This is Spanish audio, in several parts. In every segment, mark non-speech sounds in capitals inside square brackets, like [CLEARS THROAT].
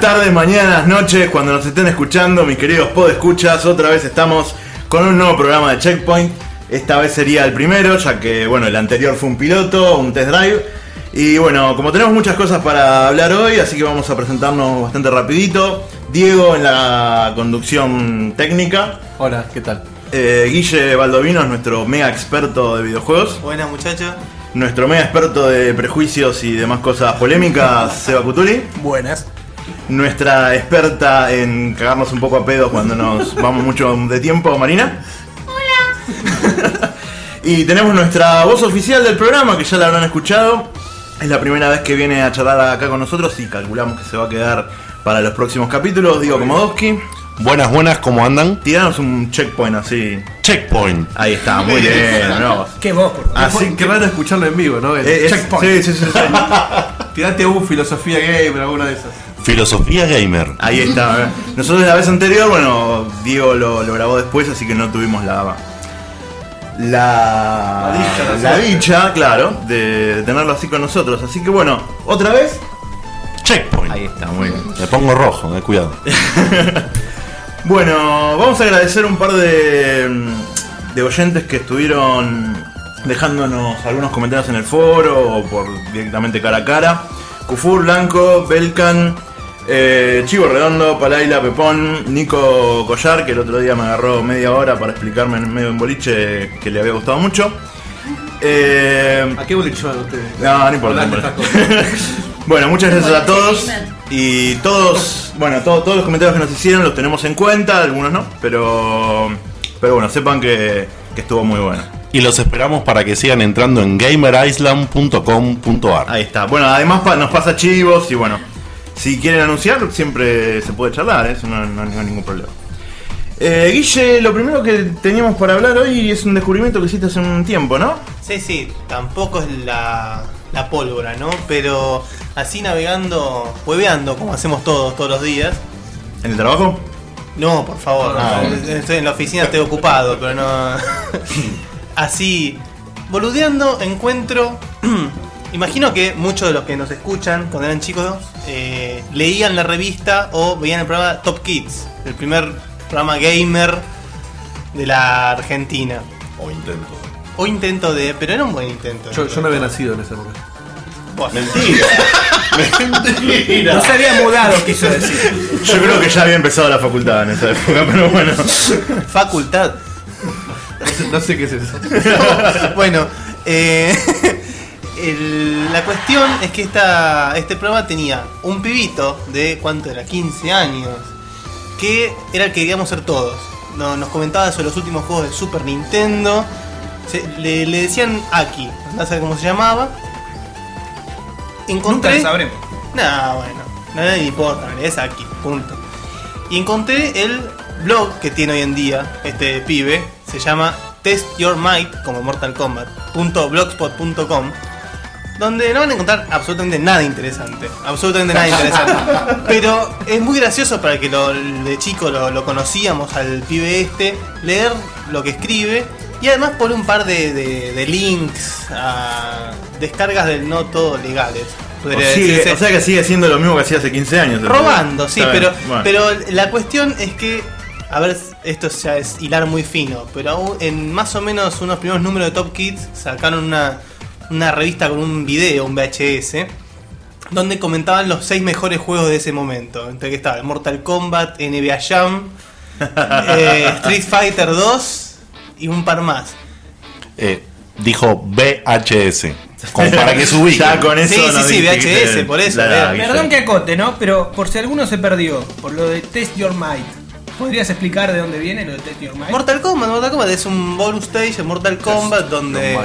buenas tardes, mañanas, noches, cuando nos estén escuchando, mis queridos podescuchas. Otra vez estamos con un nuevo programa de Checkpoint. Esta vez sería el primero, ya que bueno, el anterior fue un piloto, un test drive. Y bueno, como tenemos muchas cosas para hablar hoy, así que vamos a presentarnos bastante rapidito. Diego en la conducción técnica. Hola, ¿qué tal? Eh, Guille Baldovino es nuestro mega experto de videojuegos. Buenas muchachos. Nuestro mega experto de prejuicios y demás cosas polémicas, [LAUGHS] Seba Cutuli. Buenas. Nuestra experta en cagarnos un poco a pedo cuando nos [LAUGHS] vamos mucho de tiempo, Marina. Hola. [LAUGHS] y tenemos nuestra voz oficial del programa, que ya la habrán escuchado. Es la primera vez que viene a charlar acá con nosotros y calculamos que se va a quedar para los próximos capítulos. Diego Komodowski. Buenas, buenas, ¿cómo andan? Tiranos un checkpoint así. Checkpoint. Ahí está, muy bien. [LAUGHS] ¿no? ¿Qué vos? por- Así que raro escucharlo en vivo, ¿no? El Eh, es- checkpoint. sí, sí, sí, sí. Tirate un filosofía gamer, alguna de esas. Filosofía gamer. Ahí está. eh. Nosotros la vez anterior, bueno, Diego lo, lo grabó después, así que no tuvimos la. La, La dicha, la claro, de tenerlo así con nosotros. Así que bueno, otra vez. Checkpoint. Ahí está, muy bien. Me pongo rojo, eh, cuidado. [LAUGHS] Bueno, vamos a agradecer un par de, de oyentes que estuvieron dejándonos algunos comentarios en el foro o por directamente cara a cara. Kufur, Blanco, Belkan, eh, Chivo Redondo, Palaila, Pepón, Nico Collar, que el otro día me agarró media hora para explicarme en medio de un boliche que le había gustado mucho. Eh, ¿A qué boliche van ustedes? no, no importa. no importa. [LAUGHS] bueno, muchas gracias a todos. Y todos, bueno, todo- todos los comentarios que nos hicieron los tenemos en cuenta, algunos no, pero pero bueno, sepan que, que estuvo muy bueno. Y los esperamos para que sigan entrando en gamerisland.com.ar. Ahí está. Bueno, además pa- nos pasa chivos y bueno, si quieren anunciar siempre se puede charlar, ¿eh? eso no, no- no hay ningún problema. Eh, Guille, lo primero que teníamos para hablar hoy es un descubrimiento que hiciste hace un tiempo, ¿no? Sí, sí, tampoco es la, la pólvora, ¿no? Pero así navegando, hueveando, como hacemos todos, todos los días. ¿En el trabajo? No, por favor, Ah, no, estoy en la oficina, estoy ocupado, pero no. [LAUGHS] Así, boludeando, encuentro. [CLEARS THROAT] Imagino que muchos de los que nos escuchan cuando eran chicos eh, leían la revista o veían el programa Top Kids, el primer programa gamer de la Argentina. O intento. O intento de. Pero era un buen intento. Yo, yo no había nacido en esa época. Mentira. [LAUGHS] Mentira. No se había mudado, quiso decir. Yo creo que ya había empezado la facultad en esa época, pero bueno. Facultad. No sé, no sé qué es eso. [LAUGHS] bueno, eh, el- la cuestión es que esta, este programa tenía un pibito de, ¿cuánto era? 15 años, que era el que queríamos ser todos. No- nos comentaba sobre los últimos juegos de Super Nintendo. Se- le, le decían Aki, no sé cómo se llamaba. Nunca Encontré. lo sabremos. No, bueno, no le importa, es aquí, punto. Y encontré el blog que tiene hoy en día este pibe, se llama Test Your Might, como Mortal Kombat, blogspot.com, donde no van a encontrar absolutamente nada interesante, absolutamente nada interesante. [LAUGHS] Pero es muy gracioso para que lo, de chico lo, lo conocíamos al pibe este, leer lo que escribe y además pone un par de, de- de links a descargas del no todo legales. O, sigue- o sea que sigue siendo lo mismo que hacía hace 15 años. Robando, sí, Está pero, bueno. pero la cuestión es que, a ver, esto ya es hilar muy fino, pero aún en más o menos unos primeros números de Top Kids sacaron una, una revista con un video, un VHS, donde comentaban los seis mejores juegos de ese momento. Entre que estaba Mortal Kombat, NBA Jam, [LAUGHS] eh, Street Fighter 2 y un par más. Eh, dijo VHS. Como para que [LAUGHS] ubique. Ya con eso Sí, sí, sí, VHS, por eso, la. Perdón que acote, ¿no? Pero por si alguno se perdió, por lo de Test Your Might, ¿podrías explicar de dónde viene lo de Test Your Might? Mortal Kombat, Mortal Kombat es un bonus stage en Mortal Kombat donde...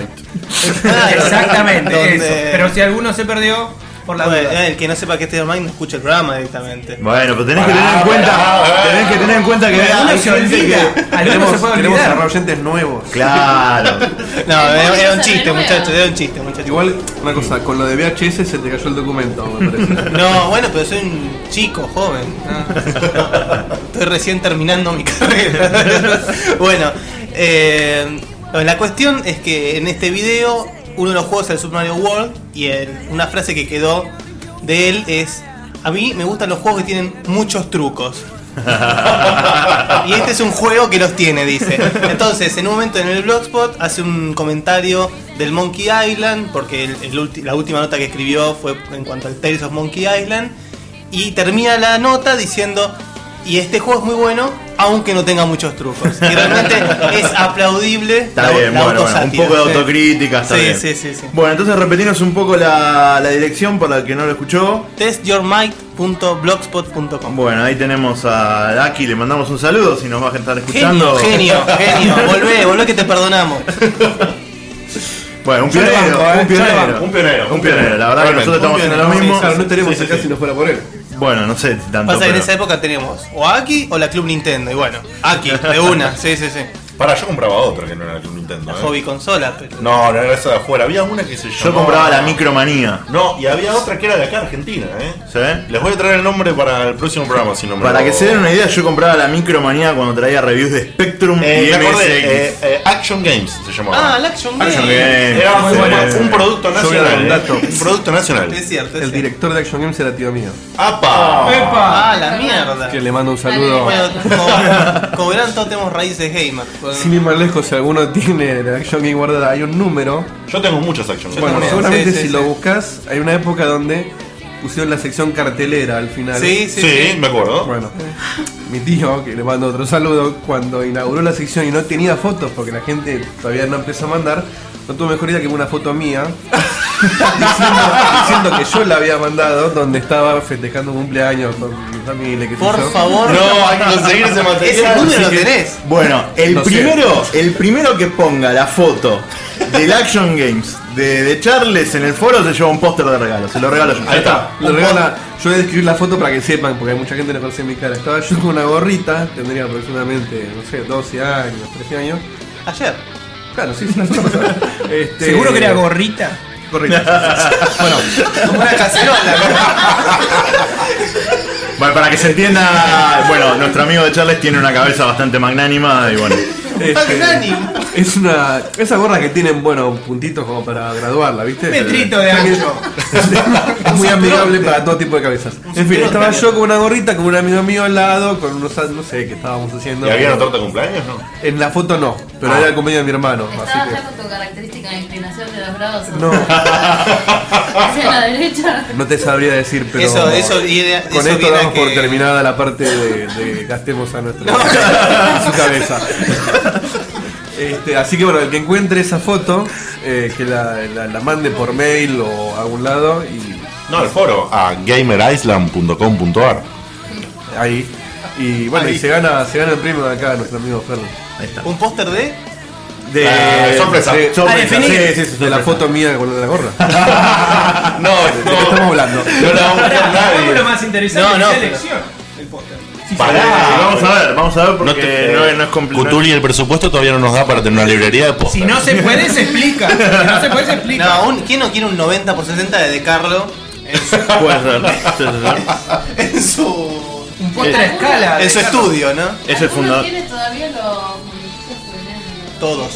Ah, [LAUGHS] Exactamente, [LAUGHS] donde- eso. Pero si alguno se perdió, por la Bueno, duda. el que no sepa que este Mind no escucha el programa directamente. Bueno, pero tenés que tener en cuenta, tenés que tener en cuenta que hay gente que- olvidar. agarrar oyentes nuevos. Claro. [LAUGHS] No, era, era un chiste, muchachos, era un chiste, muchachos. Igual, una cosa, con lo de VHS se te cayó el documento, me parece. [LAUGHS] No, bueno, pero soy un chico, joven. ¿no? [LAUGHS] Estoy recién terminando mi carrera. bueno, eh, Bueno, la cuestión es que en este video uno de los juegos es el Super Mario World y el- una frase que quedó de él es a mí me gustan los juegos que tienen muchos trucos. [LAUGHS] y este es un juego que los tiene, dice. Entonces, en un momento en el Blogspot hace un comentario del Monkey Island, porque el- el ulti- la última nota que escribió fue en cuanto al Tales of Monkey Island, y termina la nota diciendo, y este juego es muy bueno, aunque no tenga muchos trucos. Y realmente [LAUGHS] es aplaudible Está la, bien, la bueno, bueno, un poco de autocrítica, está Sí, bien. sí, sí, sí. Bueno, entonces repetimos un poco la, la dirección para el que no lo escuchó. testyourmight.blogspot.com Bueno, ahí tenemos a Aki, le mandamos un saludo si nos va a estar escuchando. Genio, genio, genio. [LAUGHS] Volvé, volvé que te perdonamos. Bueno, un pionero, banco, eh, un le pionero. Un pionero, Un pionero, la verdad que nosotros estamos haciendo lo mismo. No estaríamos Sí, sí, acá sí. si no fuera por él. Bueno, no sé tanto. Pasa que en esa época teníamos o Aki o la Club Nintendo. Y bueno, Aki, de una, sí, sí, sí. Para, yo compraba otra que no era la Club Nintendo. La ¿eh? hobby consola, pero. No, no era esa de afuera. Había una que se llamaba. Yo compraba la Micromanía. No, y había otra que era de acá, Argentina, ¿eh? ¿Se ve? Les voy a traer el nombre para el próximo programa, si no me Para lo- que se den una idea, yo compraba la Micromanía cuando traía reviews de Spectrum Eh, y acordé, eh, eh, Action Games se llamaba. Ah, el Action Game. Action Game. Era Muy un, bueno. un producto nacional. un dato. Un producto nacional. Es cierto, es El cierto. director de Action Games era tío mío. ¡Apa! Ah, la mierda. Que le mando un saludo. Bueno, como, como verán, todos tenemos raíces gamer. Sin ir más lejos, si alguno tiene la Action Game guardada, hay un número. Yo tengo muchas Action Games. Bueno, seguramente sí, sí, si sí. lo buscas, hay una época donde pusieron la sección cartelera al final. Sí, sí, Sí, sí. me acuerdo. Bueno, mi tío, que le mando otro saludo, cuando inauguró la sección y no tenía fotos porque la gente todavía no empezó a mandar, no tuvo mejor idea que una foto mía [LAUGHS] diciendo, diciendo que yo la había mandado donde estaba festejando un cumpleaños con mi familia. Por favor. No, hay que conseguir ese material. Ese número lo tenés. Bueno, el No sé. primero, el primero que ponga la foto del Action Games de, de Charles en el foro se lleva un póster de regalo. Se lo regalo yo. Ahí está. Lo regala, yo voy a describir la foto para que sepan, porque hay mucha gente que no conoce mi cara. Estaba yo con una gorrita, tendría aproximadamente, no sé, 12 años, 13 años. Ayer. Claro, sí, sí. [LAUGHS] Este, Seguro que era gorrita. Gorrita. [LAUGHS] bueno, Como una cacerola. Bueno, para que se entienda, bueno, nuestro amigo de Charles tiene una cabeza bastante magnánima y bueno. Este, es una. Esa gorra que tienen, bueno, puntitos como para graduarla, ¿viste? Metrito de ancho. Es muy amigable para todo tipo de cabezas. En fin, estaba yo con una gorrita, con un amigo mío al lado, con unos, no sé qué estábamos haciendo. ¿Y había una torta de cumpleaños? No. En la foto no, pero Ah. era el cumpleaños de mi hermano. Estabas Así ya que. con tu característica de inclinación de los brazos. No, [LAUGHS] Hacia la derecha. no te sabría decir, pero. Eso, eso, viene- Con eso esto damos por terminada la parte de, de gastemos a nuestra [LAUGHS] a su cabeza. [LAUGHS] Este, así que bueno, el que encuentre esa foto, eh, que la, la- la mande por mail o a algún lado y No, el foro. A gamerisland.com.ar. ahí. Y bueno, Ahí. y se gana, se gana el premio de acá nuestro amigo Ferro. Ahí está. Un póster de. De Ah, sorpresa. de- sorpresa. Definir. Sí, sí, sí, De la foto mía con la gorra. [LAUGHS] No, ¿De qué estamos hablando? No lo más interesante No, no, Pará. Sí, vamos a ver, vamos a ver porque No te- no, es- no es complicado. Cutuli, el presupuesto todavía no nos da para tener una librería de Si póster. no se puede, se explica. Si no se puede, se explica. No, un- ¿quién no quiere un 90 por 60 de De Carlo en su, [LAUGHS] Puede ser. Sí, sí, sí. en su, Un póster a escala. en su estudio, ¿no? Es el fundador. Todos.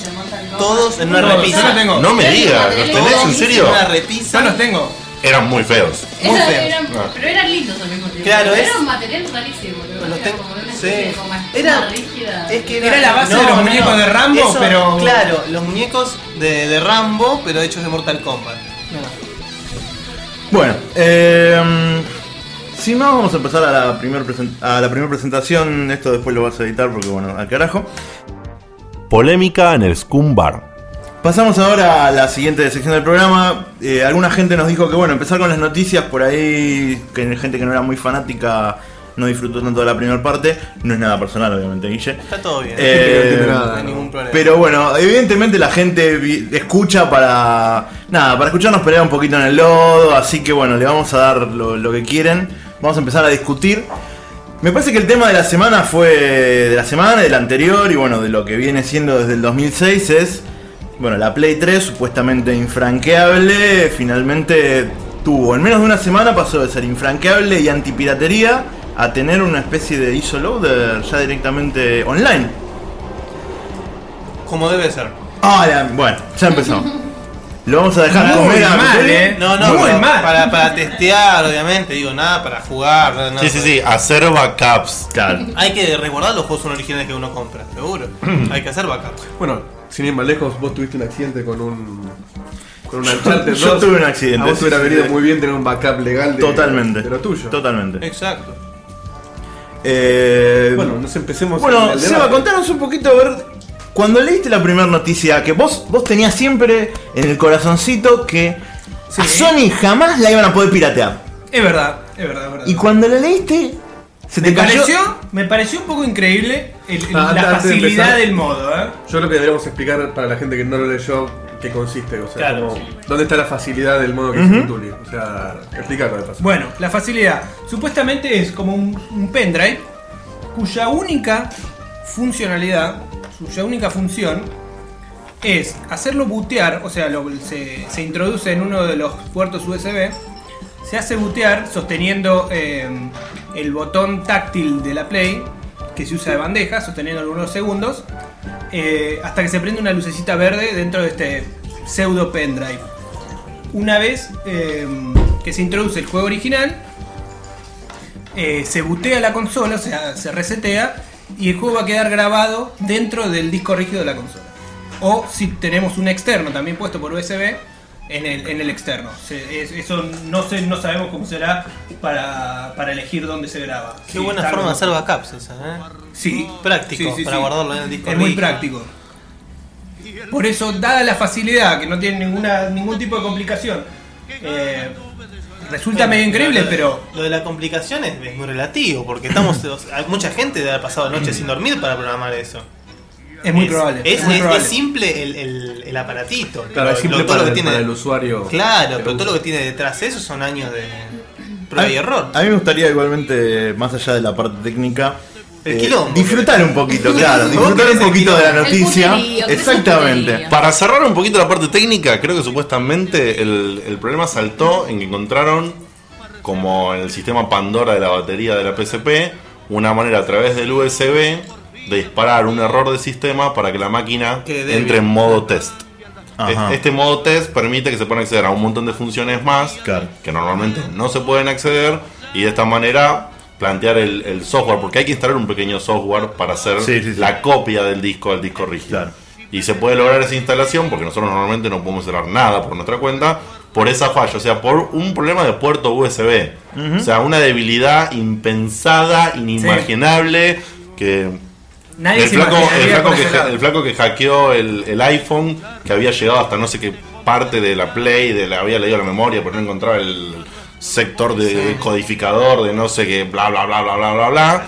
Todos en una repisa. Yo lo tengo. No me digas, ¿los tenés en serio? en una repisa. Yo los tengo. Eran muy feos. Muy Era- feos. eran- Ah. Pero eran lindos al mismo tiempo. Claro, es- Era un material rarísimo. ¿no? Los Era como una sí. especie de goma Era- espuma rígida. Es que Era la base de los muñecos de Rambo, pero- Claro, los muñecos de, de Rambo, pero hechos de Mortal Kombat. Bueno, eh, sin más vamos a empezar a la primera a la primera presentación. Esto después lo vas a editar porque bueno, al carajo. Polémica en el Scum Bar. Pasamos ahora a la siguiente sección del programa. Eh, alguna gente nos dijo que bueno, empezar con las noticias por ahí, que hay gente que no era muy fanática no disfrutó tanto de la primera parte. No es nada personal, obviamente, Guille. Está todo bien. Eh, No hay ningún problema. Pero bueno, evidentemente la gente escucha para. Nada, para escucharnos pelear un poquito en el lodo. Así que bueno, le vamos a dar lo, lo que quieren. Vamos a empezar a discutir. Me parece que el tema de la semana fue. de la semana, del anterior y bueno, de lo que viene siendo desde el 2006 es. Bueno, la Play 3, supuestamente infranqueable, finalmente tuvo, en menos de una semana pasó de ser infranqueable y antipiratería a tener una especie de ISO loader ya directamente online. Como debe ser. Ah, bueno, ya empezó. [LAUGHS] Lo vamos a dejar Muy comer a mal, eh. No, no, Muy pero mal. Para, para testear, obviamente, digo, nada para jugar. nada, nada Sí, sí, para- sí, hacer backups. Claro. Hay que recordar los juegos son originales que uno compra, seguro. [CLEARS THROAT] Hay que hacer backups. Bueno, sin ir más lejos, vos tuviste un accidente con un. Con un Uncharted Yo 2. tuve un accidente, A vos te hubiera venido sí. muy bien tener un backup legal de, Totalmente. de lo tuyo. Totalmente. Exacto. Eh, Bueno, nos empecemos Bueno, el Seba, contanos un poquito a ver. Cuando leíste la primera noticia, que vos, vos tenías siempre en el corazoncito que Sí. a Sony jamás la iban a poder piratear. Es verdad, es verdad, es verdad. Y cuando la leíste, se te me cayó. pareció, me pareció un poco increíble el- el- Ah, la de facilidad empezar. del modo, ¿eh? Yo creo que deberíamos explicar para la gente que no lo leyó qué consiste. O sea, Claro, como- sí. dónde está la facilidad del modo que Ujú. dice Tuli. O sea, explicarlo de paso. Bueno, la facilidad. Supuestamente es como un, un pendrive cuya única funcionalidad, cuya única función es hacerlo bootear, o sea, lo- se, se introduce en uno de los puertos USB, se hace bootear sosteniendo eh, el botón táctil de la Play, que se usa de bandeja, sosteniendo algunos segundos, eh, hasta que se prende una lucecita verde dentro de este pseudo pendrive. Una vez eh, que se introduce el juego original, eh, se bootea la consola, o sea, se resetea y el juego va a quedar grabado dentro del disco rígido de la consola. O si tenemos un externo también puesto por USB, en el, en el externo. Se- es- eso no sé, no sabemos cómo será para, para elegir dónde se graba. Qué buena forma de hacer backups esa, ¿eh? Sí, Práctico, Sí, sí, para guardarlo en el disco Es muy práctico. Por eso, dada la facilidad, que no tiene ninguna, ningún tipo de complicación, eh, resulta medio increíble, Lo pero Lo de la complicación es, es muy relativo, porque estamos. mucha gente debe haber pasado noches sin dormir para programar eso. Es muy probable. Es, muy es- probable. es simple el, el- el aparatito. Claro, pero es simple lo- todo para, lo que el, tiene- para el usuario. Claro, pero todo lo que tiene detrás de eso son años de prueba y error. A mí me gustaría igualmente, más allá de la parte técnica, El eh, quilombo. disfrutar un poquito, [LAUGHS] claro, disfrutar un poquito de la noticia. puterío, ¿qué es el Exactamente. Para cerrar un poquito la parte técnica, creo que supuestamente el, el problema saltó en que encontraron, como en el sistema Pandora de la batería de la PSP, una manera a través del USB de disparar un error de sistema para que la máquina entre en modo test. Ajá. Este modo test permite que se puedan acceder a un montón de funciones más Claro. que normalmente no se pueden acceder y de esta manera plantear el, el software, porque hay que instalar un pequeño software para hacer Sí, sí, sí. la copia del disco al disco rígido. Claro. Y se puede lograr esa instalación porque nosotros normalmente no podemos instalar nada por nuestra cuenta por esa falla, o sea, por un problema de puerto USB. O sea, una debilidad impensada, inimaginable, que Nadie el se flaco, el, flaco que, el flaco que hackeó el, el iPhone, que había llegado hasta no sé qué parte de la Play, de la, había leído la memoria, pero no encontraba el sector de codificador de no sé qué, bla, bla, bla, bla, bla, bla, bla.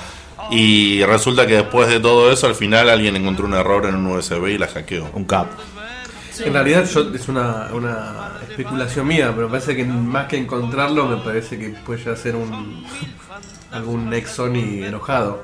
Y resulta que después de todo eso, al final alguien encontró un error en un USB y la hackeó. Un cap. En realidad yo, es una, una especulación mía, pero me parece que más que encontrarlo, me parece que puede ser un [LAUGHS] algún ex Sony enojado.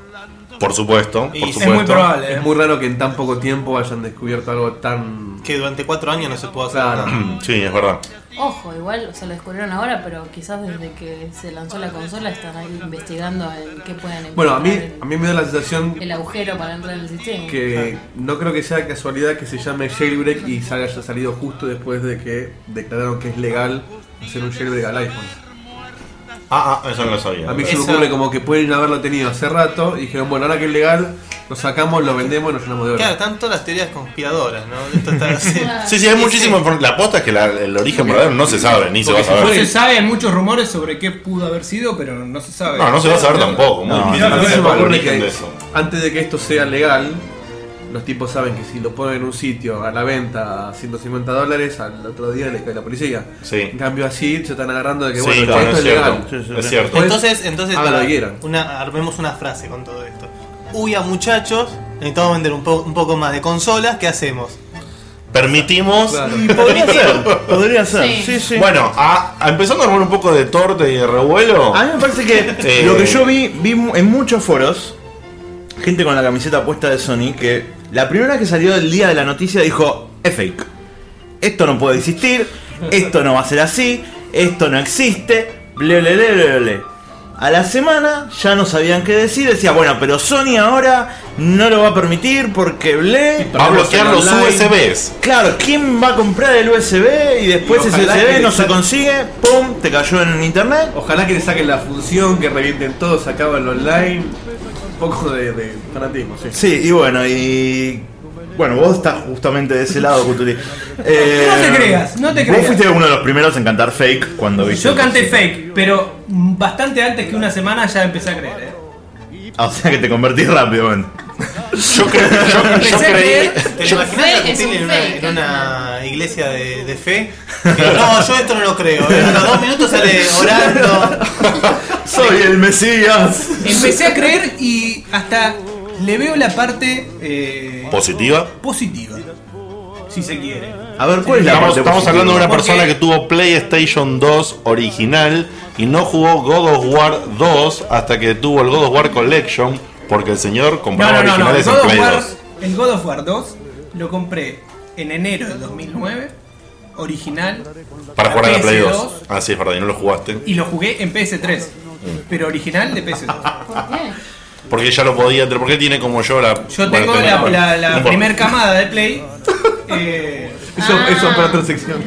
Por supuesto, Y por es muy probable. Es muy raro que en tan poco tiempo hayan descubierto algo tan... Que durante cuatro años no se puede hacer Claro. nada. [CLEARS THROAT] Sí, es verdad. Ojo, igual, o sea, lo descubrieron ahora, pero quizás desde que se lanzó la consola están ahí investigando en qué pueden encontrar. Bueno, a mí, el, a mí me da la sensación el agujero para entrar en el sistema. que no creo que sea casualidad que se llame jailbreak y salga haya salido justo después de que declararon que es legal hacer un jailbreak al iPhone. Ah, ah, eso no lo sabía. A mí se me Eso- ocurre como que pueden haberlo tenido hace rato y dijeron, bueno, ahora que es legal, lo sacamos, lo vendemos y nos llenamos de oro. Claro, están todas las teorías conspiradoras, ¿no? Esto está así. [LAUGHS] Sí, sí, hay muchísima inform- La aposta es que la- el origen verdadero no se sabe, ni se va a No saber. se sabe, hay muchos rumores sobre qué pudo haber sido, pero no se sabe. No, no se va a saber tampoco. Muy No, difícil A mí se saber me el ocurre origen que de eso. antes de que esto sea legal, los tipos saben que si lo ponen en un sitio a la venta a 150 dólares, al otro día le cae la policía. Sí. En cambio así se están agarrando de que Sí, bueno, claro, esto es es legal. cierto. Es cierto. Entonces, entonces para- una, armemos una frase con todo esto. Uy, a muchachos, necesitamos vender un, po- un poco más de consolas, ¿qué hacemos? Permitimos. Claro. Podría ser, podría ser. Sí. Sí, sí. Bueno, a- a- empezando a armar un poco de torta y de revuelo. A mí me parece que Eh. lo que yo vi, vi en muchos foros, gente con la camiseta puesta de Sony, que la primera que salió el día de la noticia dijo, es fake. Esto no puede existir, esto no va a ser así, esto no existe, ble ble ble ble ble. A la semana ya no sabían qué decir, decía, bueno, pero Sony ahora no lo va a permitir porque ble. Va a bloquear los. USBs. Claro, ¿quién va a comprar el USB y después Y ese USB no se consigue? ¡Pum! Te cayó en internet. Ojalá que le saquen la función, que revienten todo, se acaba el online. Un poco de, de fanatismo, sí. Sí, y bueno, y. Bueno, vos estás justamente de ese lado, Cutuli. Eh, [LAUGHS] No te creas, no te Vos creas. fuiste uno de los primeros en cantar fake cuando viste. Yo canté fake, pero bastante antes que una semana ya empecé a creer. ¿eh? Ah, O sea que te convertís rápido, man. Yo, creo, yo, [LAUGHS] yo Empecé a creí. creer. ¿Te lo Yo- imaginas fe a en una, en una iglesia de, de fe? [LAUGHS] Que, no, yo esto no lo creo. ¿eh? A los dos minutos sale orando. [LAUGHS] Soy el Mesías. Empecé a creer y hasta le veo la parte eh, Positiva. positiva, si se quiere. A ver, ¿cuál es la Estamos, parte estamos hablando de una persona que tuvo PlayStation 2 original y no jugó God of War 2 hasta que tuvo el God of War Collection porque el señor No, compraba no, no, no. El originales God, en of Play War, 2. el God of War 2 lo compré en enero de 2009, original, Para jugar en la Play 2. PS2. Ah, sí, es verdad, y no lo jugaste. y lo jugué en PS3, pero original de PS2. ¿Por qué? Porque ya lo podía, porque tiene como yo la. Yo tengo la, la, no primer camada de Play. [LAUGHS] eh, Eso, Ah. eso para otra sección.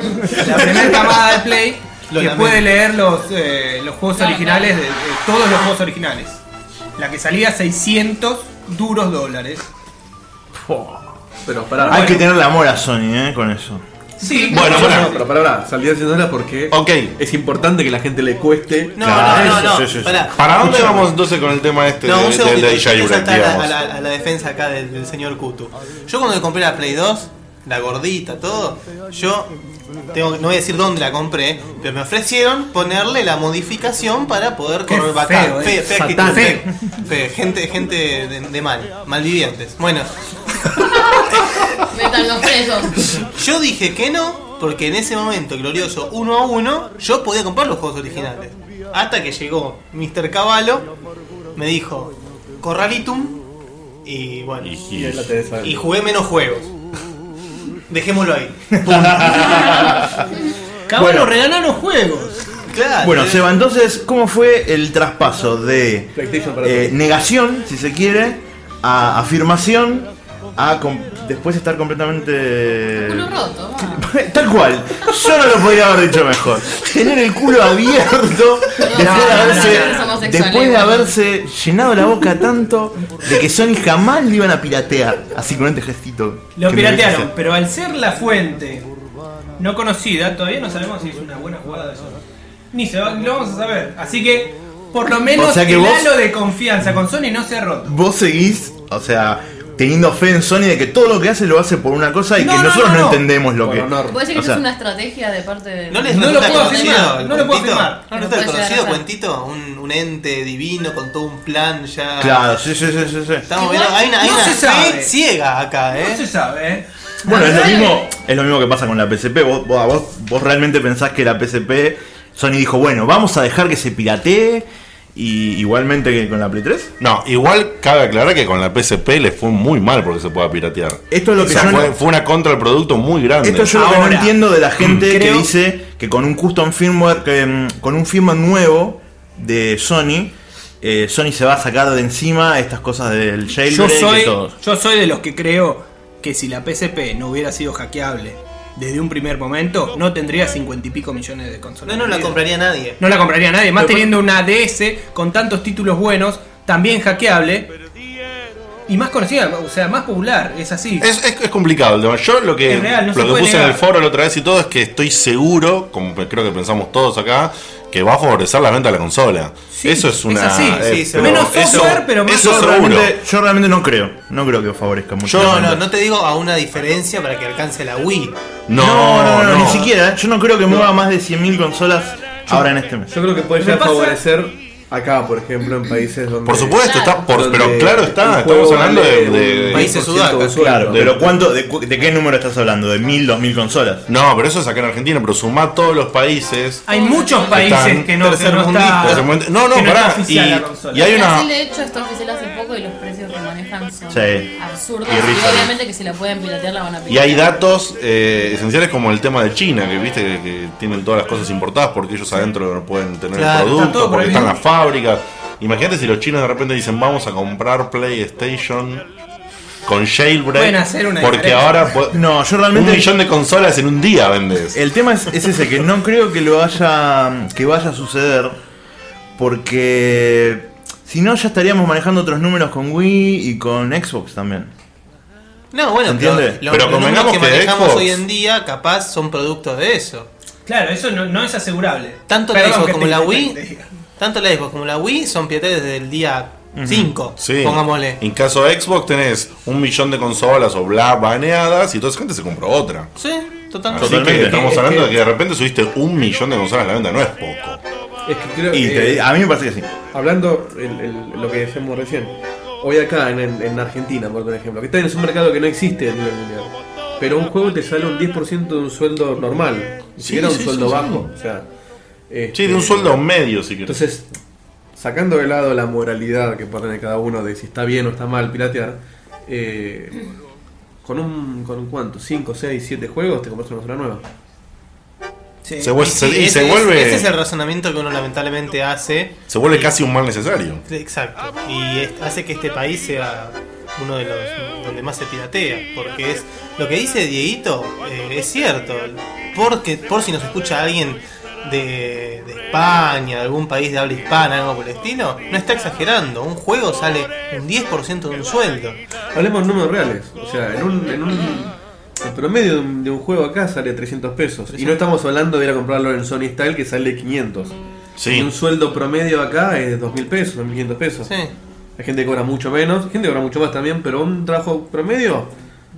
la primera camada de Play Lo que puede leer los, eh, los juegos originales, de todos los juegos originales. La que salía a 600 duros dólares. Pero pará. Hay que tenerle amor a Sony, ¿eh? Con eso. Sí, Bueno, No, bueno. no, pero pará, pará. Salí haciéndola porque Ok. es importante que la gente le cueste. No, Claro, no, no, sí, no. sí, sí. pará. ¿Para dónde vamos entonces con el tema este No, un de, de, segundito, de quiero saltar a, digamos? a la, a la defensa acá del, del señor Kutu. Yo cuando le compré la Play 2, la gordita, todo, yo tengo, no voy a decir dónde la compré, pero me ofrecieron ponerle la modificación para poder Qué correr feo, bacán. eh. Fe- fea actitud, Satán. fe- fe- gente, gente de, de mal, malvivientes. Bueno, [LAUGHS] Metan los presos. yo dije que no, porque en ese momento glorioso uno a uno, yo podía comprar los juegos originales. Hasta que llegó Mr. Caballo, me dijo, Corralitum, y bueno, y jugué menos juegos. Dejémoslo ahí. [LAUGHS] Cabrón, Bueno. regalaron juegos. Claro. Bueno, Seba, entonces, ¿cómo fue el traspaso de PlayStation para eh, negación, si se quiere, a afirmación, a com- después estar completamente... Culo roto. va. [LAUGHS] Tal cual, yo no lo podría haber dicho mejor. Tener el culo abierto después, de no, haberse, no, después de llenado la boca tanto de que Sony jamás le iban a piratear. Así con este gestito. Lo piratearon, pero al ser la fuente no conocida, todavía no sabemos si es una buena jugada de Sony. Ni se va- lo vamos a saber. Así que, por lo menos, O sea que el vos- halo de confianza con Sony no se ha roto. Vos seguís, o sea, teniendo fe en Sony de que todo lo que hace lo hace por una cosa y No, que no, nosotros no, no, no. entendemos lo Por que. ¿Puede ser que O eso sea- es una estrategia de parte de.? ¿No les No lo puedo afirmar, el no lo puedo cuentito? afirmar. ¿No puede llegar conocido cuentito? Un, un ente divino con todo un plan ya. Claro, sí, sí, sí, sí. sí. Estamos viendo, hay una, hay no una se fe ciega acá, ¿eh? No se sabe, ¿eh? Bueno, es lo mismo, es lo mismo que pasa con la PSP. Vos, vos, vos, vos realmente pensás que la PSP, Sony dijo, bueno, vamos a dejar que se piratee. Y igualmente que con la Play 3. No, igual cabe aclarar que con la PSP le fue muy mal porque se pueda piratear. Esto es lo O que sea, yo fue, no- fue una contra del producto muy grande. Esto yo lo que no entiendo de la gente que dice que con un custom firmware, que, mm, con un firmware nuevo de Sony, eh, Sony se va a sacar de encima estas cosas del Yo jailbreak soy, y todo. yo soy de los que creo que si la PSP no hubiera sido hackeable desde un primer momento, no tendría cincuenta y pico millones de consolas. No, no la compraría nadie. No la compraría nadie, más Pero- teniendo una DS con tantos títulos buenos, también hackeable y más conocida, o sea, más popular, es así. Es, es- es complicado el tema. Yo lo que, real, no lo que puse en el foro la otra vez y todo es que estoy seguro, como creo que pensamos todos acá, que va a favorecer la venta de la consola. Sí, eso es una. es así. eh, Sí, pero menos eso- software, pero más eso Yo seguro. realmente, yo realmente no creo. No creo que favorezca mucho. Yo venta. no, no te digo a una diferencia para que alcance la Wii. No, No, no, no, no. ni siquiera. ¿eh? Yo no creo que mueva más de 100.000 consolas ahora en este mes. Yo creo que puede llegar a pasa- favorecer acá, por ejemplo, en países donde. Por supuesto, está, por- donde pero claro está, estamos hablando de, de- un Países 20% sudacas, de. Claro, de- pero ¿cuánto, de, de qué número estás hablando? ¿De 1000, 2000 consolas? No, pero eso es acá en Argentina, pero sumá todos los países. Hay muchos países que no, que no está. No, no, que pará, está y- la y hay una- Brasil, de hecho, está oficial hace Sí. absurdos. Y obviamente que si la pueden piratear la van a piratear. Y hay datos eh, esenciales como el tema de China, que viste que, que tienen todas las cosas importadas porque ellos adentro no pueden tener todo productos, porque están las fábricas. Imagínate si los chinos de repente dicen vamos a comprar PlayStation con jailbreak. Pueden hacer una porque diferencia. ahora No, yo un realmente. millón de consolas en un día vendes. El tema es, es ese, que no creo que lo vaya. que vaya a suceder. Porque. Si no, ya estaríamos manejando otros números con Wii y con Xbox también. No, bueno, ¿Se pero, los, Pero los números convengamos que manejamos Xbox- hoy en día capaz son productos de eso. Claro, eso no, no es asegurable. Tanto la Xbox como te- la Wii, te tanto la Xbox como la Wii son pirateadas desde el día 5, Sí. pongámosle. En caso de Xbox tenés un millón de consolas o bla baneadas y toda esa gente se compró otra. Sí, Así totalmente. Totalmente. que estamos Es hablando de que de repente subiste un millón de consolas a la venta, no es poco. Es que creo Y que. te- a mí me parece que sí. Hablando el- el- lo que decíamos recién, hoy acá en, en- en Argentina, por ejemplo, que también es un mercado que no existe a nivel mundial, pero un juego te sale un 10% de un sueldo normal, ni Sí, siquiera un sí, sueldo sí, bajo. O sea, este, Sí, de un sueldo medio, si querés. Entonces, sacando de lado la moralidad que puede tener cada uno de si está bien o está mal piratear, eh, con un con un cuánto, 5, 6, 7 juegos te compras una consola nueva. Sí. Se, vuel- Y se- sí, y ese, se es- vuelve, ese es el razonamiento que uno lamentablemente hace. se vuelve casi un mal necesario. Exacto. Y es- hace que este país sea uno de los donde más se piratea. Porque es lo que dice Dieguito, eh, es cierto. Porque, por si nos escucha alguien de, de España, de algún país de habla hispana, algo por el estilo, no está exagerando. Un juego sale un 10% de un sueldo. Hablemos de números reales. O sea, en un, en un el promedio de un, de un juego acá sale 300 pesos. Y no estamos hablando de ir a comprarlo en Sony Style que sale 500. Y Sí. un sueldo promedio acá es 2.000 pesos, 2.500 pesos. Sí. Hay gente que cobra mucho menos, hay gente que cobra mucho más también, pero un trabajo promedio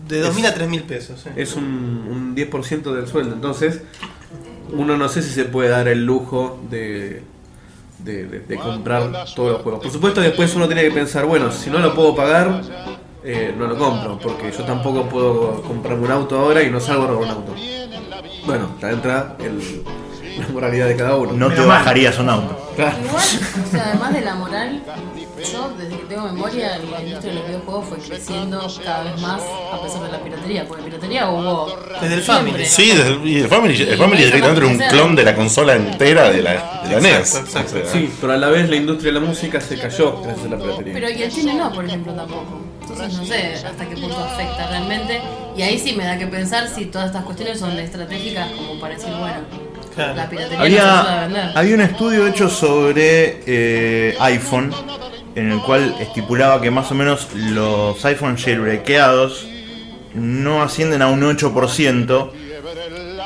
De 2.000 a 3.000 pesos. sí. es un, un 10% del sueldo. Entonces, uno no sé si se puede dar el lujo de, de, de- de comprar todos los juegos. Por supuesto, después uno tiene que pensar, bueno, si no lo puedo pagar, eh, no lo compro, porque yo tampoco puedo comprarme un auto ahora y no salgo a robar un auto. Bueno, acá entra el- la moralidad de cada uno. No te bajarías un auto. Claro. Igual, o sea, además de la moral, yo desde que tengo memoria, la industria de los videojuegos fue creciendo cada vez más a pesar de la piratería, porque piratería hubo Desde el. Family. Sí, desde el, y el Family, el Family Y directamente era un clon de la consola entera de la, de la NES. Exacto, exacto. O sea, Sí, pero a la vez la industria de la música se cayó gracias a la piratería. Pero y el cine no, por ejemplo, tampoco. Entonces no sé hasta qué punto afecta realmente. Y ahí sí me da que pensar si todas estas cuestiones son estratégicas como para decir, bueno, Claro. la piratería Había, vender. había un estudio hecho sobre eh, iPhone en el cual estipulaba que más o menos los iPhone jailbreakeados no ascienden a un 8%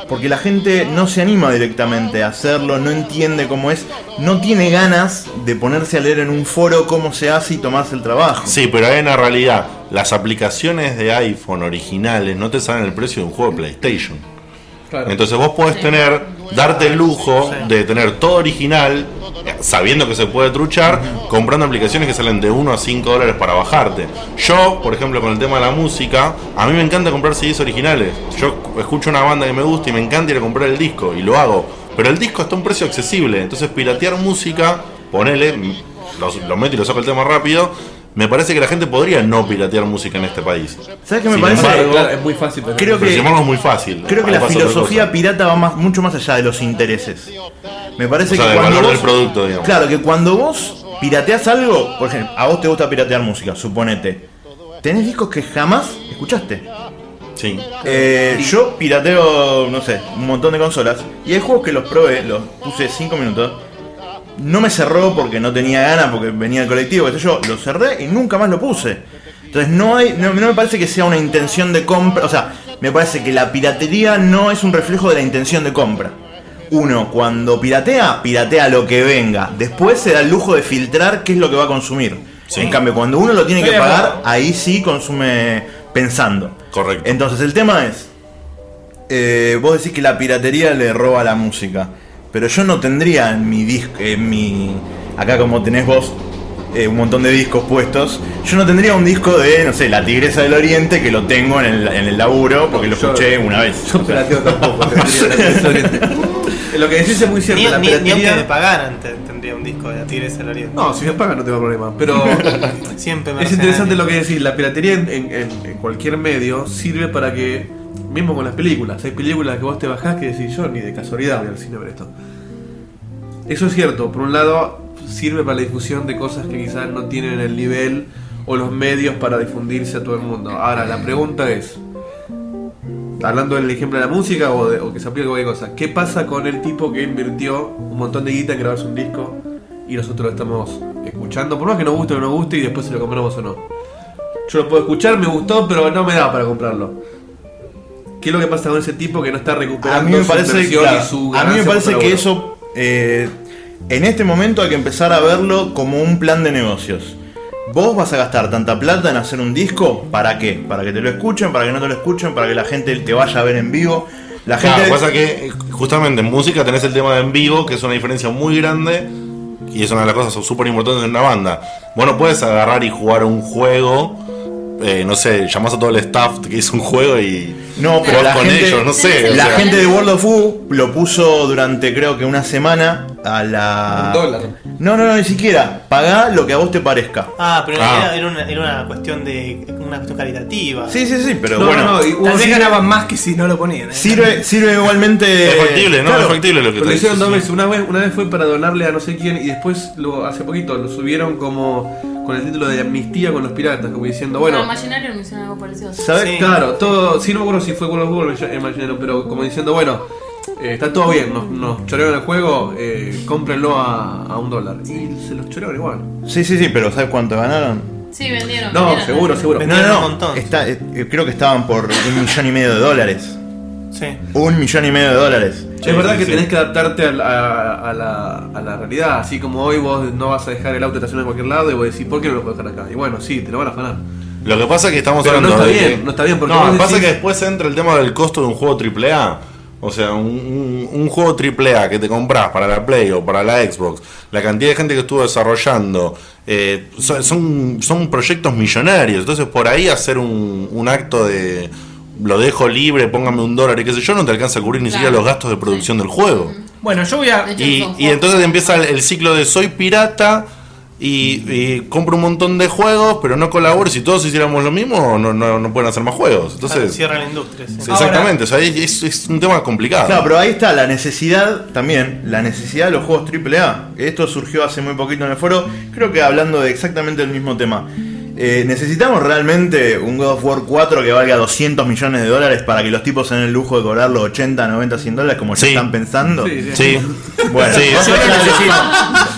porque la gente no se anima directamente a hacerlo, no entiende cómo es, no tiene ganas de ponerse a leer en un foro cómo se hace y tomarse el trabajo. Sí, pero hay una realidad. Las aplicaciones de iPhone originales no te salen el precio de un juego de PlayStation. Claro. Entonces vos podés tener, darte el lujo de tener todo original, sabiendo que se puede truchar, comprando aplicaciones que salen de 1 a 5 dólares para bajarte. Yo, por ejemplo, con el tema de la música, a mí me encanta comprar CDs originales. Yo escucho una banda que me gusta y me encanta ir a comprar el disco y lo hago. Pero el disco está a un precio accesible, entonces piratear música, ponele, lo, lo meto y lo saco el tema rápido. Me parece que la gente podría no piratear música en este país. ¿Sabes qué me Sin parece? embargo, Claro, es muy fácil. pero- Creo que- es muy fácil. Creo que la filosofía pirata va más, mucho más allá de los intereses. Me parece O sea, que del cuando valor vos, del producto, digamos. Claro, que cuando vos pirateas algo, por ejemplo, a vos te gusta piratear música, suponete. Tenés discos que jamás escuchaste. Sí. Eh, yo pirateo, no sé, un montón de consolas. Y hay juegos que los probé, los puse 5 minutos. No me cerró porque no tenía ganas, porque venía el colectivo, qué sé yo. Lo cerré y nunca más lo puse. Entonces no hay, no, no me parece que sea una intención de compra. O sea, me parece que la piratería no es un reflejo de la intención de compra. Uno, cuando piratea, piratea lo que venga. Después se da el lujo de filtrar qué es lo que va a consumir. Sí. En cambio, cuando uno lo tiene que pagar, ahí sí consume pensando. Correcto. Entonces el tema es, eh, vos decís que la piratería le roba la música, pero yo no tendría en mi disco, en mi, acá como tenés vos, eh, un montón de discos puestos, yo no tendría un disco de, no sé, La Tigresa del Oriente que lo tengo en el, en el laburo porque lo Yo- escuché una vez. Yo pirateo tampoco. [LAUGHS] tendría la Tigresa del Oriente. Lo que decís es muy cierto. Ni, la ni- ni aunque me piratería. pagaran te- tendría un disco de la Tigresa del Oriente. No, si me pagan no tengo problema. Pero [LAUGHS] Siempre es interesante lo que decís. La piratería en, en- en- en cualquier medio sirve para que, mismo con las películas, hay películas que vos te bajás que decís yo ni de casualidad voy al cine a ver esto. Eso es cierto. Por un lado, sirve para la difusión de cosas que quizás no tienen el nivel o los medios para difundirse a todo el mundo. Ahora, la pregunta es, hablando del ejemplo de la música o, o que se aplica cualquier cosa, ¿qué pasa con el tipo que invirtió un montón de guita en grabarse un disco y nosotros lo estamos escuchando, por más que nos guste o no nos guste y después si lo compramos o no? Yo lo puedo escuchar, me gustó, pero no me da para comprarlo. ¿Qué es lo que pasa con ese tipo que no está A recuperando mí me su parece, inversión claro, y su a mí me parece que eso eh, en este momento hay que empezar a verlo como un plan de negocios. Vos vas a gastar tanta plata en hacer un disco, ¿para qué? Para que te lo escuchen, para que no te lo escuchen, para que la gente te vaya a ver en vivo. La Claro, gente lo que pasa que eh, justamente en música tenés el tema de en vivo, que es una diferencia muy grande y es una de las cosas súper importantes en una banda. Vos no puedes agarrar y jugar un juego, eh, no sé, llamás a todo el staff que hizo un juego y No, pero la con gente, ellos, no sé. o la sea. gente de World of Woo lo puso durante creo que una semana a la... Un dólar. No, no, no, ni siquiera. Pagá lo que a vos te parezca. Ah, pero Ah. Era, era una, era una cuestión de. una cuestión caritativa. Sí, sí, sí, pero No, bueno. no, no, Tal vez ganaban más que si no lo ponían. ¿eh? Sirve, sirve igualmente... Es factible, ¿no? Claro, es factible lo que te hicieron dos veces. Una vez, una vez fue para donarle a no sé quién y después lo, hace poquito lo subieron como con el título de amnistía con los piratas, como diciendo, bueno, Imaginario me hicieron algo parecido. ¿Sabes? Sí. claro, todo, sí no me acuerdo si fue con los Google Imaginaron, pero como diciendo, bueno, eh, está todo bien, nos, nos chorearon el juego, eh, cómprenlo a, a un dólar. Y se los chorearon igual. Sí, sí, sí, pero ¿sabes cuánto ganaron? Sí, vendieron. No, vendieron. seguro, seguro. No, no, no. un montón. Está, eh, creo que estaban por un millón y medio de dólares. Sí. Un millón y medio de dólares. Sí, es verdad sí, que sí. tenés que adaptarte a la, a, la, a la realidad, así como hoy vos no vas a dejar el auto estacionado en cualquier lado y vos decís, ¿por qué no lo puedo dejar acá? Y bueno, sí, te lo van a afanar. Lo que pasa es que estamos Pero no hablando está de bien, que- no está bien, porque No, que pasa es decís- que después entra el tema del costo de un juego AAA. O sea, un, un- un juego AAA que te compras para la Play o para la Xbox, la cantidad de gente que estuvo desarrollando, eh, son, son, son proyectos millonarios. Entonces, por ahí hacer un, un acto de lo dejo libre, póngame un dólar y qué sé yo, no te alcanza a cubrir ni Claro. siquiera los gastos de producción del juego. Bueno, yo voy a. Y, y entonces empieza el, el ciclo de soy pirata y, y compro un montón de juegos, pero no colaboro. Si todos hiciéramos lo mismo, no, no, no pueden hacer más juegos. Entonces, Cierra la industria. sí. exactamente, o sea, es, es un tema complicado. Claro, pero ahí está la necesidad también, la necesidad de los juegos AAA. Esto surgió hace muy poquito en el foro, creo que hablando de exactamente el mismo tema. Eh, ¿Necesitamos realmente un God of War 4 que valga 200 millones de dólares para que los tipos se den el lujo de cobrar los 80, 90, 100 dólares como ya Sí. están pensando? Sí, sí. Sí, Bueno, Sí, lo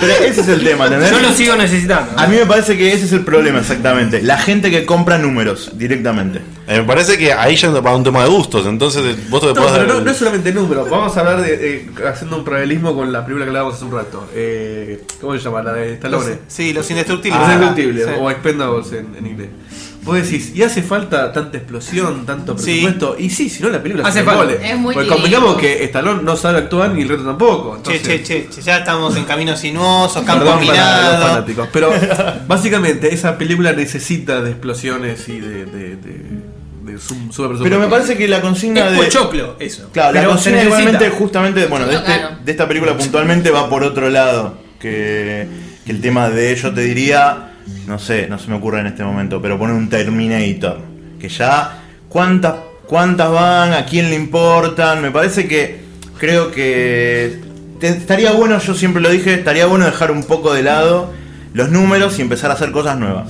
pero ese es el tema, ¿entendés? Yo lo sigo necesitando. A mí me parece que ese es el problema exactamente. La gente que compra números directamente. Eh, me parece que ahí ya va un tema de gustos. Entonces, eh, vos te No, podés pero dar- no, no es solamente número. Vamos a hablar de. eh, haciendo un paralelismo con la película que hablábamos hace un rato. Eh, ¿Cómo se llama? La de Stallone. Sí, los indestructibles. Los Ah, Indestructibles, sí. o Expendables en, en inglés. Vos decís, ¿y hace falta tanta explosión, tanto Sí. presupuesto? Y sí, si no la película Hace se falta. Es muy Porque convengamos que Stallone no sabe actuar ni el resto tampoco. Che, Entonces, che, che, che, ya estamos en caminos sinuosos, campo Perdón para los minado. fanáticos. Pero [LAUGHS] básicamente esa película necesita de explosiones y de, de, de, super. Pero me parece que la consigna Es de. pochoclo, eso. Claro, la Pero consigna igualmente, justamente, bueno, de, este- de esta película puntualmente va por otro lado. Que, que el tema de, yo te diría, no sé, no se me ocurre en este momento, pero poner un Terminator. Que ya, ¿cuántas, cuántas van? ¿A quién le importan? Me parece que, creo que te- estaría bueno, yo siempre lo dije, estaría bueno dejar un poco de lado los números y empezar a hacer cosas nuevas.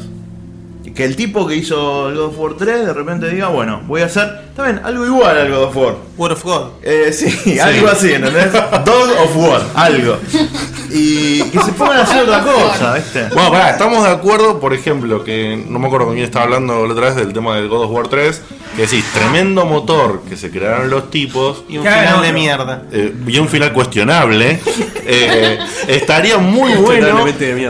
Que el tipo que hizo el God of War 3 de repente diga, bueno, voy a hacer también algo igual al God of War. Word of God. Eh, sí, algo así, ¿entendés? Dog of War, algo. Y que se pongan a hacer otra cosa, ¿viste? Bueno, pará, estamos de acuerdo, por ejemplo, que no me acuerdo con quién estaba hablando la otra vez del tema del God of War 3, Que decís, tremendo motor que se crearon los tipos Y un Claro, final de mierda. eh, y un final cuestionable, [LAUGHS] eh, estaría muy bueno.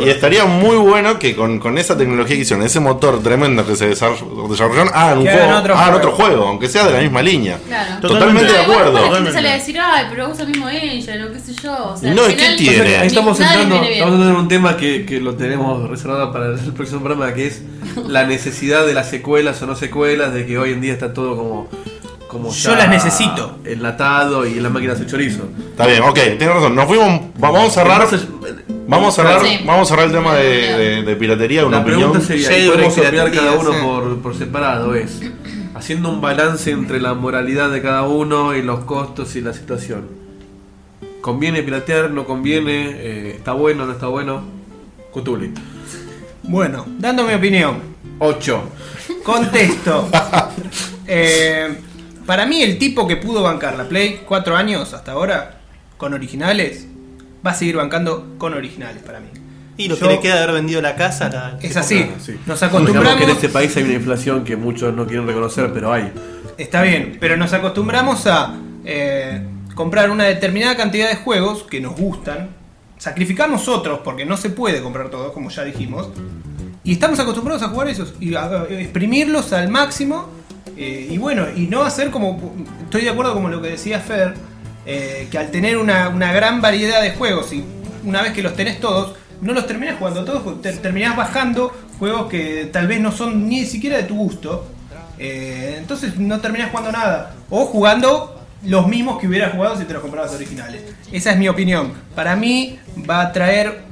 Y estaría muy bueno que con, con esa tecnología que hicieron, ese motor tremendo que se desar- desarrollaron, hagan, un juego, otro hagan juego. otro juego, aunque sea de la misma línea. Claro. Totalmente de acuerdo. La gente Totalmente. sale a decir, ay, pero usa el mismo engine o qué sé yo. O sea, No, al ¿y qué tiene? O sea ahí estamos entrando, estamos entrando en un tema que, que lo tenemos reservado para el [LAUGHS] próximo programa, que es [LAUGHS] la necesidad de las secuelas o no secuelas, de que hoy en día está todo como, como Yo las necesito. enlatado y en la máquina hace chorizo. Está bien, ok, tienes razón. Nos fuimos, vamos a cerrar. Entonces, Vamos a cerrar, Sí. vamos a cerrar el tema de, de- de piratería, una la opinión. pregunta sería, y Jailbreak, podemos opinar piratería, cada uno sí. por, por separado, es haciendo un balance entre la moralidad de cada uno y los costos y la situación. ¿Conviene piratear? ¿No conviene? Eh, ¿Está bueno? ¿No está bueno? Cutuli. Bueno, dando mi opinión. 8. Contesto. [LAUGHS] Eh, para mí el tipo que pudo bancar la Play 4 años hasta ahora con originales va a seguir bancando con originales para mí. Y lo Yo- que le queda de haber vendido la casa, la- Es así. Sí. Nos Digamos acostumbramos. que en este país hay una inflación que muchos no quieren reconocer, pero hay. Está bien, pero nos acostumbramos a eh, comprar una determinada cantidad de juegos que nos gustan, sacrificamos otros porque no se puede comprar todos, como ya dijimos, y estamos acostumbrados a jugar esos y exprimirlos al máximo. eh, y bueno, y no hacer como. Estoy de acuerdo con lo que decía Fer, eh, que al tener una, gran variedad de juegos y una vez que los tenés todos, no los terminás jugando todos, te- terminás bajando juegos que tal vez no son ni siquiera de tu gusto. Eh, entonces no terminás jugando nada. O jugando los mismos que hubieras jugado si te los comprabas originales. Esa es mi opinión. Para mí va a traer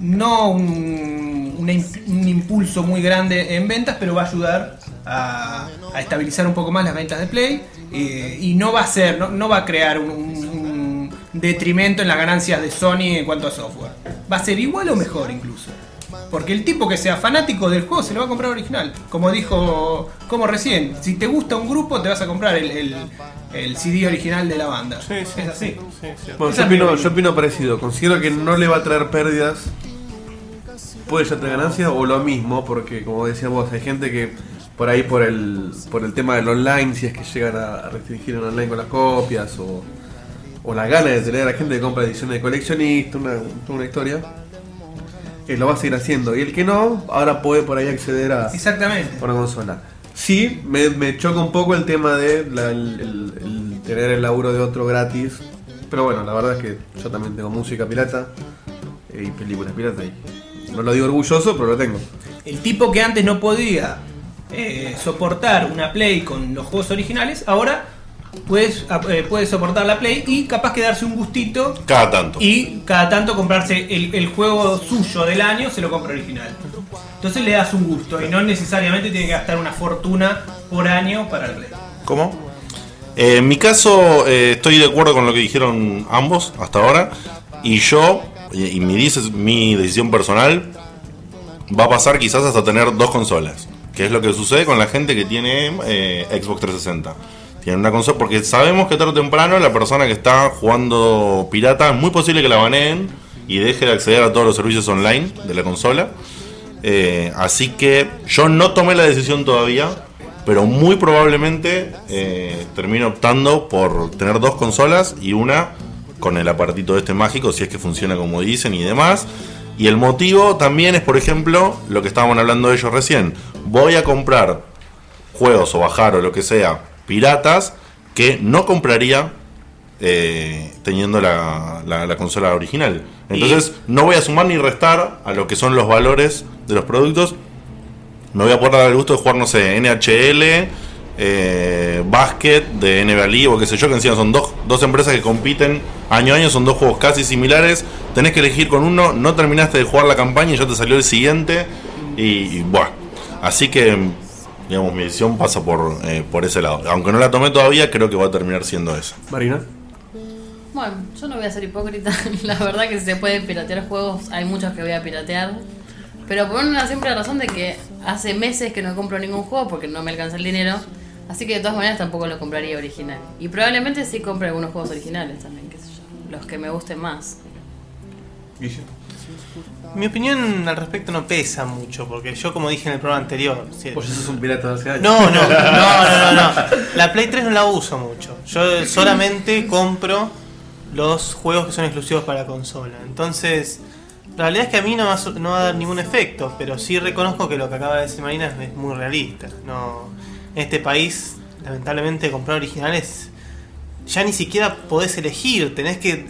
no un, una un impulso muy grande en ventas, pero va a ayudar a, a estabilizar un poco más las ventas de Play. eh, y no va a ser, no, no va a crear un, un- un detrimento en las ganancias de Sony en cuanto a software. Va a ser igual o mejor incluso. Porque el tipo que sea fanático del juego se lo va a comprar original. Como dijo, como recién, si te gusta un grupo te vas a comprar el, el- el CD original de la banda. Sí, sí, es así. sí, sí. Bueno, Esa yo es mi opino, opinión. yo opino parecido. Considero que no le va a traer pérdidas. Puede ya traer ganancias o lo mismo, porque como decía vos, hay gente que por ahí por el, por el tema del online, si es que llegan a restringir el online con las copias o, o la gana de tener a gente que compra ediciones de coleccionista, una, historia, eh, lo va a seguir haciendo. Y el que no, ahora puede por ahí acceder a, Exactamente. a una consola. Sí, me, me choca un poco el tema de la- el, el- el tener el laburo de otro gratis. Pero bueno, la verdad es que yo también tengo música pirata eh, y películas pirata. Y no lo digo orgulloso, pero lo tengo. El tipo que antes no podía eh, soportar una Play con los juegos originales, ahora puedes, eh, puede soportar la Play y capaz que darse un gustito Cada tanto. y cada tanto comprarse el, el juego suyo del año, se lo compra original. Entonces le das un gusto y no necesariamente tiene que gastar una fortuna por año para el Play. ¿Cómo? Eh, en mi caso, eh, estoy de acuerdo con lo que dijeron ambos hasta ahora. Y yo, y mi, mi decisión personal, va a pasar quizás hasta tener dos consolas. Que es lo que sucede con la gente que tiene eh, Xbox 360. Tienen una consola, porque sabemos que tarde o temprano la persona que está jugando pirata es muy posible que la baneen y deje de acceder a todos los servicios online de la consola. Eh, así que yo no tomé la decisión todavía, pero muy probablemente eh, termino optando por tener dos consolas y una con el aparatito este mágico, si es que funciona como dicen y demás. Y el motivo también es, por ejemplo, lo que estábamos hablando ellos recién. Voy a comprar juegos o bajar o lo que sea, piratas, que no compraría eh, teniendo la, la- la consola original. Entonces no voy a sumar ni restar a lo que son los valores de los productos. Me voy a poder dar el gusto de jugar, no sé, NHL, eh, Basket, de NBA League o qué sé yo, que encima son dos, dos empresas que compiten año a año, son dos juegos casi similares. Tenés que elegir con uno, no terminaste de jugar la campaña y ya te salió el siguiente. Y, y, bueno, así que digamos, mi decisión pasa por, eh, por ese lado. Aunque no la tomé todavía, creo que va a terminar siendo esa. Marina. Bueno, yo no voy a ser hipócrita. [LAUGHS] La verdad que si se pueden piratear juegos, hay muchos que voy a piratear. Pero por una simple razón de que hace meses que no compro ningún juego porque no me alcanza el dinero. Así que de todas maneras tampoco lo compraría original. Y probablemente sí compre algunos juegos originales también, qué sé yo. Los que me gusten más. Guille. Mi opinión al respecto no pesa mucho, porque yo, como dije en el programa anterior, si- Pues eso es un pirata de hace años. No, no, no, no, no, no. La Play 3 no la uso mucho. Yo solamente compro los juegos que son exclusivos para consola. Entonces, la realidad es que a mí no va, a su- no va a dar ningún efecto, pero sí reconozco que lo que acaba de decir Marina es muy realista. No, en este país, lamentablemente, comprar originales ya ni siquiera podés elegir. Tenés que.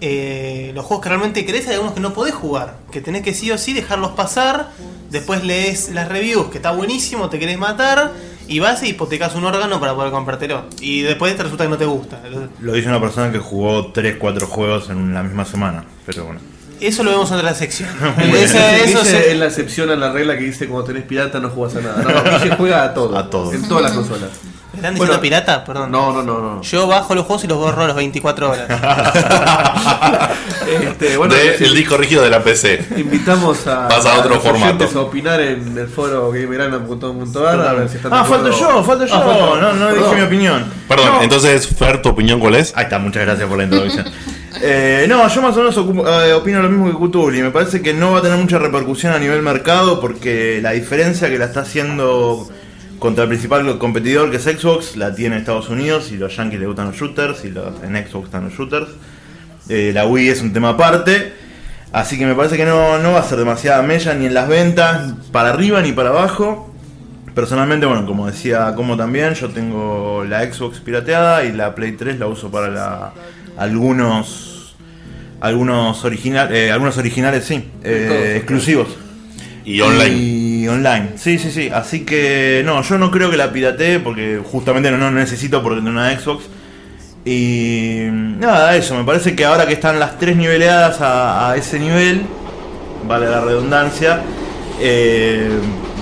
eh, los juegos que realmente querés, hay algunos que no podés jugar. Que tenés que sí o sí dejarlos pasar. Después lees las reviews, que está buenísimo, te querés matar. Y vas y hipotecas un órgano para poder comprártelo. Y después te resulta que no te gusta. Lo dice una persona que jugó 3-4 juegos en la misma semana. Pero bueno. Eso lo vemos en otra sección. [LAUGHS] Ese- eso se- es la excepción a la regla que dice cuando tenés pirata no jugás a nada. No, no, Guille juega a todo. [LAUGHS] A todo. En todas las consolas. ¿Me están diciendo Bueno, pirata? Perdón. No, no, no, no. Yo bajo los juegos y los borro a las 24 horas. [LAUGHS] Este, bueno, De- sí, el disco rígido de la PC. invitamos a, Pasa a otro los formato. a opinar en el foro gamerana.com.ar a ver si están Ah, falto yo, falto yo. Ah, falto- no, no dije perdón. mi opinión. Perdón, No. entonces, Fer, ¿tu opinión cuál es? Ahí está, muchas gracias por la introducción. Eh, no, yo más o menos eh, opino lo mismo que Cutuli. Me parece que no va a tener mucha repercusión a nivel mercado porque la diferencia que la está haciendo contra el principal competidor que es Xbox la tiene Estados Unidos y los yankees les gustan los shooters y en Xbox están los shooters. Eh, la Wii es un tema aparte. Así que me parece que no, no va a ser demasiada mella ni en las ventas, para arriba ni para abajo. Personalmente, bueno, como decía Como también, yo tengo la Xbox pirateada y la Play 3 la uso para la, algunos algunos original, eh, algunos originales, sí, eh, exclusivos. Y online. Y online, sí, sí, sí. Así que no, yo no creo que la piratee porque justamente no, no necesito porque tengo una Xbox. Y nada, eso, me parece que ahora que están las tres niveleadas a, a ese nivel, vale la redundancia, eh,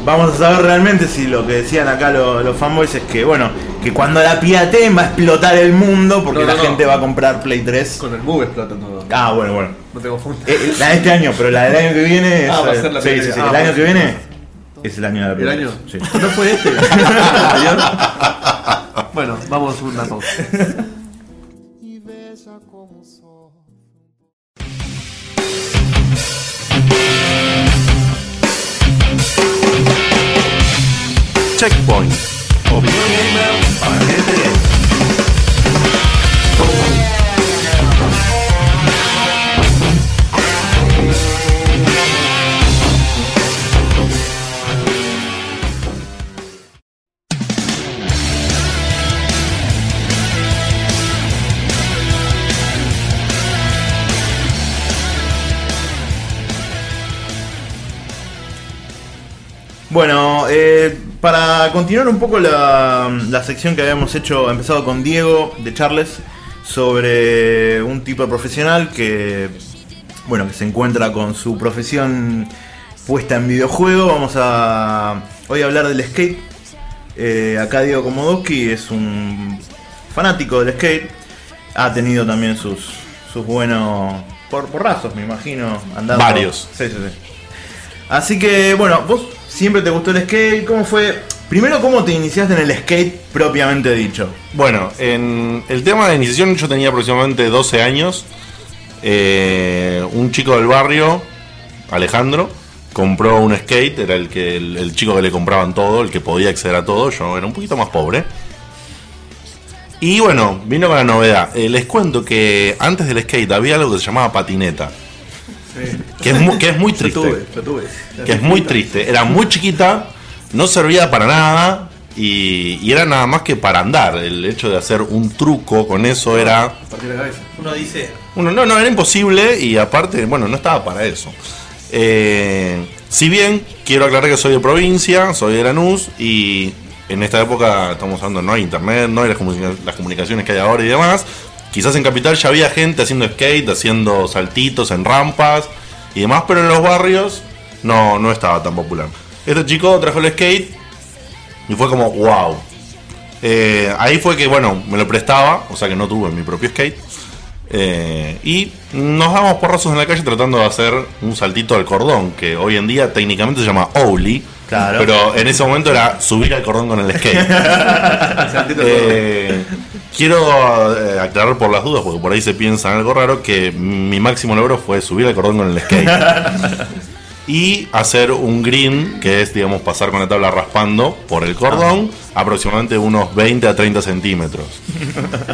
vamos a saber realmente si lo que decían acá lo- los fanboys es que, bueno, que cuando la pirateen va a explotar el mundo porque No, no, la no. gente va a comprar Play 3. Con el Move explota todo. Ah, bueno, bueno. No tengo fondo. Eh, la de este año, pero la del año que viene [LAUGHS] es. Ah, va a ser la sí, sí, sí, Ah, el año pues. que viene es el año de la ¿El Play año? 3, sí. ¿No fue este? ¿El [LAUGHS] [LAUGHS] bueno, vamos a una pausa. Checkpoint. Opinión gamer para gente gamer. Bueno, eh, para continuar un poco la, la sección que habíamos hecho, empezado con Diego de Charles, sobre un tipo profesional que, bueno, que se encuentra con su profesión puesta en videojuego. Vamos a hoy a hablar del skate. Eh, acá Diego Komodowski es un fanático del skate. Ha tenido también sus, sus buenos por, porrazos, me imagino. Andando. Varios. Sí, sí, sí. Así que, bueno, vos siempre te gustó el skate. ¿Cómo fue? Primero, ¿cómo te iniciaste en el skate propiamente dicho? Bueno, en el tema de iniciación yo tenía aproximadamente 12 años. Eh, un chico del barrio, Alejandro, compró un skate, era el que el, el chico que le compraban todo, el que podía acceder a todo, yo era un poquito más pobre. Y bueno, vino con la novedad. Eh, les cuento que antes del skate había algo que se llamaba patineta. Que es, mu- que es muy Yo triste tuve, yo tuve. que es muy triste. Era muy chiquita, no servía para nada y, y era nada más que para andar. El hecho de hacer un truco con eso era. Partir la cabeza. Uno dice, Uno, no, no, era imposible y aparte, bueno, no estaba para eso. Eh, si bien quiero aclarar que soy de provincia, soy de Lanús y en esta época estamos hablando, no hay internet, no hay las, comunica- las comunicaciones que hay ahora y demás. Quizás en Capital ya había gente haciendo skate, haciendo saltitos en rampas y demás, pero en los barrios no, no estaba tan popular. Este chico trajo el skate y fue como, wow. Eh, ahí fue que, bueno, me lo prestaba, o sea que no tuve mi propio skate. Eh, y nos damos porrazos en la calle tratando de hacer un saltito al cordón, que hoy en día técnicamente se llama Owly, Claro. Pero en ese momento era subir al cordón con el skate. [LAUGHS] Eh, quiero eh, aclarar por las dudas, porque por ahí se piensa en algo raro, que mi máximo logro fue subir al cordón con el skate. [LAUGHS] y hacer un green, que es, digamos, pasar con la tabla raspando por el cordón, aproximadamente unos 20 a 30 centímetros.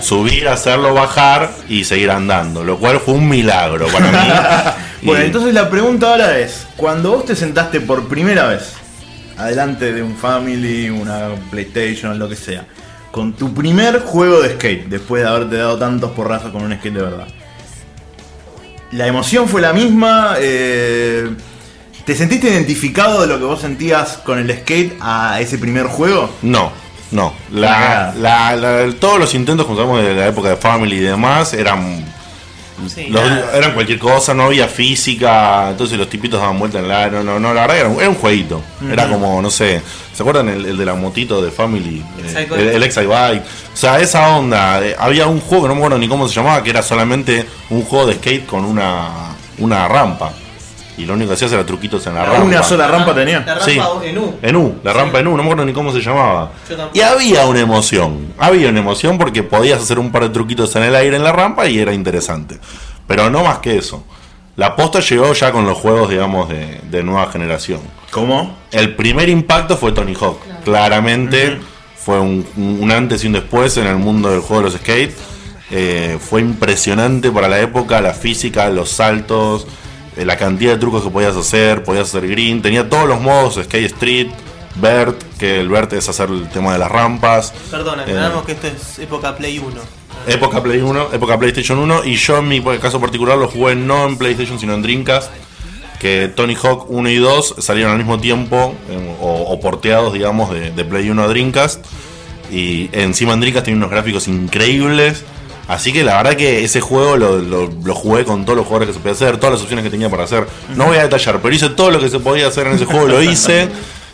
Subir, hacerlo bajar y seguir andando, lo cual fue un milagro para mí. [LAUGHS] Bueno, Y- entonces la pregunta ahora es, cuando vos te sentaste por primera vez, adelante de un Family, una PlayStation, lo que sea, con tu primer juego de skate, después de haberte dado tantos porrazos con un skate de verdad, ¿la emoción fue la misma? Eh, ¿Te sentiste identificado de lo que vos sentías con el skate a ese primer juego? No, no. La, la- la- todos los intentos, como sabemos, de la época de Family y demás, eran, Sí, los- eran cualquier cosa, no había física, entonces los tipitos daban vuelta en la... No, no, no, la verdad era un, era un jueguito. Era como, no sé, ¿se acuerdan el, el de la motito de Family? El Eh, el, Bike. el Excite Bike. O sea, esa onda. eh, había un juego que no me acuerdo ni cómo se llamaba, que era solamente un juego de skate con una, una rampa. Y lo único que hacías era truquitos en la rampa. Una sola rampa tenía. La rampa Sí. en U. En U, la rampa en U, no me acuerdo ni cómo se llamaba. Y había una emoción, había una emoción porque podías hacer un par de truquitos en el aire en la rampa y era interesante. Pero no más que eso. La posta llegó ya con los juegos, digamos, de, de nueva generación. ¿Cómo? El primer impacto fue Tony Hawk. Claramente fue un, un antes y un después en el mundo del juego de los skates. Eh, fue impresionante para la época, la física, los saltos, la cantidad de trucos que podías hacer. Podías hacer green, tenía todos los modos: skate street, Bert, que el Bert es hacer el tema de las rampas. Perdona, Eh, aclaramos que esto es época Play 1. Época Play 1, época PlayStation 1 y yo en mi caso particular lo jugué no en PlayStation sino en Dreamcast, que Tony Hawk 1 y 2 salieron al mismo tiempo eh, o, o porteados digamos de, de Play 1 a Dreamcast y encima en Dreamcast tiene unos gráficos increíbles, así que la verdad que ese juego lo, jugué con todos los jugadores que se podía hacer, todas las opciones que tenía para hacer, no voy a detallar, pero hice todo lo que se podía hacer en ese juego, lo hice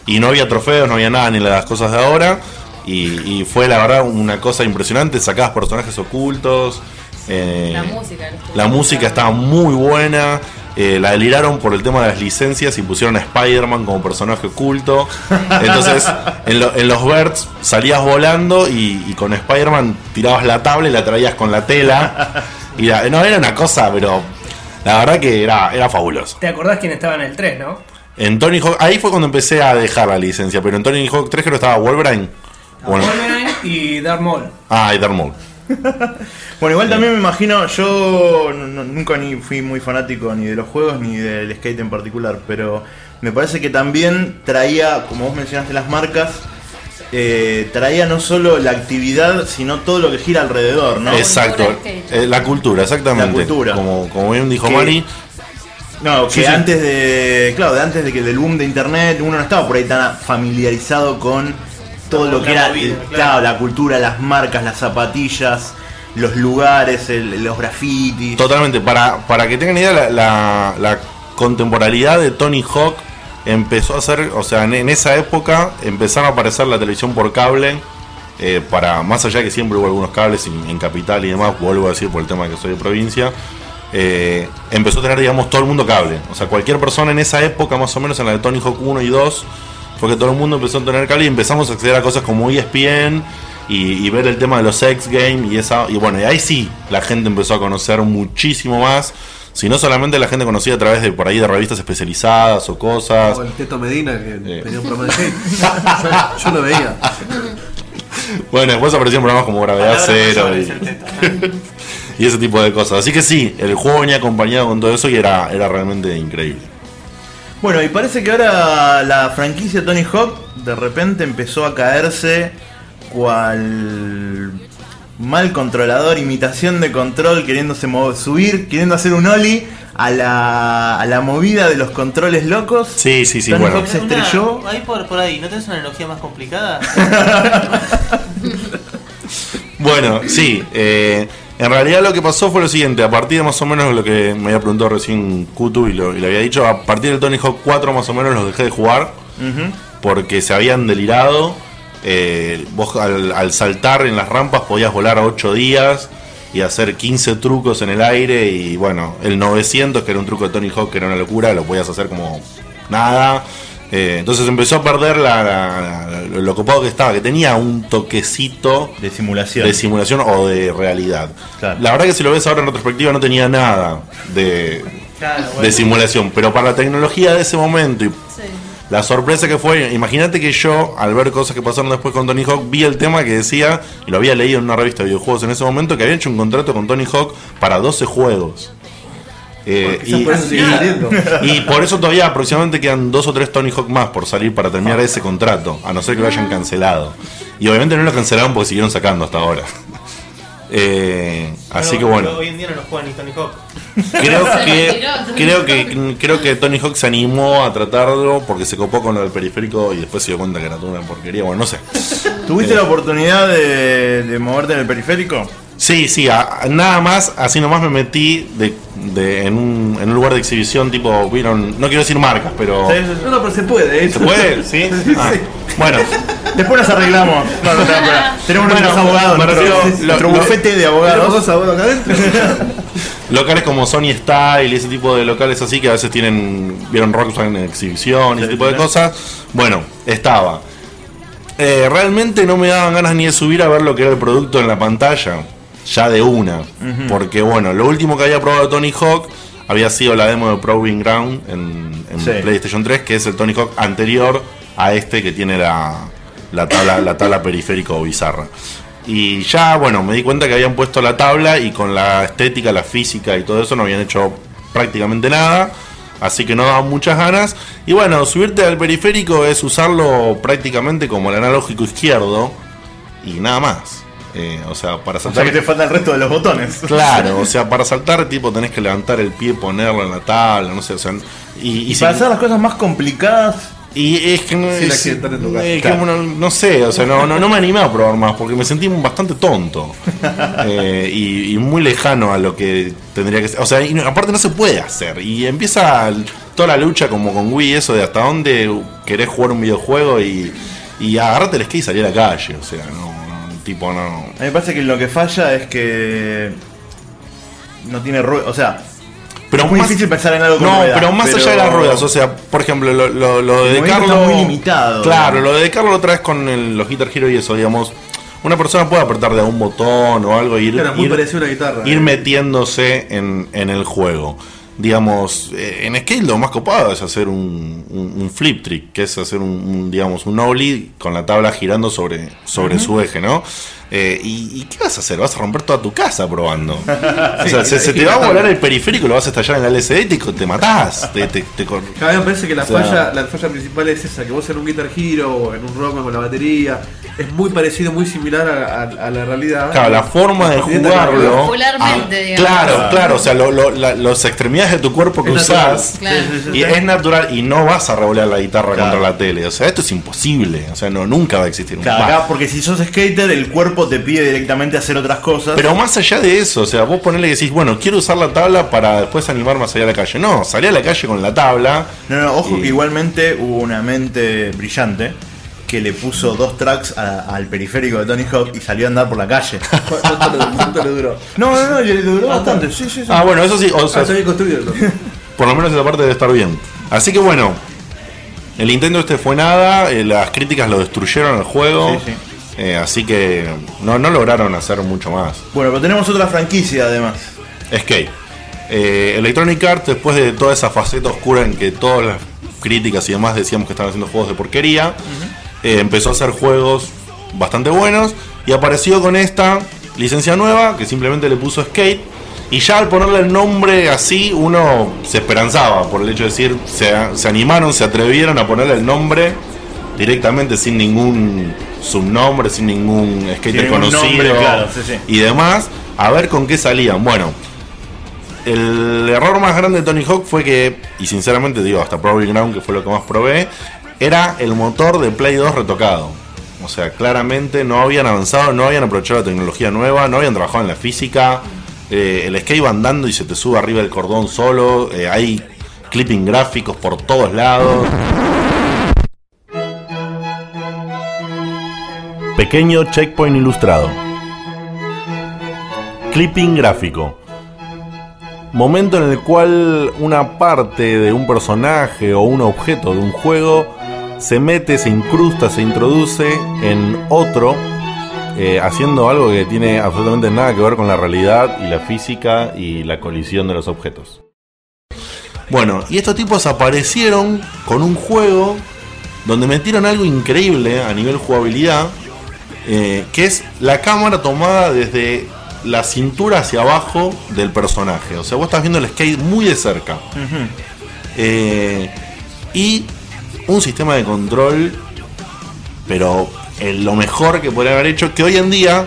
y no había trofeos, no había nada ni las cosas de ahora. Y fue la verdad una cosa impresionante, sacabas personajes ocultos. Eh, La música. la música estaba muy buena. eh, la deliraron por el tema de las licencias y pusieron a Spider-Man como personaje oculto. [LAUGHS] Entonces, en, lo- en los Birds salías volando y, y con Spider-Man tirabas la tabla y la traías con la tela. Y la- no, era una cosa, pero la verdad que era, era fabuloso. ¿Te acordás quién estaba en el 3, no? En Tony Hawk, ahí fue cuando empecé a dejar la licencia, pero en Tony Hawk 3 creo que estaba Wolverine. Bueno, Wolverine y Darth Maul. ah, y Darth Maul. [LAUGHS] Bueno, igual también me imagino, yo no- nunca ni fui muy fanático ni de los juegos ni del skate en particular, pero me parece que también traía, como vos mencionaste las marcas, eh, traía no solo la actividad, sino todo lo que gira alrededor, ¿no? Exacto, eh, la cultura, exactamente. La cultura. Como, como bien dijo Que- Mari, No, que Sí, sí. antes de, claro, de antes de que del boom de internet, uno no estaba por ahí tan familiarizado con todo lo que era, movida, claro. la cultura, las marcas, las zapatillas, los lugares, el- los grafitis. totalmente, para, para que tengan idea, la, la, la contemporaneidad de Tony Hawk empezó a ser, o sea, en, en esa época empezaron a aparecer la televisión por cable. eh, para más allá que siempre hubo algunos cables en, en capital y demás, vuelvo a decir por el tema de que soy de provincia, eh, empezó a tener, digamos, todo el mundo cable. O sea, cualquier persona en esa época, más o menos en la de Tony Hawk 1 y 2, fue que todo el mundo empezó a tener cable y empezamos a acceder a cosas como ESPN y, y ver el tema de los X Games y esa. Y bueno, y ahí sí la gente empezó a conocer muchísimo más. Si no solamente la gente conocía a través de por ahí de revistas especializadas o cosas. O el Teto Medina que Eh. tenía un programa de yo, yo lo veía. [LAUGHS] Bueno, después aparecieron programas como Gravedad Cero [LAUGHS] y ese tipo de cosas. Así que sí, el juego venía acompañado con todo eso y era, era realmente increíble. Bueno, y parece que ahora la franquicia Tony Hawk de repente empezó a caerse cual mal controlador, imitación de control, queriéndose mo- subir, queriendo hacer un ollie a la, a la movida de los controles locos. Sí, sí, sí, Tony bueno. Hawk se Una- estrelló. ahí por, por ahí, ¿no tenés una analogía más complicada? [LAUGHS] [LAUGHS] Bueno, sí. eh, en realidad lo que pasó fue lo siguiente. A partir de más o menos lo que me había preguntado recién Kutu y, lo, y le había dicho, a partir del Tony Hawk 4 más o menos los dejé de jugar porque se habían delirado. Eh, vos al, al saltar en las rampas podías volar 8 días y hacer 15 trucos en el aire y bueno, el 900 que era un truco de Tony Hawk que era una locura, lo podías hacer como nada. Eh, entonces empezó a perder la, la- la- lo copado que estaba, que tenía un toquecito De simulación. de simulación o de realidad. Claro. La verdad que si lo ves ahora en retrospectiva no tenía nada de, Claro, de bueno. simulación, pero para la tecnología de ese momento y Sí. la sorpresa que fue, imagínate que yo, al ver cosas que pasaron después con Tony Hawk, vi el tema que decía, y lo había leído en una revista de videojuegos en ese momento, que había hecho un contrato con Tony Hawk para 12 juegos. Eh, Quizás por eso saliendo. y por eso todavía aproximadamente quedan dos o tres Tony Hawk más por salir para terminar ese contrato, a no ser que lo hayan cancelado. Y obviamente no lo cancelaron porque siguieron sacando hasta ahora. Eh, así que bueno. Hoy en día no lo juega ni Tony Hawk. Creo [LAUGHS] que, creo Hawk. que creo que Tony Hawk se animó a tratarlo porque se copó con lo del periférico y después se dio cuenta que era toda una porquería. Bueno, no sé. ¿Tuviste la oportunidad de, de moverte en el periférico? Sí, sí, a- a- nada más, así nomás me metí de, de- en, un, en un lugar de exhibición tipo, vieron, no quiero decir marcas, pero... Sí. No, no, pero se puede, ¿eh? ¿Se puede? ¿Sí? [LAUGHS] Ah, Bueno, Después las arreglamos. No, no, no, pero tenemos Bueno, nuestros abogados, nuestro, lo- bufete de abogados. dos abogados acá adentro. [LAUGHS] locales como Sony Style y ese tipo de locales así que a veces tienen, vieron Rockstar en exhibición y ese tipo de cosas. Bueno, estaba. Eh, realmente no me daban ganas ni de subir a ver lo que era el producto en la pantalla, ya de una. Porque bueno, lo último que había probado Tony Hawk había sido la demo de Proving Ground en, en Sí. PlayStation 3, que es el Tony Hawk anterior a este que tiene la, la tabla, la tabla periférico bizarra. Y ya, bueno, me di cuenta que habían puesto la tabla y con la estética, la física y todo eso no habían hecho prácticamente nada. Así que no daban muchas ganas. Y bueno, subirte al periférico es usarlo prácticamente como el analógico izquierdo y nada más. Eh, o sea, para O sea saltar. que te falta el resto de los botones. Claro, o sea, [LAUGHS] para saltar, tipo, tenés que levantar el pie, ponerlo en la tabla, no sé, o sea. Y, y Y si- para hacer las cosas más complicadas, y es que no es, accidentar en tu casa. es que Claro. no, sé, o sea, no, no, no me animé a probar más porque me sentí bastante tonto [LAUGHS] Eh, y, y muy lejano a lo que tendría que ser. O sea, y aparte no se puede hacer. Y empieza toda la lucha como con Wii, eso de hasta dónde querés jugar un videojuego y, y agarrarte el skate y salir a la calle. O sea, no, tipo, no. a mí me parece que lo que falla es que no tiene ruedas. O sea, Pero es muy más- difícil pensar en algo con No, ruedas, pero más allá de las ruedas, o sea, por ejemplo, lo, lo, lo de está muy limitado, Claro, lo de Carlos otra vez con el- los Guitar Hero y eso, digamos. Una persona puede apretar de un botón o algo e ir, Claro, muy ir- parecido a una guitarra. ir eh. metiéndose en, en el juego. Digamos, eh, en skate lo más copado es hacer un, un- un flip trick, que es hacer un, un, digamos, un ollie con la tabla girando sobre, sobre su eje, ¿no? Eh, y, y qué vas a hacer? Vas a romper toda tu casa probando. [LAUGHS] o sea, se, se te va a volar el periférico, lo vas a estallar en la LCD y te, te matás. Te, te- te cor- Cada vez me parece que la O sea- falla, la falla principal es esa, que vos en un Guitar Hero o en un Rockman con la batería, es muy parecido, muy similar a, a- a la realidad. Claro, la forma de jugarlo. Popularmente, ah. Claro, claro, o sea, lo- lo- la- las extremidades de tu cuerpo que Es natural. usás. Claro. Y es natural y no vas a revolear la guitarra Claro. contra la tele. O sea, esto es imposible. O sea, no, nunca va a existir un claro, acá, porque si sos skater, el cuerpo te pide directamente hacer otras cosas. Pero más allá de eso, o sea, vos ponele que decís, bueno, quiero usar la tabla para después animarme a salir a la calle. No, salí a la calle con la tabla. No, no, ojo Y- que igualmente hubo una mente brillante que le puso dos tracks a- al periférico de Tony Hawk y salió a andar por la calle. [LAUGHS] ¿Cuánto le- duró? No, no, no, y le duró bastante. Sí, sí, sí. Ah, bueno, eso sí, o Ah, sea, bien construido. [LAUGHS] por lo menos esa parte debe estar bien. Así que bueno, el intento este fue nada, eh, las críticas lo destruyeron el juego. Sí, sí. Eh, así que no, no lograron hacer mucho más. Bueno, pero tenemos otra franquicia además. Skate. Eh, Electronic Arts, después de toda esa faceta oscura en que todas las críticas y demás decíamos que estaban haciendo juegos de porquería, eh, empezó a hacer juegos bastante buenos y apareció con esta licencia nueva que simplemente le puso Skate. Y ya al ponerle el nombre así, uno se esperanzaba por el hecho de decir, se, se animaron, se atrevieron a ponerle el nombre directamente sin ningún subnombre, sin ningún skater ningún conocido nombre, claro, sí, sí. y demás, a ver con qué salían. Bueno, el error más grande de Tony Hawk fue que, y sinceramente digo, hasta Proving Ground, que fue lo que más probé, era el motor de Play 2 retocado. O sea, claramente no habían avanzado, no habían aprovechado la tecnología nueva, no habían trabajado en la física. eh, el skate va andando y se te sube arriba del cordón solo. eh, hay clipping gráficos por todos lados. Pequeño checkpoint ilustrado. Clipping gráfico. Momento en el cual una parte de un personaje o un objeto de un juego se mete, se incrusta, se introduce en otro, eh, haciendo algo que tiene absolutamente nada que ver con la realidad y la física y la colisión de los objetos. Bueno, y estos tipos aparecieron con un juego donde metieron algo increíble a nivel jugabilidad, eh, que es la cámara tomada desde la cintura hacia abajo del personaje. O sea, vos estás viendo el skate muy de cerca. Eh, y un sistema de control, pero en lo mejor que podría haber hecho, que hoy en día,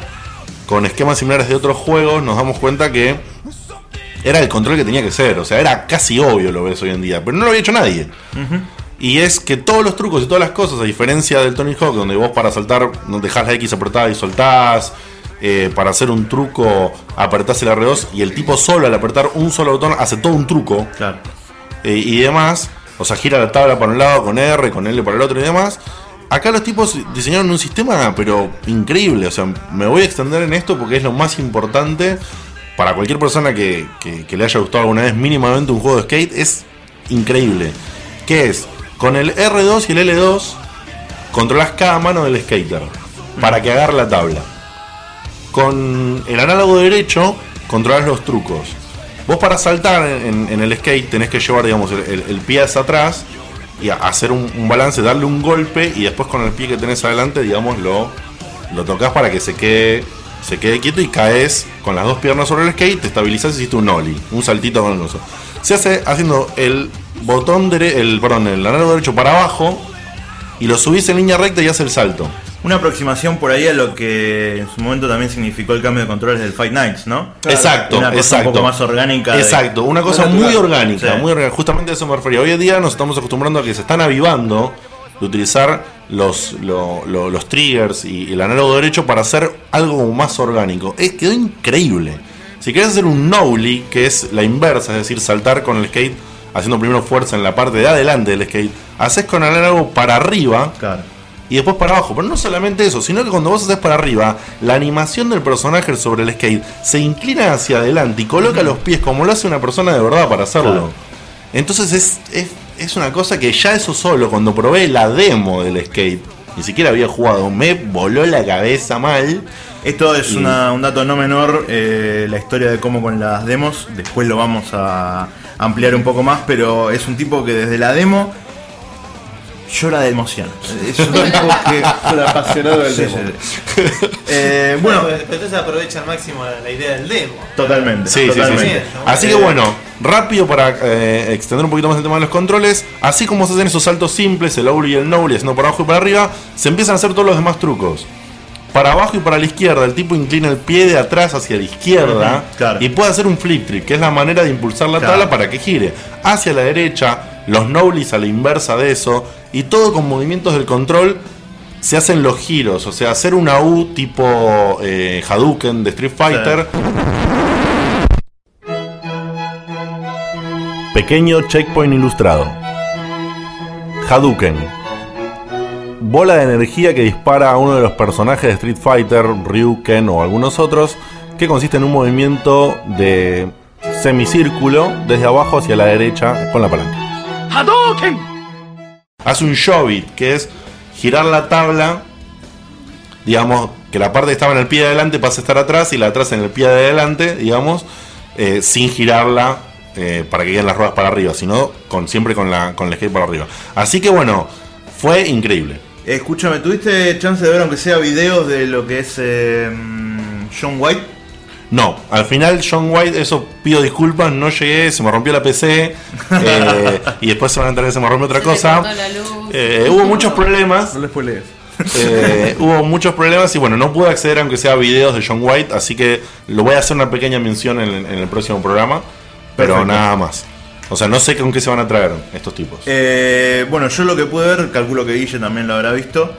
con esquemas similares de otros juegos, nos damos cuenta que era el control que tenía que ser. O sea, era casi obvio lo ves hoy en día, pero no lo había hecho nadie. Y es que todos los trucos y todas las cosas, a diferencia del Tony Hawk, donde vos para saltar dejás la X apretada y soltás, eh, para hacer un truco apretás el R2 y el tipo solo al apretar un solo botón hace todo un truco Claro. eh, y demás, o sea, gira la tabla para un lado con R, con L para el otro y demás. Acá los tipos diseñaron un sistema, pero increíble. O sea, me voy a extender en esto porque es lo más importante para cualquier persona que, que- que le haya gustado alguna vez mínimamente un juego de skate. Es increíble. ¿Qué es? Con el R2 y el L2 controlas cada mano del skater para que agarre la tabla. Con el análogo derecho controlas los trucos. Vos para saltar en, el skate tenés que llevar, digamos, el, pie hacia atrás y hacer un, balance, darle un golpe y después con el pie que tenés adelante, digamos, lo, lo tocas para que se quede, quieto y caes con las dos piernas sobre el skate, te estabilizas y hiciste un ollie, un saltito con. Se hace haciendo el botón, dere- el, perdón, el análogo derecho para abajo y lo subís en línea recta y hace el salto. Una aproximación por ahí a lo que en su momento también significó el cambio de controles del Fight Nights, ¿no? Exacto, Una cosa exacto. un poco más orgánica. de- Exacto, una cosa muy orgánica, Sí. muy orgánica. Justamente a eso me refería. Hoy en día nos estamos acostumbrando a que se están avivando de utilizar los, lo- lo- los triggers y el análogo derecho para hacer algo más orgánico. Es, quedó increíble. Si querés hacer un nollie, que es la inversa, es decir, saltar con el skate haciendo primero fuerza en la parte de adelante del skate, haces con el análogo para arriba Claro. y después para abajo. Pero no solamente eso, sino que cuando vos haces para arriba, la animación del personaje sobre el skate se inclina hacia adelante y coloca los pies como lo hace una persona de verdad para hacerlo. Claro. Entonces es, es, es una cosa que ya eso solo, cuando probé la demo del skate, ni siquiera había jugado, me voló la cabeza mal. Esto es Y- una- un dato no menor, eh, la historia de cómo con las demos, después lo vamos a ampliar un poco más, pero es un tipo que desde la demo llora de emoción. Es un tipo [LAUGHS] que... Apasionado del Sí, demo. sí, sí. Eh, bueno, pero entonces aprovecha al máximo la, idea del demo. totalmente. Sí, sí, sí, totalmente. sí. Así que bueno, rápido para eh, extender un poquito más el tema de los controles, así como se hacen esos saltos simples, el Owly y el Nowly, haciendo para abajo y para arriba, se empiezan a hacer todos los demás trucos. Para abajo y para la izquierda, el tipo inclina el pie de atrás hacia la izquierda claro. y puede hacer un flip trick, que es la manera de impulsar la Claro. tabla para que gire hacia la derecha, los Nowlies a la inversa de eso, y todo con movimientos del control se hacen los giros, o sea, hacer una U tipo eh, Hadouken de Street Fighter. Pequeño checkpoint ilustrado. Hadouken. Bola de energía que dispara a uno de los personajes de Street Fighter, Ryu, Ken o algunos otros, que consiste en un movimiento de semicírculo desde abajo hacia la derecha con la palanca. Hace un shove-it, que es girar la tabla, digamos, que la parte que estaba en el pie de adelante pase a estar atrás y la atrás en el pie de adelante, digamos, eh, sin girarla eh, para que queden las ruedas para arriba, sino con, siempre con, la, con el skate para arriba. Así que bueno, fue increíble. Eh, Escúchame, ¿tuviste chance de ver aunque sea videos de lo que es eh, John White? No, al final John White, eso pido disculpas, no llegué, se me rompió la PC eh, [LAUGHS] y después se van a enterar que se me rompió otra Se cosa. luz. Eh, hubo muchos problemas, No les spoilees. eh, hubo muchos problemas y bueno, no pude acceder aunque sea a videos de John White, así que lo voy a hacer una pequeña mención en, en el próximo programa, pero Perfecto. nada más. O sea, no sé con qué se van a traer estos tipos. Eh, bueno, yo lo que pude ver, calculo que Guille también lo habrá visto,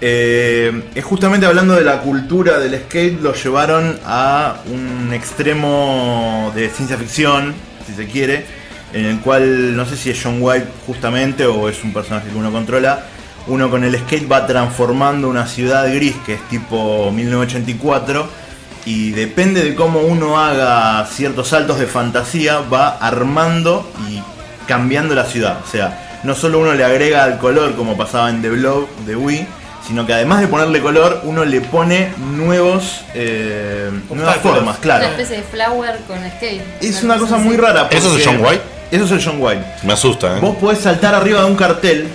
eh, es justamente hablando de la cultura del skate, lo llevaron a un extremo de ciencia ficción, si se quiere, en el cual no sé si es John White justamente o es un personaje que uno controla. Uno con el skate va transformando una ciudad gris que es tipo 1984 y depende de cómo uno haga ciertos saltos de fantasía, va armando y cambiando la ciudad. O sea, no solo uno le agrega el color como pasaba en The Blob de Wii, sino que además de ponerle color, uno le pone nuevos eh, nuevas formas, claro. Una especie de flower con skate. Es una cosa muy rara. ¿Eso es el John White? Eso es el John White. Me asusta, ¿eh? Vos podés saltar arriba de un cartel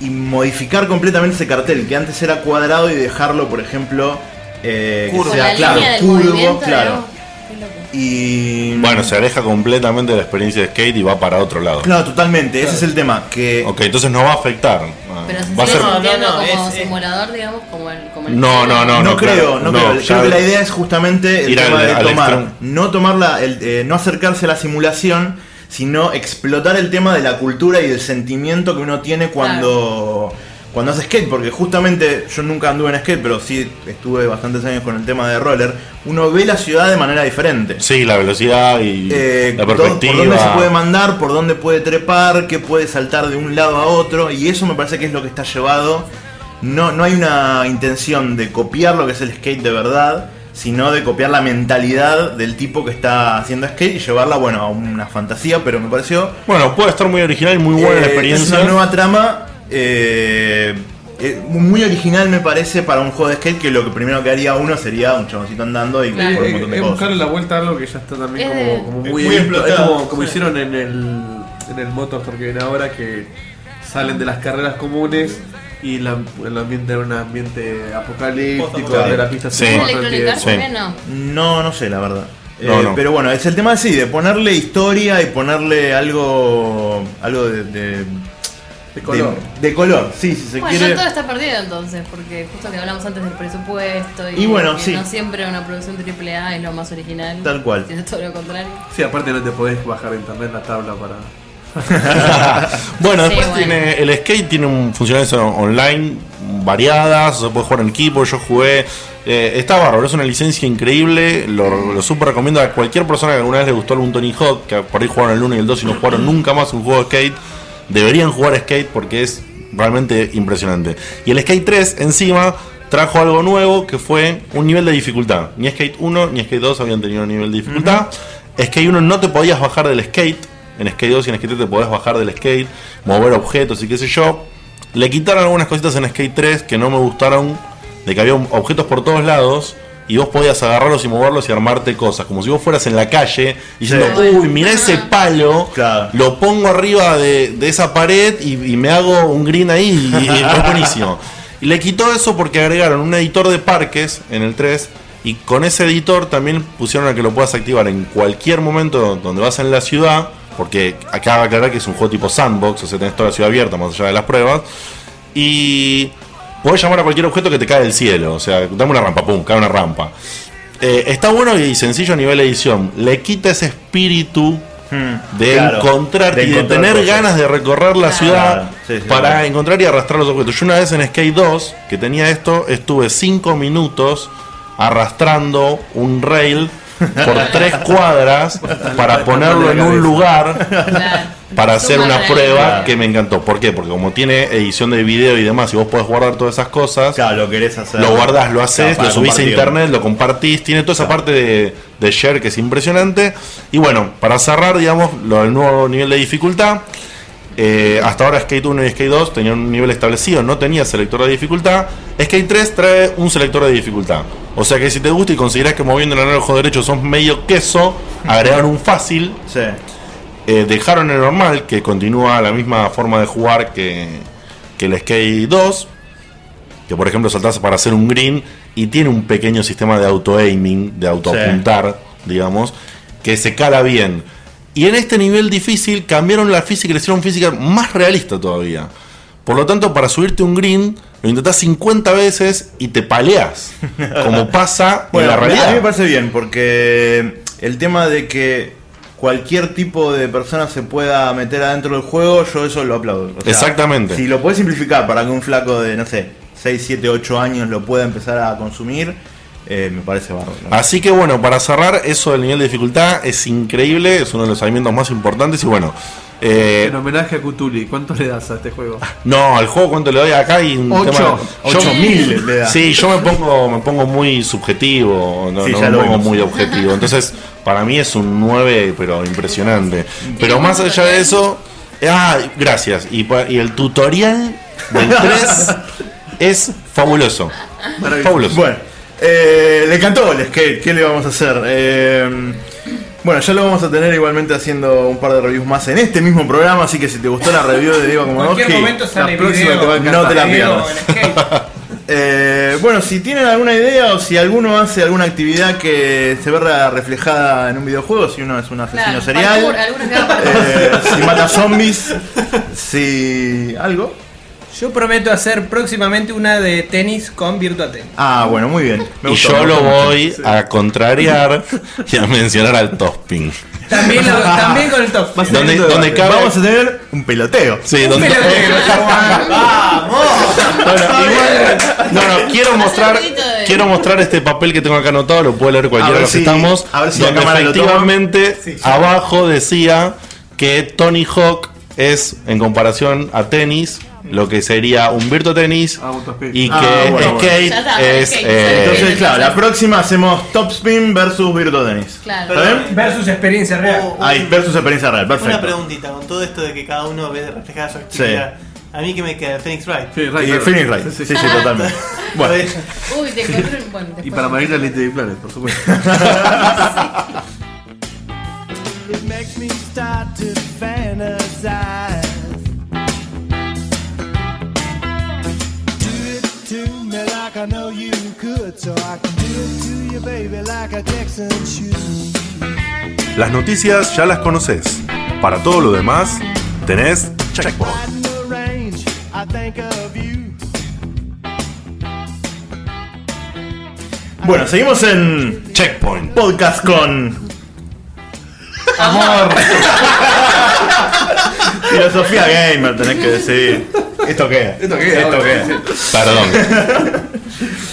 y modificar completamente ese cartel, que antes era cuadrado, y dejarlo, por ejemplo, eh, que Curvo. Con sea la claro, línea del curvo, claro. Y Bueno, se aleja completamente de la experiencia de skate y va para otro lado. Claro, totalmente, ese es el tema. Que Ok, entonces no va a afectar. Pero se va a ser. No, no, como es- simulador, digamos, como el. Como el No, no, no, no, creo, claro, no, no, creo. ya Creo que la idea es justamente el ir al- tema de tomar, no tomar la, el, eh, no acercarse a la simulación, sino explotar el tema de la cultura y del sentimiento que uno tiene cuando cuando hace skate, porque justamente yo nunca anduve en skate, pero sí estuve bastantes años con el tema de roller. Uno ve la ciudad de manera diferente. Sí, la velocidad y Eh, la perspectiva. por dónde se puede mandar, por dónde puede trepar, qué puede saltar de un lado a otro, y eso me parece que es lo que está llevado. No, no hay una intención de copiar lo que es el skate de verdad, sino de copiar la mentalidad del tipo que está haciendo skate y llevarla, bueno, a una fantasía, pero me pareció Bueno, puede estar muy original y muy buena la eh, experiencia. Es una nueva trama. Eh, eh, muy original me parece para un juego de skate que lo que primero que haría uno sería un chaboncito andando y Claro. por un montón de es cosas. buscarle la vuelta a algo que ya está también de- como, muy, muy explotado. como, como sí. hicieron en el, en el Motorsport que viene ahora, que salen de las carreras comunes y la- el ambiente era un ambiente apocalíptico, de la pista Sí. se. No. No, no sé, la verdad. No, Eh, no. Pero bueno, es el tema así, de ponerle historia y ponerle algo algo de, de, De color. de- de color, sí, si se Bueno, quiere. no todo está perdido entonces, porque justo que hablamos antes del presupuesto y, Y bueno, que sí. no siempre una producción AAA es lo más original. Tal cual. Tiene todo lo contrario. Sí, aparte no te podés bajar de internet la tabla para... [LAUGHS] Bueno, Sí, después bueno. tiene el skate tiene un funcionalidades on- online variadas, se puede jugar en equipo, yo jugué, eh, está bárbaro, es una licencia increíble, lo, lo super recomiendo a cualquier persona que alguna vez le gustó algún Tony Hawk, que por ahí jugaron el 1 y el 2 y no jugaron nunca más un juego de skate, deberían jugar skate porque es realmente impresionante. Y el Skate 3 encima trajo algo nuevo que fue un nivel de dificultad. Ni Skate 1 ni Skate 2 habían tenido nivel de dificultad. Skate 1 no te podías bajar del skate. En Skate 2 y en Skate 3 te podés bajar del skate, mover objetos y qué sé yo. Le quitaron algunas cositas en Skate 3 que no me gustaron, de que había un- objetos por todos lados y vos podías agarrarlos y moverlos y armarte cosas, como si vos fueras en la calle diciendo, Sí. uy, mirá ese palo, Claro. lo pongo arriba de, de esa pared y, y me hago un green ahí y, y es [LAUGHS] buenísimo. Y le quitó eso porque agregaron un editor de parques en el 3 y con ese editor también pusieron a que lo puedas activar en cualquier momento donde vas en la ciudad, porque acá va a aclarar que es un juego tipo sandbox, o sea, tenés toda la ciudad abierta más allá de las pruebas. Y podés llamar a cualquier objeto que te cae del cielo, o sea, dame una rampa, pum, cae una rampa. Eh, está bueno y sencillo a nivel edición. Le quita ese espíritu Hmm, de claro, de y de encontrar tener cosas. ganas de recorrer la Claro. ciudad Claro, sí, sí, para claro. encontrar y arrastrar los objetos. Yo una vez en Skate 2, que tenía esto, estuve 5 minutos arrastrando un rail por [LAUGHS] tres cuadras para ponerlo en un lugar Claro. Para hacer una prueba que me encantó. ¿Por qué? Porque como tiene edición de video y demás, y vos podés guardar todas esas cosas, Claro, lo querés hacer. lo guardás, lo haces, Claro, lo subís a internet, lo compartís, tiene toda esa parte de, de share que es impresionante. Y bueno, para cerrar, digamos, lo del nuevo nivel de dificultad. eh, hasta ahora Skate 1 y Skate 2 tenían un nivel establecido, no tenía selector de dificultad. Skate 3 trae un selector de dificultad. O sea que si te gusta y considerás que moviendo el anillo derecho sos medio queso, agregaron un fácil Sí. Eh, dejaron el normal, que continúa la misma forma de jugar que, que el Skate 2. Que por ejemplo saltás para hacer un green y tiene un pequeño sistema de auto-aiming, de auto-apuntar, digamos, que se cala bien. Y en este nivel difícil cambiaron la física y le hicieron física más realista todavía. Por lo tanto, para subirte un green, lo intentás 50 veces y te paleas. Como [LAUGHS] pasa Bueno, en la a mí me realidad. parece bien, porque el tema de que cualquier tipo de persona se pueda meter adentro del juego, yo eso lo aplaudo. O sea, Exactamente. Si lo puedes simplificar para que un flaco de, no sé, 6, 7, 8 años lo pueda empezar a consumir, eh, me parece bárbaro. Así que bueno, para cerrar, eso del nivel de dificultad es increíble, es uno de los alimentos más importantes y bueno. Eh, En homenaje a Cthulhu, ¿cuánto le das a este juego? [LAUGHS] no, al juego cuánto le doy acá y un Ocho. tema- yo- 8000 le da. Sí, yo me pongo, me pongo muy subjetivo, no, Sí, no ya me pongo muy [LAUGHS] objetivo. Entonces, para mí es un 9, pero impresionante. Pero ¿Tiene más allá de eso, Ah, gracias. Y, el tutorial del [LAUGHS] 3 es fabuloso. Fabuloso. Bueno, eh, le cantó goles, ¿qué, ¿qué le vamos a hacer? Eh, bueno, ya lo vamos a tener igualmente haciendo un par de reviews más en este mismo programa, así que si te gustó la review de Diego En Komodowski, cualquier momento sale la próxima video. te va a encantar. no te la pierdas. [LAUGHS] Eh, bueno, si tienen alguna idea o si alguno hace alguna actividad que se vea reflejada en un videojuego, si uno es un asesino Claro, serial, parkour. eh, si mata [LAUGHS] zombies, si algo. Yo prometo hacer próximamente una de tenis con Virtua Tennis. Ah, bueno, muy bien. Me y gustó, yo lo voy a contrariar [LAUGHS] y a mencionar al Topping. También, lo- [LAUGHS] también con el top. Más Donde, donde cabe. Vamos a tener un peloteo. Sí, Un donde. pelotero, [LAUGHS] Bueno, igual, no, no, quiero mostrar, de- quiero mostrar este papel que tengo acá anotado, lo puede leer cualquiera de los que si- estamos, a ver si la donde efectivamente abajo decía que Tony Hawk es, en comparación a tenis, lo que sería un Virtua speed. y que Ah, bueno, bueno. Skate está, es... skate, eh, Entonces, claro, la próxima hacemos Top Spin versus Virtua Tennis. Claro. ¿Está bien? Versus experiencia real. Oh, Ahí, versus experiencia real, Una perfecto. preguntita, con todo esto de que cada uno ve reflejada su actividad. A mí que me queda Phoenix Wright. Sí, Y. Phoenix Wright. Sí, sí, totalmente. [LAUGHS] Bueno, Uy, te encontré un- bueno, Y para Marina Little Planet, por supuesto. [LAUGHS] It makes me start to fantasize. Like I know you could, so I can do it to you, baby, like a Texan should. Las noticias ya las conoces. Para todo lo demás, tenés Checkpoint. Bueno, seguimos en Checkpoint. podcast con Amor. [LAUGHS] filosofía gamer, tenés que decir. ¿Esto qué? ¿Esto qué? ¿Esto qué? Perdón. [LAUGHS]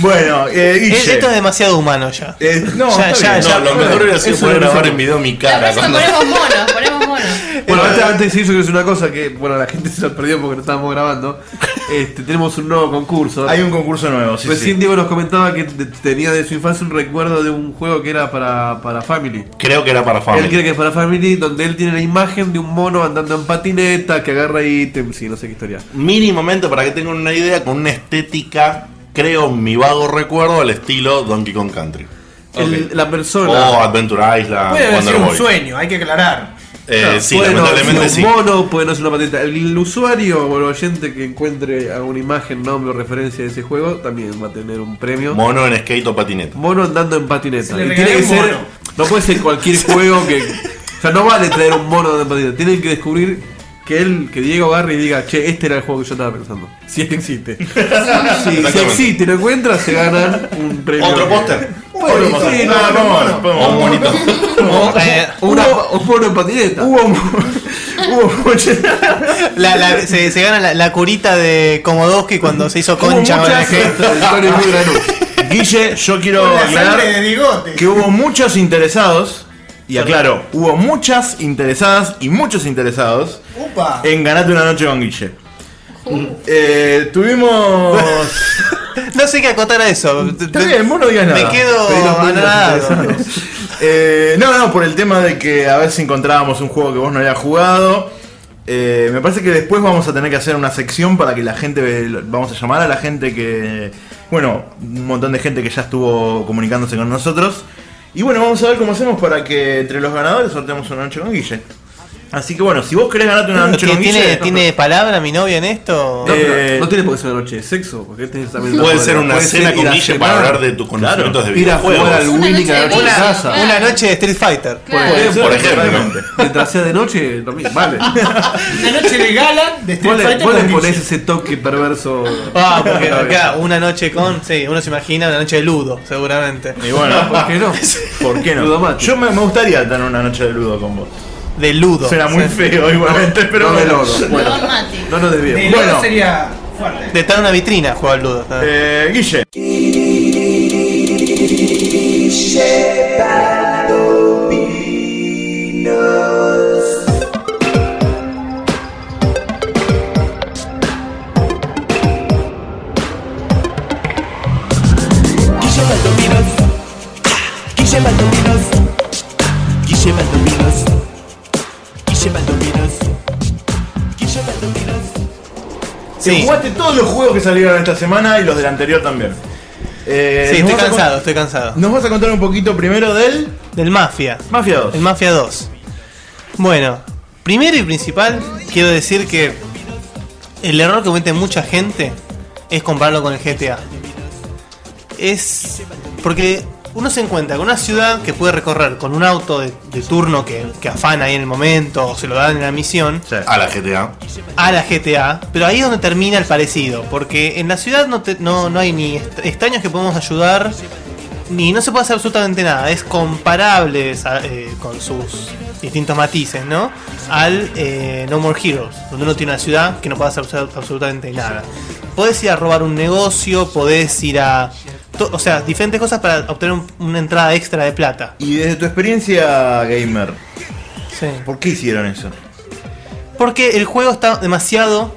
Bueno, eh, Es- Guille. Esto es demasiado humano ya. Eh, no, Ya, ya. No, lo mejor hubiera sido poder grabar en video mi cara. cuando- ponemos monos, ponemos monos. [LAUGHS] Bueno, antes, antes de decir una cosa que, bueno, la gente se lo perdió porque no estábamos grabando. Este, tenemos un nuevo concurso. Hay un concurso nuevo, sí, Recién sí. Diego nos comentaba que te- tenía de su infancia un recuerdo de un juego que era para, para Family. Creo que era para Él Family. cree que es para Family, donde él tiene la imagen de un mono andando en patineta, que agarra ítems y no sé qué historia. Mínimamente, para que tengan una idea, con una estética, creo, en mi vago recuerdo, al estilo Donkey Kong Country. El- la persona. O Adventure Island, Puede Wonder sido un Boy. sueño, hay que aclarar. Eh, sí, puede no lamentablemente ser sí. un mono, puede no ser una patineta. El, el usuario o el oyente que encuentre alguna imagen, nombre o referencia de ese juego también va a tener un premio. Mono en skate o patineta. Mono andando en patineta. Se Y tiene que ser. No puede ser cualquier [LAUGHS] juego que. O sea, no vale traer un mono andando en patineta. Tienen que descubrir que él, que Diego agarre y diga, che, este era el juego que yo estaba pensando. Si es que existe. [LAUGHS] si, si existe y lo encuentra, se ganan un premio. ¿Otro póster? Bueno, sí, no, no, vamos, no. vamos. O un. O, [LAUGHS] eh, Una- un mono en patineta. Hubo, [LAUGHS] hubo la- la- se, se gana la, la curita de Komodowski cuando se hizo concha con el muchas- granul. Guille, yo quiero la aclarar que hubo muchos interesados, y aclaro, hubo muchas interesadas y muchos interesados Upa. en Ganate una noche con Guille. Eh, tuvimos. [LAUGHS] No sé qué acotar a eso. Está bien, vos no digas nada. Me quedo Pedí los números anonadado. interesados. Eh, no, no, por el tema de que a ver si encontrábamos un juego que vos no hayas jugado. Eh, me parece que después vamos a tener que hacer una sección para que la gente, vamos a llamar a la gente que, bueno, un montón de gente que ya estuvo comunicándose con nosotros. Y bueno, vamos a ver cómo hacemos para que entre los ganadores sorteemos una noche con Guille. Así que bueno, si vos querés ganarte una noche ¿Que con ¿Tiene, Guille, ¿Tiene palabra mi novia en esto? No, pero Eh, no tiene por qué ser una noche de sexo, porque también Puede ser una puede cena ser con Guille para hablar de tus conocimientos de Ir a jugar al videojuegos. Winnie noche cada de noche en casa. claro. Una noche de Street Fighter. Claro. puede ser, Por ejemplo. Mientras sea de noche, lo mismo, vale. [LAUGHS] Una noche de gala de Street Fighter vos le ponés ese toque perverso. Ah, porque acá una noche con. Sí, uno se imagina una noche de ludo, seguramente. Y bueno, [LAUGHS] ¿Por qué no? ¿por qué no? Yo me, me gustaría tener una noche de ludo con vos. De ludo. Suena muy feo igualmente, pero no de lodo. Bueno, no nos De desviemos. Bueno. sería fuerte. De estar en una vitrina juega al ludo. Eh, Guille. Guille Te Sí. jugaste todos los juegos que salieron esta semana y los del anterior también. Eh, Sí, estoy cansado, estoy cansado. Nos vas a contar un poquito primero del Del Mafia. Mafia 2. El Mafia 2. Bueno, primero y principal, quiero decir que el error que comete mucha gente es compararlo con el GTA. Es porque uno se encuentra con una ciudad que puede recorrer con un auto de, de turno que, que afana ahí en el momento o se lo dan en la misión Sí. A la GTA. a la GTA, pero ahí es donde termina el parecido, porque en la ciudad no, te- no, no hay ni extraños que podemos ayudar, ni no se puede hacer absolutamente nada, es comparable a- eh, con sus distintos matices, ¿no? Al eh, No More Heroes, donde uno tiene una ciudad que no puede hacer abso- absolutamente nada. Podés ir a robar un negocio, podés ir a... O sea, diferentes cosas para obtener un- una entrada extra de plata. Y desde tu experiencia gamer, Sí. ¿por qué hicieron eso? Porque el juego está demasiado.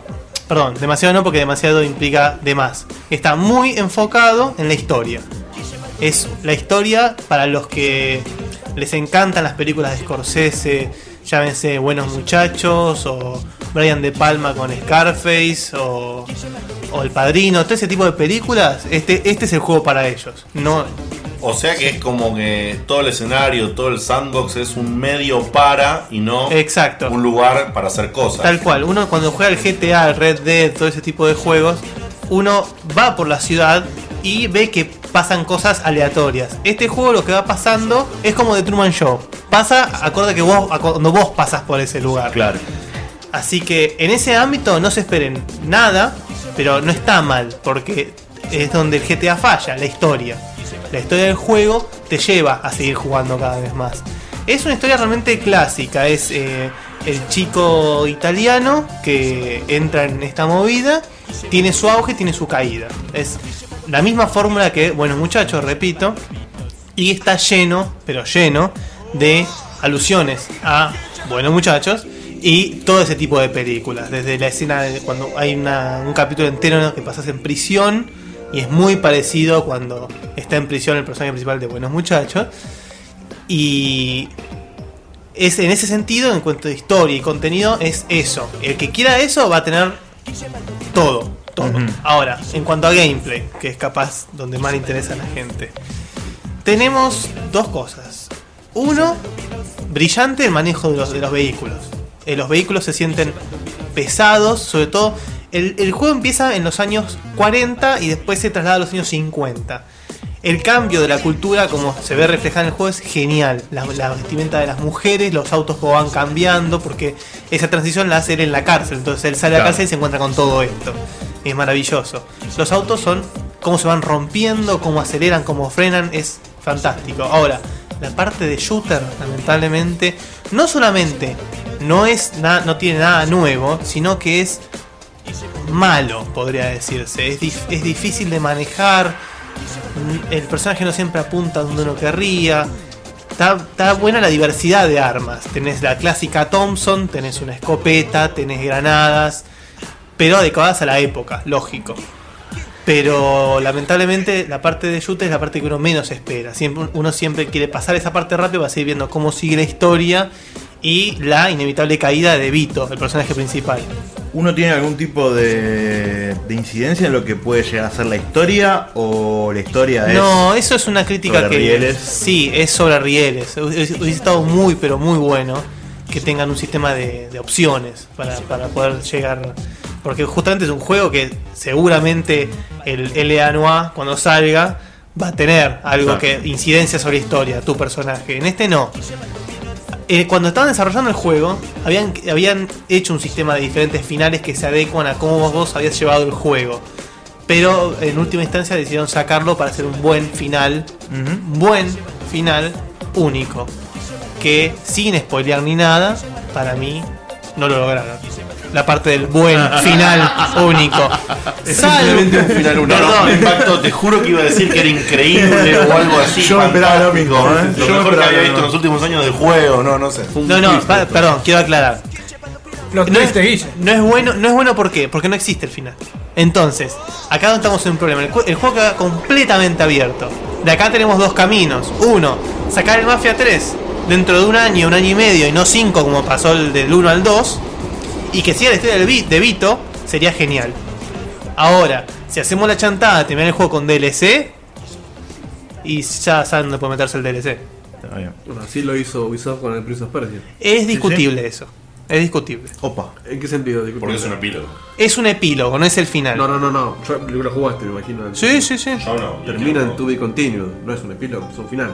Perdón, demasiado no, porque demasiado implica de más. Está muy enfocado en la historia. Es la historia para los que les encantan las películas de Scorsese, llámense Buenos Muchachos, o Brian De Palma con Scarface, o, o El Padrino, todo ese tipo de películas. Este, este es el juego para ellos. No, O sea que es como que todo el escenario, todo el sandbox es un medio para y no Exacto. un lugar para hacer cosas. Tal cual, uno cuando juega el GTA, el Red Dead, todo ese tipo de juegos, uno va por la ciudad y ve que pasan cosas aleatorias. Este juego lo que va pasando es como de Truman Show. Pasa acorde que vos, cuando vos pasas por ese lugar. Claro. Así que en ese ámbito no se esperen nada, pero no está mal, porque es donde el GTA falla, la historia. La historia del juego te lleva a seguir jugando cada vez más. Es una historia realmente clásica, es eh, el chico italiano que entra en esta movida, tiene su auge, tiene su caída. Es la misma fórmula que, bueno muchachos, repito, y está lleno, pero lleno, de alusiones a Buenos Muchachos y todo ese tipo de películas. Desde la escena de cuando hay una- un capítulo entero que pasas en prisión y es muy parecido cuando está en prisión el personaje principal de Buenos Muchachos. Y es en ese sentido, en cuanto a historia y contenido, es eso. El que quiera eso va a tener todo. Todo. Ahora, en cuanto a gameplay, que es capaz donde más le interesa a la gente. Tenemos dos cosas. Uno, brillante el manejo de los, de los vehículos. Eh, los vehículos se sienten pesados, sobre todo. El, el juego empieza en los años 40 y después se traslada a los años 50. El cambio de la cultura, como se ve reflejado en el juego, es genial. La, la vestimenta de las mujeres, los autos como van cambiando, porque esa transición la hace él en la cárcel. Entonces él sale a la cárcel y se encuentra con todo esto. Es maravilloso. Los autos son cómo se van rompiendo, cómo aceleran, cómo frenan, es fantástico. Ahora, la parte de shooter, lamentablemente, no solamente no es na- no tiene nada nuevo, sino que es malo, podría decirse. Es, es difícil de manejar. mm, El personaje no siempre apunta donde uno querría. Está, está buena la diversidad de armas. Tenés la clásica Thompson, tenés una escopeta, tenés granadas, pero adecuadas a la época, lógico. Pero lamentablemente la parte de shooter es la parte que uno menos espera. Siempre, uno siempre quiere pasar esa parte rápido para seguir viendo cómo sigue la historia y la inevitable caída de Vito, el personaje principal. ¿Uno tiene algún tipo de, de incidencia en lo que puede llegar a ser la historia o la historia es... No, eso es una crítica sobre que. rieles. Sí, es sobre rieles. Hubiese estado muy, pero muy bueno que tengan un sistema de, de opciones para, para poder llegar. Porque justamente es un juego que seguramente el LA Noir, cuando salga, va a tener algo Claro. que. incidencia sobre la historia, tu personaje. En este no. Eh, cuando estaban desarrollando el juego, habían, habían hecho un sistema de diferentes finales que se adecuan a cómo vos habías llevado el juego. Pero en última instancia decidieron sacarlo para hacer un buen final. Buen final único. Que sin spoilear ni nada, para mí no lo lograron. La parte del buen final único. Salvo- simplemente un final único. No, no, Perdón. me impactó, te juro que iba a decir que era increíble o algo así. Yo me esperaba lo mismo, ¿eh? Lo Yo mejor que había visto en los últimos años del juego, no, no sé. No, no, twist pa- esto. perdón, quiero aclarar. Los No es, no es bueno, no es bueno ¿por qué? Porque no existe el final. Entonces, acá estamos en un problema. El, cu- el juego queda completamente abierto. De acá tenemos dos caminos. Uno, sacar el Mafia 3 dentro de un año, un año y medio, y no cinco como pasó el del 1 al 2. Y que siga la historia de Vito, sería genial. Ahora, si hacemos la chantada de terminar el juego con DLC, y ya saben dónde puede meterse el DLC. Está bien. Bueno, así lo hizo Ubisoft con el Prince of Persia. Es discutible eso. Es discutible. Opa. ¿En qué sentido? Disculpe. Porque es un epílogo. Es un epílogo, no es el final. No, no, no, no. Yo lo jugaste, me imagino. Sí, sí, sí. Yo no. Termina en To Be Continued. No es un epílogo, es un final.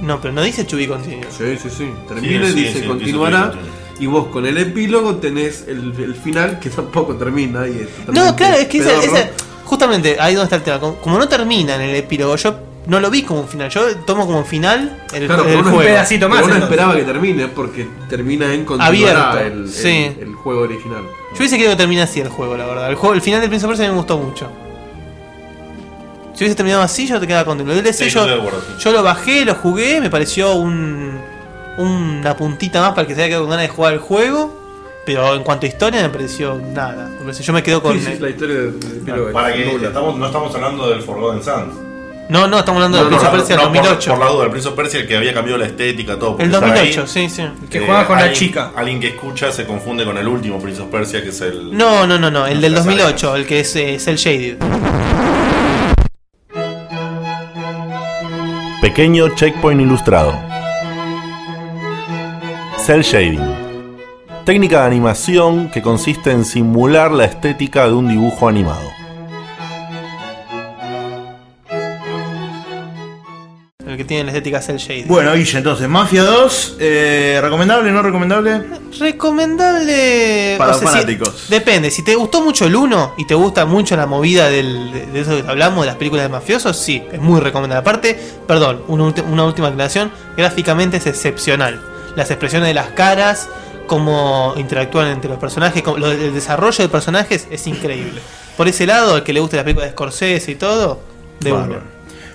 No, pero no dice to be continued. Sí, sí, sí. Termina Sí, y sí, dice sí, continuará. Y vos con el epílogo tenés el, el final que [LAUGHS] tampoco termina. Y es No, claro, es que esa, esa- justamente ahí donde está el tema. Como, como no termina en el epílogo, yo no lo vi como un final. Yo tomo como final el, Claro, el juego. pedacito más, pero uno esperaba que termine porque termina en continuará Abierto, el, el- sí. el juego original. Yo hubiese querido que termine así el juego, la verdad. El, juego, el final del Prince of Persia me gustó mucho. Si hubiese terminado así, yo te quedaba contento. El DLC Sí, yo, estoy de acuerdo, sí. yo lo bajé, lo jugué, me pareció un, una puntita más para el que se haya quedado con ganas de jugar el juego. Pero en cuanto a historia, me pareció nada. Me pareció- Yo me quedo con. Sí, sí, es la historia epílogo. Para que nula. estamos, no estamos hablando del Forgotten Sands. No, no, estamos hablando del No, Prince of no, Persia no, del por- 2008. Por, la duda, el Prince of Persia, el que había cambiado la estética, todo. el estaba 2008, ahí. sí, sí. Que Eh, juega con la alguien- chica. Alguien que escucha se confunde con el último Prince of Persia, que es el. No, no, no, no, el del La saga. 2008, el que es, eh, Cell Shaded. Pequeño checkpoint ilustrado. Cell shading. Técnica de animación que consiste en simular la estética de un dibujo animado. El que tiene la estética Cell Shaded. Bueno, Guille, entonces, Mafia 2, eh, ¿recomendable no recomendable? Recomendable. Para si- fanáticos. depende, si te gustó mucho el 1 y te gusta mucho la movida del, de, de eso que hablamos, de las películas de mafiosos, sí, es muy recomendable. Aparte, perdón, una, ulti- una última aclaración, gráficamente es excepcional. Las expresiones de las caras, cómo interactúan entre los personajes, cómo- lo- el desarrollo de personajes es increíble. Por ese lado, al que le guste la película de Scorsese y todo, de uno.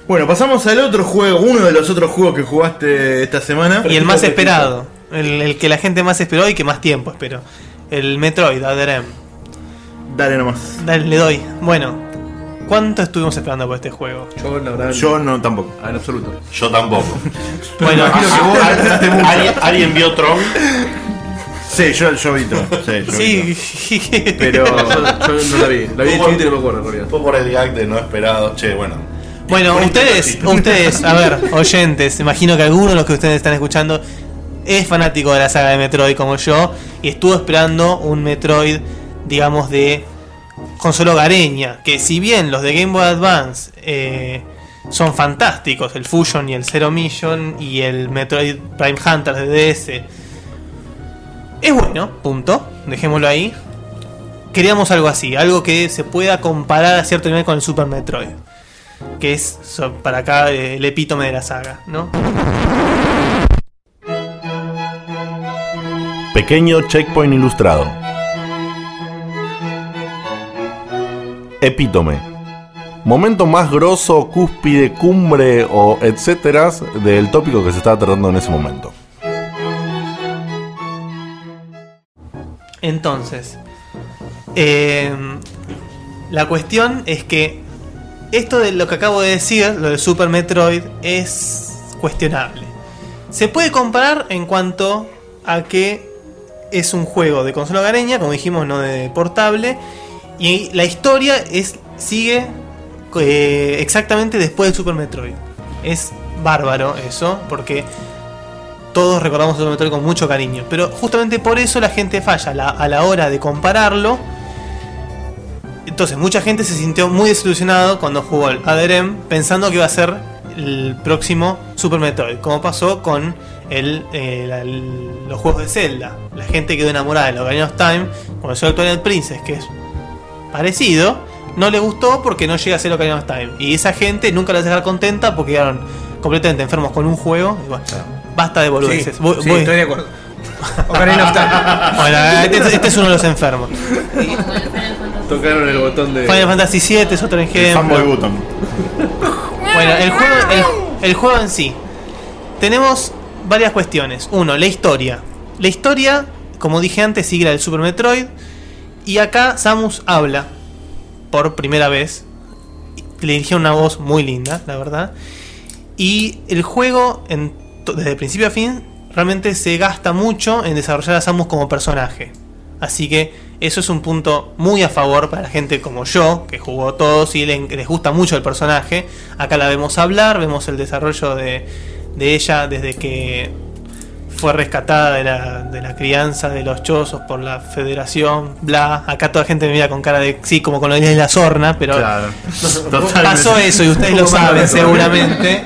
Bueno, pasamos al otro juego, uno de los otros juegos que jugaste esta semana. Y el más esperado, el, el que la gente más esperó y que más tiempo esperó. El Metroid, Other M. Dale nomás. Dale, le doy. Bueno, ¿cuánto estuvimos esperando por este juego? Yo, la verdad, Yo no tampoco. Ah, en absoluto. Yo tampoco. [LAUGHS] Bueno, [LAUGHS] ¿Alguien, alguien vio Tron? Sí, yo, yo vi todo. Sí, yo vi sí. todo. [LAUGHS] Pero. Yo, yo no la vi. La vi por- chiquito y no me acuerdo en realidad. Fue por el gag de no esperado. Che, bueno. Bueno, ustedes, ustedes, a ver, oyentes, imagino que alguno de los que ustedes están escuchando es fanático de la saga de Metroid como yo y estuvo esperando un Metroid, digamos, de consola hogareña, que si bien los de Game Boy Advance eh, son fantásticos, el Fusion y el Zero Mission y el Metroid Prime Hunter de DS, es bueno, punto, dejémoslo ahí. Queríamos algo así, algo que se pueda comparar a cierto nivel con el Super Metroid que es para acá eh, el epítome de la saga, ¿no? Pequeño checkpoint ilustrado. Epítome. Momento más grosso, cúspide, cumbre o etcétera del tópico que se estaba tratando en ese momento. Entonces, eh, la cuestión es que esto de lo que acabo de decir, lo de Super Metroid, es cuestionable. Se puede comparar en cuanto a que es un juego de consola hogareña, como dijimos, no de portable, y la historia es sigue eh, exactamente después del Super Metroid. Es bárbaro eso, porque todos recordamos Super Metroid con mucho cariño. Pero justamente por eso la gente falla la- a la hora de compararlo. Entonces, mucha gente se sintió muy desilusionado cuando jugó al ADRM pensando que iba a ser el próximo Super Metroid, como pasó con el, eh, el- los juegos de Zelda. La gente quedó enamorada de Ocarina of Time, llegó el Twilight Princess, que es parecido, no le gustó porque no llega a ser Ocarina of Time. Y esa gente nunca la va a dejar contenta porque quedaron completamente enfermos con un juego. Y bueno, basta de boludeces. sí, Voy- voy- estoy de acuerdo. [LAUGHS] Ocarina of Time. Bueno, este, este es uno de los enfermos. Tocaron el botón de. Final Fantasy VII es otro ejemplo. Fanboy Button. Bueno, el juego, el, el juego en sí. Tenemos varias cuestiones. Uno, la historia. La historia, como dije antes, sigue la del Super Metroid. Y acá Samus habla por primera vez. Le dirigieron una voz muy linda, la verdad. Y el juego, desde principio a fin, realmente se gasta mucho en desarrollar a Samus como personaje. Así que eso es un punto muy a favor para la gente como yo, que jugó todos y le- les gusta mucho el personaje. Acá la vemos hablar, vemos el desarrollo de, de ella desde que fue rescatada de la, de la crianza de los chozos por la federación, bla. Acá toda la gente me mira con cara de sí, como con lo de la sorna, pero Claro. pasó eso y ustedes lo saben seguramente.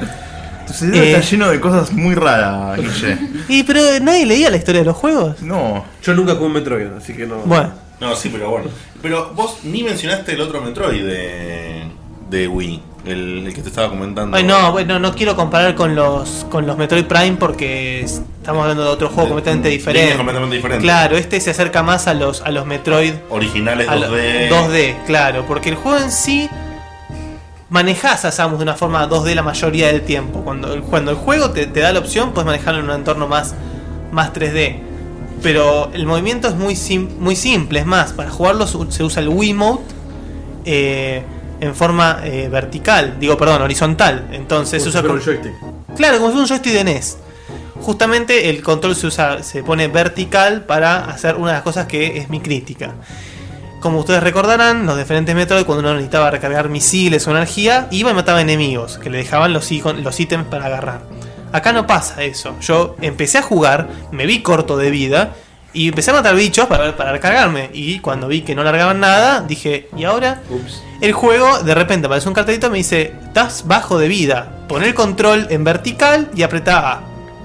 Tu cerebro Eh. está lleno de cosas muy raras, Guille. Y pero nadie leía la historia de los juegos. No. Yo nunca jugué un Metroid, así que no. Bueno, No, sí, pero bueno. Pero vos ni mencionaste el otro Metroid de, de Wii, el, el que te estaba comentando. ay, no, bueno, no quiero comparar con los con los Metroid Prime porque estamos hablando de otro juego De- completamente diferente. completamente diferentes. Claro, este se acerca más a los a los Metroid Originales a lo- 2D. 2D, claro, porque el juego en sí manejas a Samus de una forma 2D la mayoría del tiempo. Cuando el, cuando el juego te, te da la opción, puedes manejarlo en un entorno más, más 3D. Pero el movimiento es muy, sim- muy simple, es más, para jugarlo se usa el Wiimote eh, en forma eh, vertical, digo, perdón, horizontal. Entonces se usa con- un joystick. Claro, como si fuera un joystick de NES. Justamente el control se usa, se pone vertical para hacer una de las cosas que es mi crítica. Como ustedes recordarán, los diferentes Metroid, cuando uno necesitaba recargar misiles o energía, iba y mataba enemigos, que le dejaban los, los ítems para agarrar. Acá no pasa eso. Yo empecé a jugar, me vi corto de vida, y empecé a matar bichos para, para recargarme. Y cuando vi que no largaban nada, dije, ¿y ahora? Ups. El juego de repente aparece un cartelito y me dice, estás bajo de vida. Pon el control en vertical y apretá A.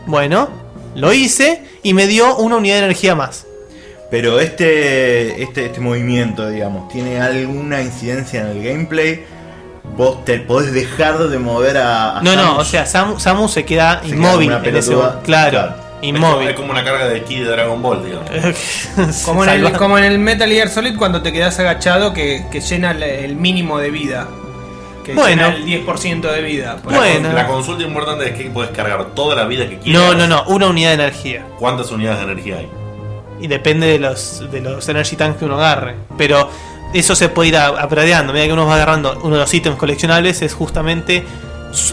Bueno, lo hice y me dio una unidad de energía más. Pero este, este, este movimiento, digamos, ¿tiene alguna incidencia en el gameplay? Vos te podés dejar de mover a. a No, no, o sea, Samu, Samu se queda Se inmóvil en ese. Claro, Claro. Como, inmóvil. es como una carga de ki de Dragon Ball, digamos. [LAUGHS] Como en, el, Salva- como en el Metal Gear Solid cuando te quedas agachado que, que llena el, mínimo de vida. Que Bueno. llena el 10% de vida. Bueno. La consulta importante es que puedes cargar toda la vida que quieras. No, no, no, una unidad de energía. ¿Cuántas unidades de energía hay? Y depende de los, de los energy tanks que uno agarre. Pero eso se puede ir a- upgradeando. Mira que uno va agarrando uno de los ítems coleccionables es justamente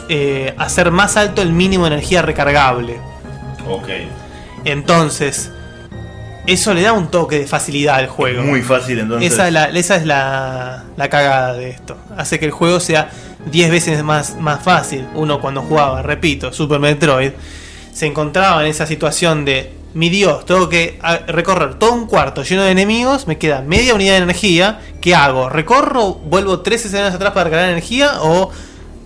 eh, hacer más alto el mínimo de energía recargable. Ok. Entonces, eso le da un toque de facilidad al juego. Muy fácil entonces. Esa es, la, esa es la, la cagada de esto. Hace que el juego sea 10 veces más, más fácil. Uno cuando jugaba, repito, Super Metroid, se encontraba en esa situación de, mi Dios, tengo que ah, recorrer todo un cuarto lleno de enemigos, me queda media unidad de energía, ¿qué hago? ¿Recorro, vuelvo tres escenarios atrás para cargar energía o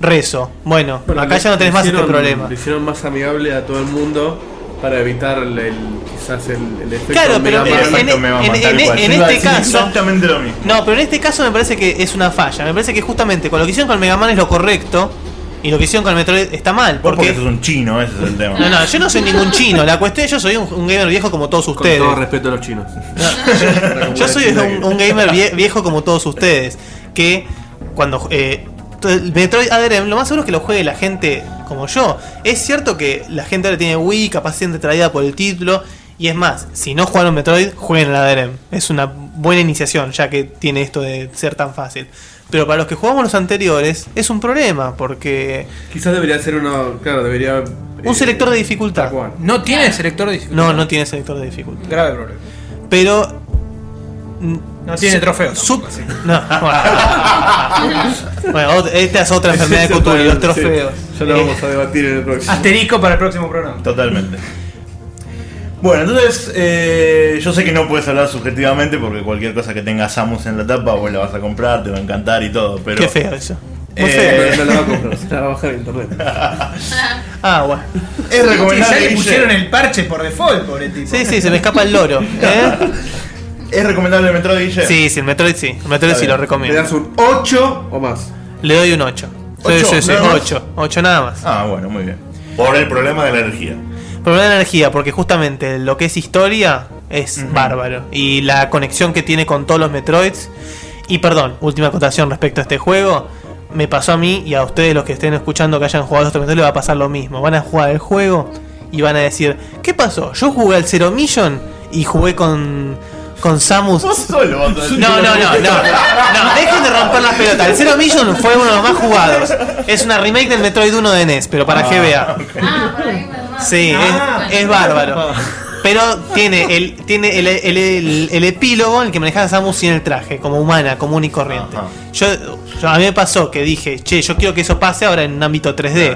rezo? Bueno, acá le- ya no tenés más este problema. Le hicieron más amigable a todo el mundo para evitar el, el- quizás el, el efecto Claro, pero en- efecto Mega Man, en- en- en este caso- Exactamente lo mismo. No, pero en este caso me parece que es una falla. Me parece que justamente con lo que hicieron con el Mega Man es lo correcto. Y lo que hicieron con el Metroid está mal. Vos porque Porque. sos un chino, ese es el tema. No, no, yo no soy ningún chino. La cuestión es yo soy un, un gamer viejo como todos Con ustedes. todo respeto a los chinos. [LAUGHS] Yo soy un, un gamer vie- viejo como todos ustedes. Que cuando eh, el Metroid ADRM, lo más seguro es que lo juegue la gente como yo. Es cierto que la gente ahora tiene Wii, capaz siente traída por el título. Y es más, si no jugaron Metroid, jueguen el ADRM. Es una buena iniciación, ya que tiene esto de ser tan fácil. Pero para los que jugamos los anteriores, es un problema, porque. Quizás debería ser uno, claro, debería... Un eh, selector de dificultad. No tiene selector de dificultad. No, no tiene selector de dificultad. Grave problema. Pero. No tiene trofeos. su- tampoco, así. No, [LAUGHS] bueno. Esta es otra enfermedad de Cthulhu, los sí, trofeos. ya lo Eh, vamos a debatir en el próximo. Asterisco para el próximo programa. Totalmente. Bueno, entonces eh, yo sé que no puedes hablar subjetivamente porque cualquier cosa que tenga Samus en la tapa vos la vas a comprar, te va a encantar y todo, pero... Qué feo eso. Muy Eh, feo. Pero no la va a comprar, [LAUGHS] se la va a bajar en internet. [LAUGHS] Ah, bueno. Es Y ya recomendable, le pusieron el parche por default, pobre tipo. Sí, sí, se me escapa el loro. ¿eh? ¿Es recomendable el Metroid, Guille? Sí, sí, el Metroid sí. El Metroid Está sí bien. lo Le recomiendo. das un 8 o más. Le doy un 8. Sí, ¿Ocho? sí, sí, ¿Nada más? 8. 8 nada más. Ah, bueno, muy bien. Por el problema de la energía. Problema de energía, porque justamente lo que es historia es bárbaro. Y la conexión que tiene con todos los Metroids. Y perdón, última acotación respecto a este juego. Me pasó a mí y a ustedes los que estén escuchando que hayan jugado a estos Metroid les va a pasar lo mismo. Van a jugar el juego y van a decir, ¿qué pasó? Yo jugué al Zero Mission y jugué con, con Samus. Vos solo vas a decir No, no, no, no, no, dejen de romper las pelotas. El Zero Mission fue uno de los más jugados. Es una remake del Metroid 1 de NES, pero para GBA. Ah, me Sí, Ah, es, es bárbaro. Pero tiene el, tiene el, el- el- el epílogo en el que manejas a Samus sin el traje, como humana, común y corriente. Ajá. Yo, yo- a mí me pasó que dije, che, yo quiero que eso pase ahora en un ámbito 3D.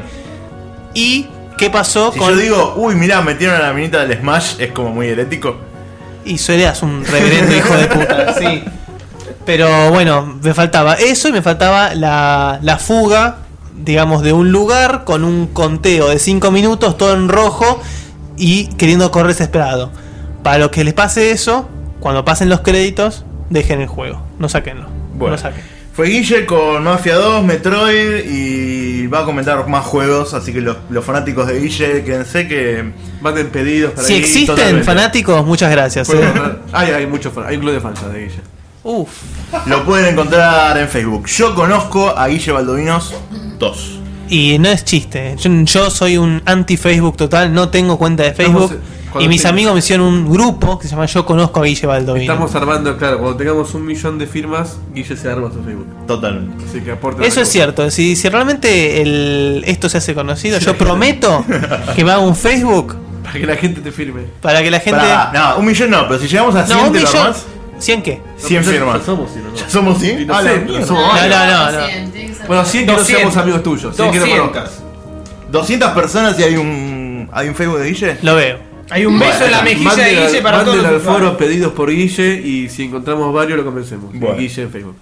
¿Y qué pasó Si con.? yo digo, uy, mirá, metieron a la minita del Smash, es como muy herético. Y Soleas un reverendo hijo de puta, sí. Pero bueno, me faltaba eso y me faltaba la, la fuga, digamos, de un lugar con un conteo de 5 minutos, todo en rojo y queriendo correr desesperado. Para los que les pase eso, cuando pasen los créditos, dejen el juego, no saquenlo. Bueno. No saquen. Fue Guille con Mafia 2, Metroid y va a comentar más juegos, así que los, los fanáticos de Guille, quédense que... Manden pedidos para Si ahí, existen totalmente. fanáticos, muchas gracias. Eh. mandar- Hay, muchos hay un club de fans de Guille. Uf. Lo pueden encontrar en Facebook. Yo conozco a Guille Baldovinos 2. Y no es chiste. Yo, yo soy un anti-Facebook total, no tengo cuenta de Facebook. Y mis te- amigos me hicieron un grupo que se llama Yo Conozco a Guille Baldovino. Estamos armando, claro, cuando tengamos un millón de firmas, Guille se arma su Facebook. Totalmente. Así que aporten. Eso es cierto. Si, si realmente el, esto se hace conocido, yo prometo [LAUGHS] que me haga un Facebook Para que la gente te firme. para que la gente. Pará, no, un millón no, pero si llegamos a 100 no, un te millón. armás, ¿100 qué? 100 Ya- firmas. ya somos, si no, no. ¿Ya somos 100? Y no Ah, no No, no. 100, que Bueno, 100 que no 200. seamos amigos tuyos. 100 que no 200. conozcas. 200 personas y hay un, hay un Facebook de Guille. Lo veo. Hay un beso en la mejilla de Guille para todos al foro pedidos por Guille y si encontramos varios lo convencemos. Bueno. Guille en Facebook.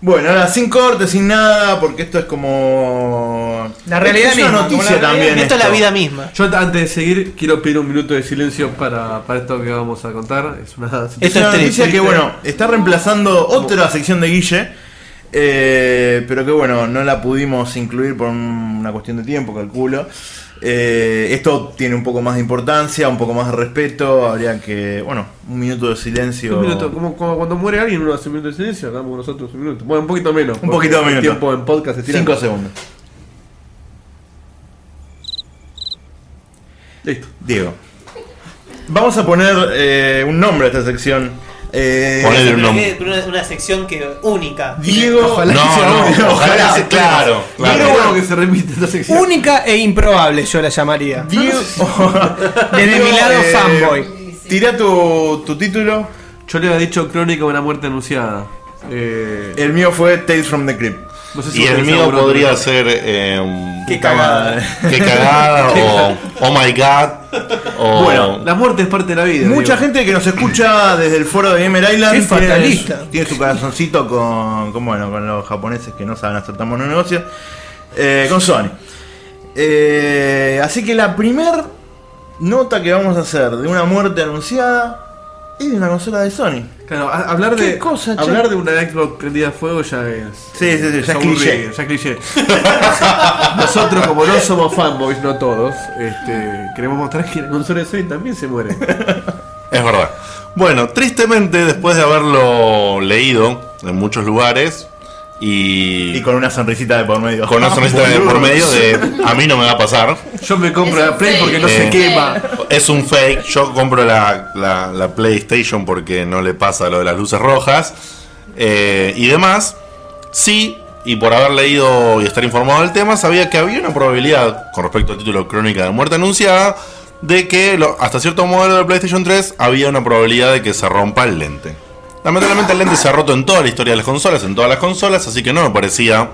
Bueno, ahora sin corte, sin nada, porque esto es como. La realidad es una misma, noticia realidad también. Esto es la vida misma. Yo antes de seguir quiero pedir un minuto de silencio para, para esto que vamos a contar. Es una Es Esto una es noticia triste. que, bueno, está reemplazando otra sección de Guille, eh, pero que, bueno, no la pudimos incluir por una cuestión de tiempo, calculo. Eh, esto tiene un poco más de importancia, un poco más de respeto. Habría que, bueno, un minuto de silencio. Un minuto, como, como cuando muere alguien uno hace un minuto de silencio, hagamos nosotros un minuto. Bueno, un poquito menos. Un poquito menos. tiempo en podcast se. 5 segundos. Listo. Diego. Vamos a poner eh, un nombre a esta sección. Eh, Ponele un nombre. Una, una sección que única. Diego. Ojalá No, que sea no, único. ojalá, sea- claro, Claro, claro. bueno que se repite esta sección. Única e improbable, yo la llamaría. [LAUGHS] Diego. Desde mi lado, eh, fanboy. Tira tu, tu título. Yo le había dicho crónica de una muerte anunciada. Eh, El mío fue Tales from the Crypt. No sé si Y el mío podría ser eh, Qué cagada. Qué cagada [LAUGHS] o Oh my god. O, Bueno, La muerte es parte de la vida. Mucha digo. gente que nos escucha desde el foro de Gamer Island Qué tiene, fatalista. tiene su corazoncito con, con, bueno, con los japoneses que no saben hacer tan buenos negocios. eh, con Sony. Eh, así que la primer nota que vamos a hacer de una muerte anunciada es de una consola de Sony. Claro, a- hablar ¿Qué de cosa, che? hablar de una Xbox prendida a fuego ya es. Sí, sí, sí, ya es aburrido, cliché. ya es cliché. [LAUGHS] Nosotros, como no somos fanboys, no todos, este, queremos mostrar que la consola de Sony también se muere. [LAUGHS] Es verdad. Bueno, tristemente, después de haberlo leído en muchos lugares y, Y con una sonrisita de por medio. con una sonrisa de por medio de [LAUGHS] a mí no me va a pasar, Yo me compro la Play fake. porque no Eh. se quema. es un fake. Yo compro la, la- la PlayStation porque no le pasa lo de las luces rojas eh, y demás. Sí, y por haber leído y estar informado del tema, sabía que había una probabilidad, con respecto al título Crónica de Muerte Anunciada, de que lo- hasta cierto modelo de PlayStation 3 había una probabilidad de que se rompa el lente. Lamentablemente el lente se ha roto en toda la historia de las consolas, en todas las consolas, así que no me parecía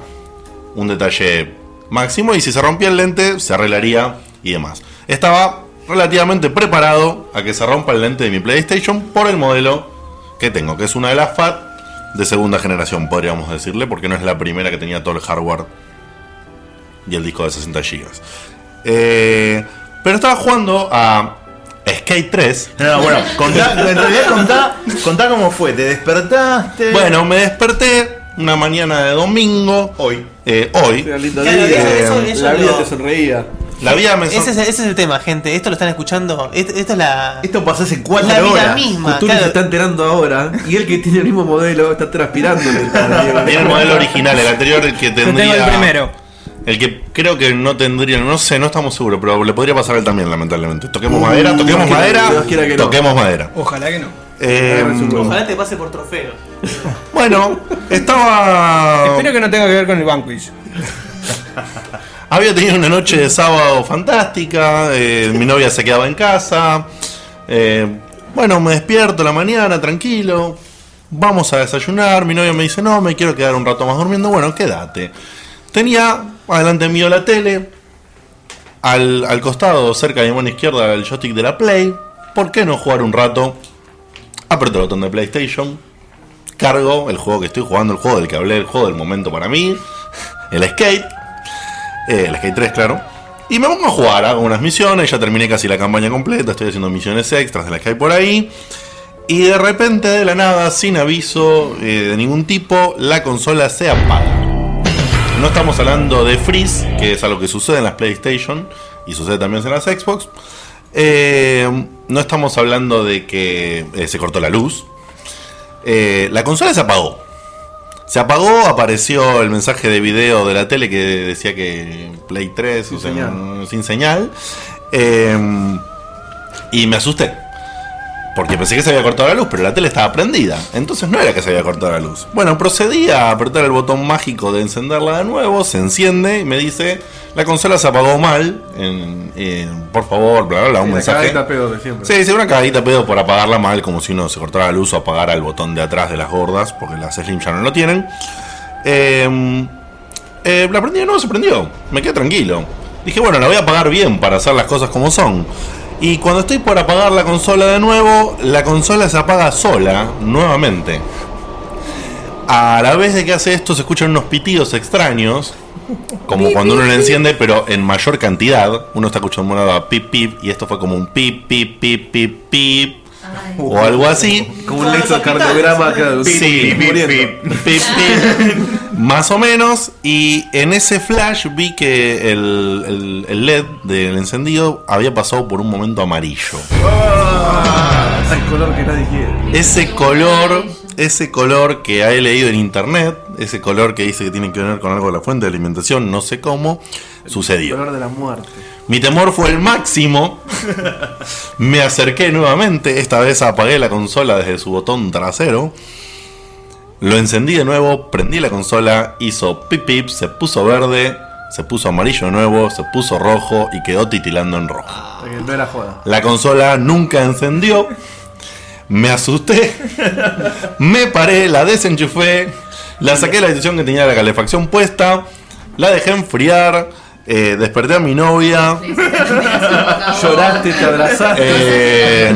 un detalle máximo y si se rompía el lente se arreglaría y demás. Estaba relativamente preparado a que se rompa el lente de mi PlayStation por el modelo que tengo, que es una de las FAT de segunda generación, podríamos decirle, porque no es la primera que tenía todo el hardware y el disco de 60 GB. Eh, pero estaba jugando a Skate 3. No, no, bueno, contá, [LAUGHS] en realidad contá, contá cómo fue. Te despertaste. Bueno, me desperté una mañana de domingo. hoy. eh, hoy. Era lindo Claro, día. eso- eso la vida lo- te sonreía. La vida me Ese es, ese es el tema, gente. Esto lo están escuchando. Est- Esto es la, Esto pasó hace cuatro la vida horas. misma. Cutuli claro. se está enterando ahora y el que tiene el mismo modelo está transpirando. [LAUGHS] Tiene el modelo original, el anterior el que Yo tendría. tengo el primero. El que creo que no tendría, no sé, no estamos seguros, pero le podría pasar a él también, lamentablemente. Toquemos madera, toquemos Dios madera, Dios quiera toquemos madera. Ojalá que no. Eh, Ojalá te pase por trofeo. [LAUGHS] bueno, estaba. Espero que no tenga que ver con el Vanquish. [LAUGHS] Había tenido una noche de sábado fantástica, eh, mi novia se quedaba en casa, Eh, bueno, me despierto a la mañana, tranquilo. Vamos a desayunar. Mi novia me dice, no, me quiero quedar un rato más durmiendo. Bueno, quédate. Tenía adelante mío la tele. Al, al costado, cerca de mi mano izquierda, el joystick de la Play. ¿Por qué no jugar un rato? Aprieto el botón de PlayStation. Cargo el juego que estoy jugando, el juego del que hablé, el juego del momento para mí. El Skate. Eh, el Skate 3, claro. Y me pongo a jugar, hago unas misiones, ya terminé casi la campaña completa, estoy haciendo misiones extras de las que hay por ahí. Y de repente, de la nada, sin aviso eh, de ningún tipo, la consola se apaga. No estamos hablando de freeze, que es algo que sucede en las PlayStation y sucede también en las Xbox. Eh, no estamos hablando de que eh, se cortó la luz. Eh, la consola se apagó. Se apagó, apareció el mensaje de video de la tele que decía que Play 3 Sin o sea, señal. sin señal. Y me asusté. Porque pensé que se había cortado la luz, pero la tele estaba prendida. Entonces no era que se había cortado la luz. Bueno, procedí a apretar el botón mágico de encenderla de nuevo. Se enciende y me dice: La consola se apagó mal. en- en- por favor, bla, bla, bla. Un La mensaje. cagadita pedo de siempre. Sí, sí, una cagadita pedo por apagarla mal, como si uno se cortara la luz o apagara el botón de atrás de las gordas, porque las Slim ya no lo tienen. Eh, eh, la prendí de nuevo, se prendió. Me quedé tranquilo. Dije, bueno, la voy a apagar bien para hacer las cosas como son. Y cuando estoy por apagar la consola de nuevo, la consola se apaga sola, nuevamente. A la vez de que hace esto, se escuchan unos pitidos extraños. Como cuando uno la enciende, pero en mayor cantidad. Uno está escuchando una pip pip y esto fue como un pip pip pip pip pip. O algo así. Como un electrocardiograma Sí, muriendo. Pip, pip. [LAUGHS] Más o menos. Y en ese flash vi que el, el- el LED del encendido había pasado por un momento amarillo. Ah, el color que nadie quiere. Ese color, ese color que he leído en internet, ese color que dice que tiene que ver con algo de la fuente de alimentación, no sé cómo, El sucedió. color de la muerte. Mi temor fue el máximo. Me acerqué nuevamente. Esta vez apagué la consola desde su botón trasero. Lo encendí de nuevo, prendí la consola, hizo pip pip, se puso verde, se puso amarillo de nuevo, se puso rojo y quedó titilando en rojo. Porque no era joda. La consola nunca encendió. Me asusté. Me paré, la desenchufé. La saqué de la habitación que tenía la calefacción puesta. La dejé enfriar. Eh, desperté a mi novia. Lloraste, te abrazaste. eh,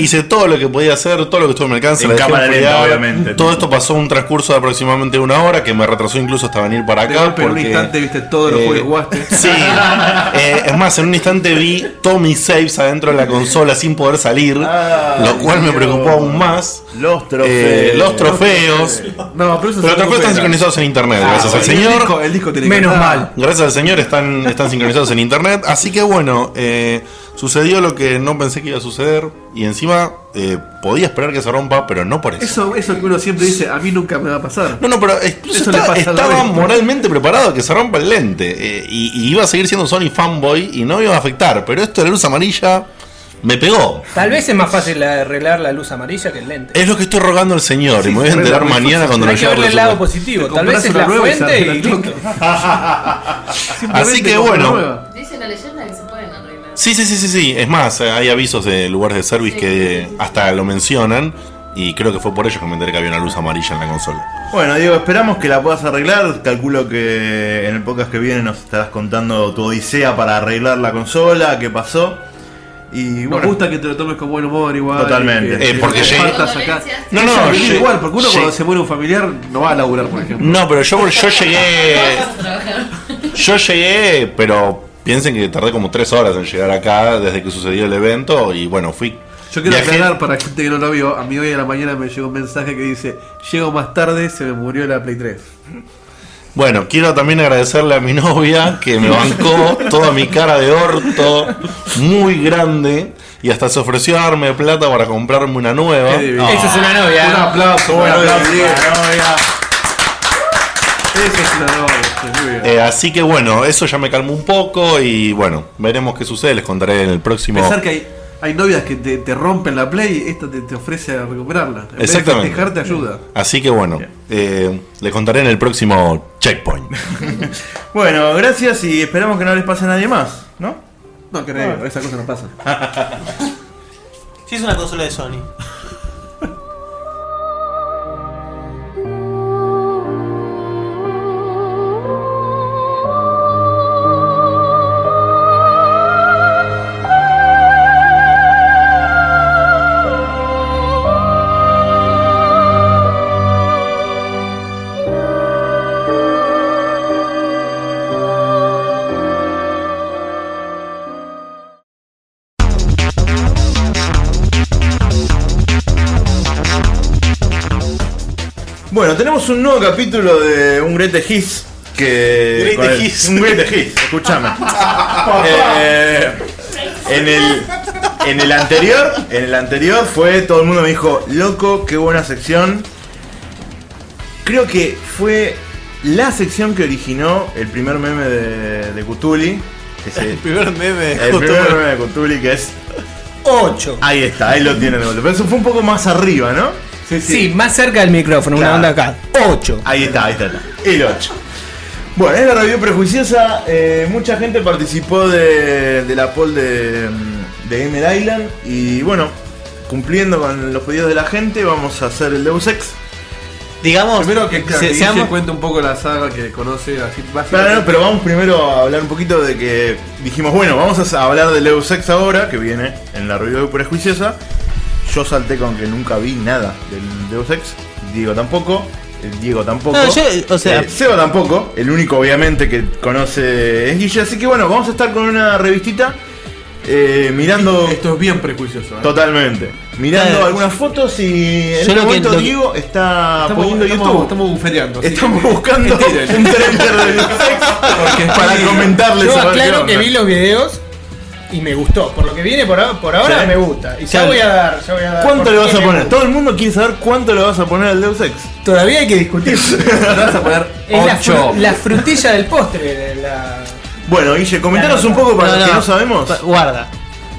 hice todo lo que podía hacer, todo lo que estuvo en mi alcance. En la cámara lenta, obviamente. Todo esto pasó un transcurso de aproximadamente una hora que me retrasó incluso hasta venir para acá. golpe, en un porque- instante viste todos los eh, juegos que jugaste. Sí, [LAUGHS] Eh, es más, en un instante vi todos mis saves adentro de la consola sin poder salir, lo cual me preocupó aún más. Los trofeos. Eh, los trofeos. No, pero eso Pero los trofeos están sincronizados en internet, Ah, gracias al el señor. disco- el disco tiene que Menos mal. Gracias al señor están, están sincronizados en internet. Así que bueno, eh, sucedió lo que no pensé que iba a suceder. Y encima eh, podía esperar que se rompa, pero no por eso. Eso, eso que uno siempre dice, a mí nunca me va a pasar. No, no, pero Eso le estaba, moralmente preparado que se rompa el lente. eh, y, y iba a seguir siendo Sony fanboy y no me iba a afectar. Pero esto de la luz amarilla me pegó. Tal vez es más fácil arreglar la luz amarilla que el lente. Es lo que estoy rogando al señor. y me voy a enterar mañana cuando Hay lo que lleve verle por el lado positivo. [LAUGHS] Tal vez es la y fuente y el listo. [LAUGHS] Así que bueno. Dice la leyenda Sí, sí, sí, sí, sí. Es más, eh, hay avisos de lugares de service que hasta lo mencionan. Y creo que fue por ello que me enteré que había una luz amarilla en la consola. Bueno, Diego, esperamos que la puedas arreglar. Calculo que en el podcast que viene nos estarás contando tu odisea para arreglar la consola, qué pasó. Y Nos bueno, gusta que te lo tomes con buen humor igual. Totalmente. que- Eh, porque que llegué- acá. No, Eso no, es llegué- igual, porque uno llegué- cuando se muere un familiar no va a laburar, por ejemplo. No, pero yo, yo llegué. [LAUGHS] Yo llegué, pero piensen que tardé como tres horas en llegar acá desde que sucedió el evento. Y bueno, fui. Yo quiero viajé- aclarar para gente que no lo vio, a mí hoy a la mañana me llegó un mensaje que dice, llego más tarde, se me murió la Play 3. Bueno, quiero también agradecerle a mi novia que me bancó toda mi cara de orto muy grande y hasta se ofreció a darme plata para comprarme una nueva. Divino. Esa es una novia. Un aplauso, un aplauso para novia. Eso es una novia. Eh, así que bueno, eso ya me calmó un poco y bueno, veremos qué sucede, les contaré en el próximo. Pensar que hay, hay novias que te, te rompen la Play, esta te, te ofrece a recuperarla. En vez de Exactamente. festejar, te ayuda. Así que bueno, eh, les contaré en el próximo checkpoint. [LAUGHS] Bueno, gracias y esperamos que no les pase a nadie más, ¿no? No, que no, esa cosa no pasa. [LAUGHS] Si es una consola de Sony. Tenemos un nuevo capítulo de Un Great Hits. Que. El- Hits. Un Great Hits, escúchame. [LAUGHS] Eh, en el. En el anterior, en el anterior fue, todo el mundo me dijo, loco, qué buena sección. Creo que fue la sección que originó el primer meme de, de que se- [LAUGHS] El primer meme de el primer meme de Cthulhu que es 8. Ahí está, ahí lo tienen de vuelta. Pero eso fue un poco más arriba, ¿no? Sí, más cerca del micrófono, Claro. una onda acá. 8. Ahí está, ahí está. El 8. Bueno, es la review prejuiciosa. eh, mucha gente participó de, de la poll de, de Gamer Island. Y bueno, cumpliendo con los pedidos de la gente, vamos a hacer el Deus Ex. Digamos, Primero que, se- seamos- cuente un poco la saga que conoce así no, pero vamos primero a hablar un poquito de que dijimos, bueno, vamos a hablar del Deus Ex ahora, que viene en la review prejuiciosa. Yo salté con que nunca vi nada del Deus Ex. Diego tampoco. el Diego tampoco. No, yo, o sea- Eh, Seba tampoco. El único, obviamente, que conoce es Guille. Así que bueno, vamos a estar con una revistita. eh, mirando Esto es bien prejuicioso. ¿eh? totalmente. Mirando Claro. algunas fotos y en Yo este momento que- Diego está Estamos, poniendo estamos, YouTube. estamos bufeteando. así Estamos buscando un trailer de Deus Ex Porque para sí. comentarles Yo aclaro que vi los videos y me gustó. Por lo que viene por, por ahora Sí. me gusta. Y ya voy a dar, ya voy a dar. ¿Cuánto le vas a poner? Todo el mundo quiere saber cuánto le vas a poner al Deus Ex. Todavía hay que discutir. [LAUGHS] Le vas a poner es la, 8. fru- la frutilla del postre. La... Bueno, Guille, comentanos Claro. un poco para No, los que no. sabemos. Guarda.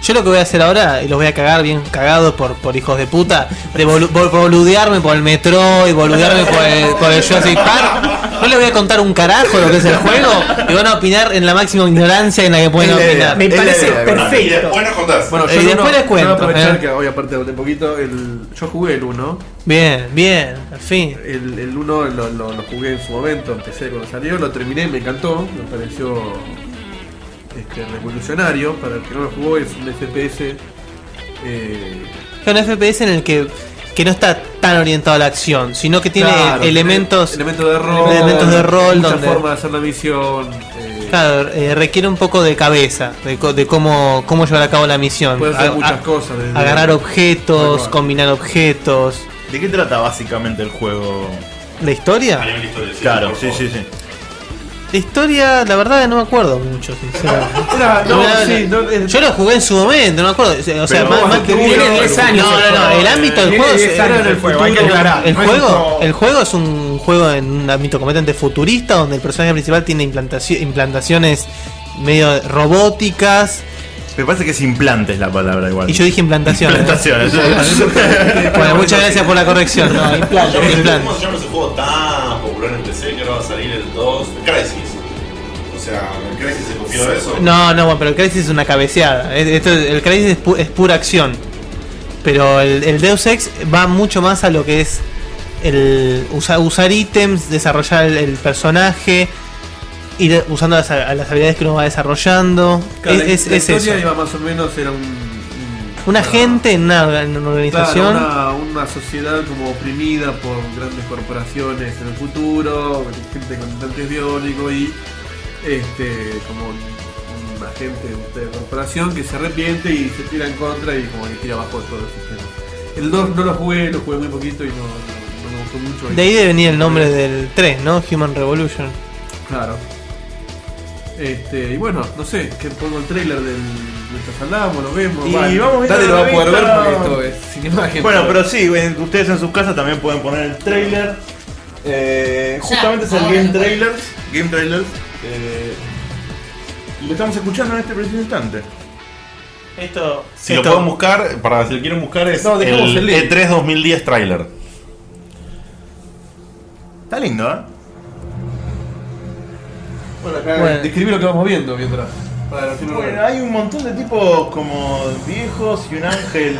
Yo lo que voy a hacer ahora, y los voy a cagar bien cagados por, por hijos de puta, de bolu- bol- boludearme por el Metroid, boludearme por el, por el Jurassic Park. No les voy a contar un carajo lo que es el juego y van a opinar en la máxima ignorancia en la que pueden opinar. Me parece ¿verdad? Y perfecto. después nos contás. Bueno, Eh, yo y el después les cuento, Voy a aprovechar eh. que hoy aparte hablé un poquito. El, yo jugué el 1. Bien, bien, al fin. El, el 1 lo, lo- lo jugué en su momento, empecé cuando salió, lo terminé, me encantó, me pareció este, revolucionario. Para el que no lo jugó, es un FPS. eh, Es un FPS en el que, que no está tan orientado a la acción, sino que tiene claro, elementos. elementos de rol, elementos de rol donde- forma de hacer la misión. eh, Claro, eh, requiere un poco de cabeza, de, co- de cómo, cómo llevar a cabo la misión. Puede hacer A- muchas a- cosas. desde- Agarrar objetos, combinar objetos. ¿De qué trata básicamente el juego? ¿La historia? A nivel de historia, sí, Claro, sí, sí, sí. La historia, la verdad, no me acuerdo mucho, sinceramente. Era- no, La- sí, no, es- Yo lo jugué en su momento, no me acuerdo. O sea, Pero más, que Tiene 10 años. No, el no, no, el ámbito del juego 10 es- años el juego, hay que futuro. aclarar. El No es un juego, el juego es un juego en un ámbito completamente futurista donde el personaje principal tiene implantaci- implantaciones medio robóticas. Me parece que es implantes la palabra igual. Y yo dije implantaciones. Implantaciones. [LAUGHS] Bueno, muchas gracias por la corrección. No, implantes, ¿Cómo se- implantes. ¿Cómo se llama ese juego tan popular en PC que ahora va a salir el 2? Crisis. Copió de eso. No, no, bueno, pero el Crisis es una cabeceada. Es- Esto, el Crisis es, pu- es pura acción. Pero el, el Deus Ex va mucho más a lo que es el usa- usar ítems, desarrollar el, el personaje, ir usando las, a las habilidades que uno va desarrollando. claro, es la- es, la es historia eso. iba más o menos, era un. un- agente en una, en una organización. Claro, una, una sociedad como oprimida por grandes corporaciones en el futuro, gente con implantes biónicos y este como un, un agente de corporación que se arrepiente y se tira en contra y como que tira abajo todo el sistema. El 2 no lo jugué, lo jugué muy poquito y no, no- no me gustó mucho. de ahí debe venir el nombre del 3, ¿no? Human Revolution. Claro. Este, y bueno, no sé, que pongo el trailer del mientras hablamos, lo vemos. Y vale. vamos Dale, lo va a poder ver porque esto es sin imagen. Bueno, pero sí, ustedes en sus casas también pueden poner el trailer. Eh, justamente es el Game. Trailers. Game Trailers. Eh, y lo estamos escuchando en este preciso instante. Esto. Si lo pueden buscar, para si lo quieren buscar, es No, el, el link. E3 2010 trailer. Está lindo, ¿eh? Bueno, acá Bueno. describí lo que vamos viendo mientras. Para Bueno, hay un montón de tipos como viejos y un ángel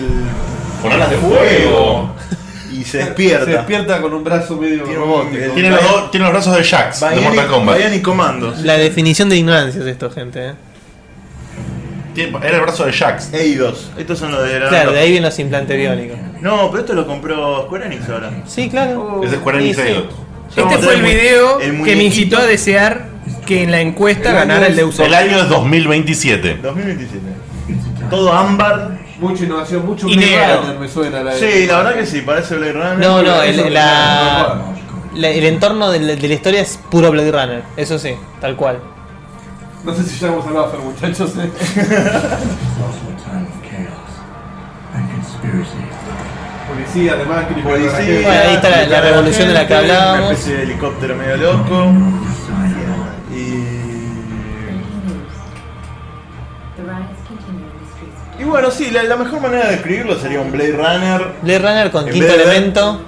Con alas de fuego. [LAUGHS] y se despierta. Se despierta con un brazo medio Tiene robótico. Tiene los, tiene los brazos de Jax, de Mortal Kombat. Bionic Commandos. La definición de ignorancia es esto, gente. ¿eh? Era el brazo de Jax. Eidos. Estos son los de la. Claro, de ahí vienen los implantes biónicos. No, pero esto lo compró Square Enix ahora. Sí, claro. Ese es Square Enix Sí, sí. Eidos. Este fue el video El que me incitó a desear que en la encuesta El ganara el es- Deus El año es 2027. 2027. Todo ámbar. Mucha innovación, mucho Y Blade negro. Runner me suena la Sí, la verdad que sí, parece Blade Runner. No, no, el, la- la- el entorno de la, de la historia es puro Blade Runner, eso sí, tal cual. No sé si ya hemos hablado, pero muchachos. eh. Policía, además, que Policía. Bueno, ahí está la- la revolución de la que Una hablábamos. especie de helicóptero medio loco. Bueno, sí, la, la mejor manera de escribirlo sería un Blade Runner. Blade Runner con En quinto elemento.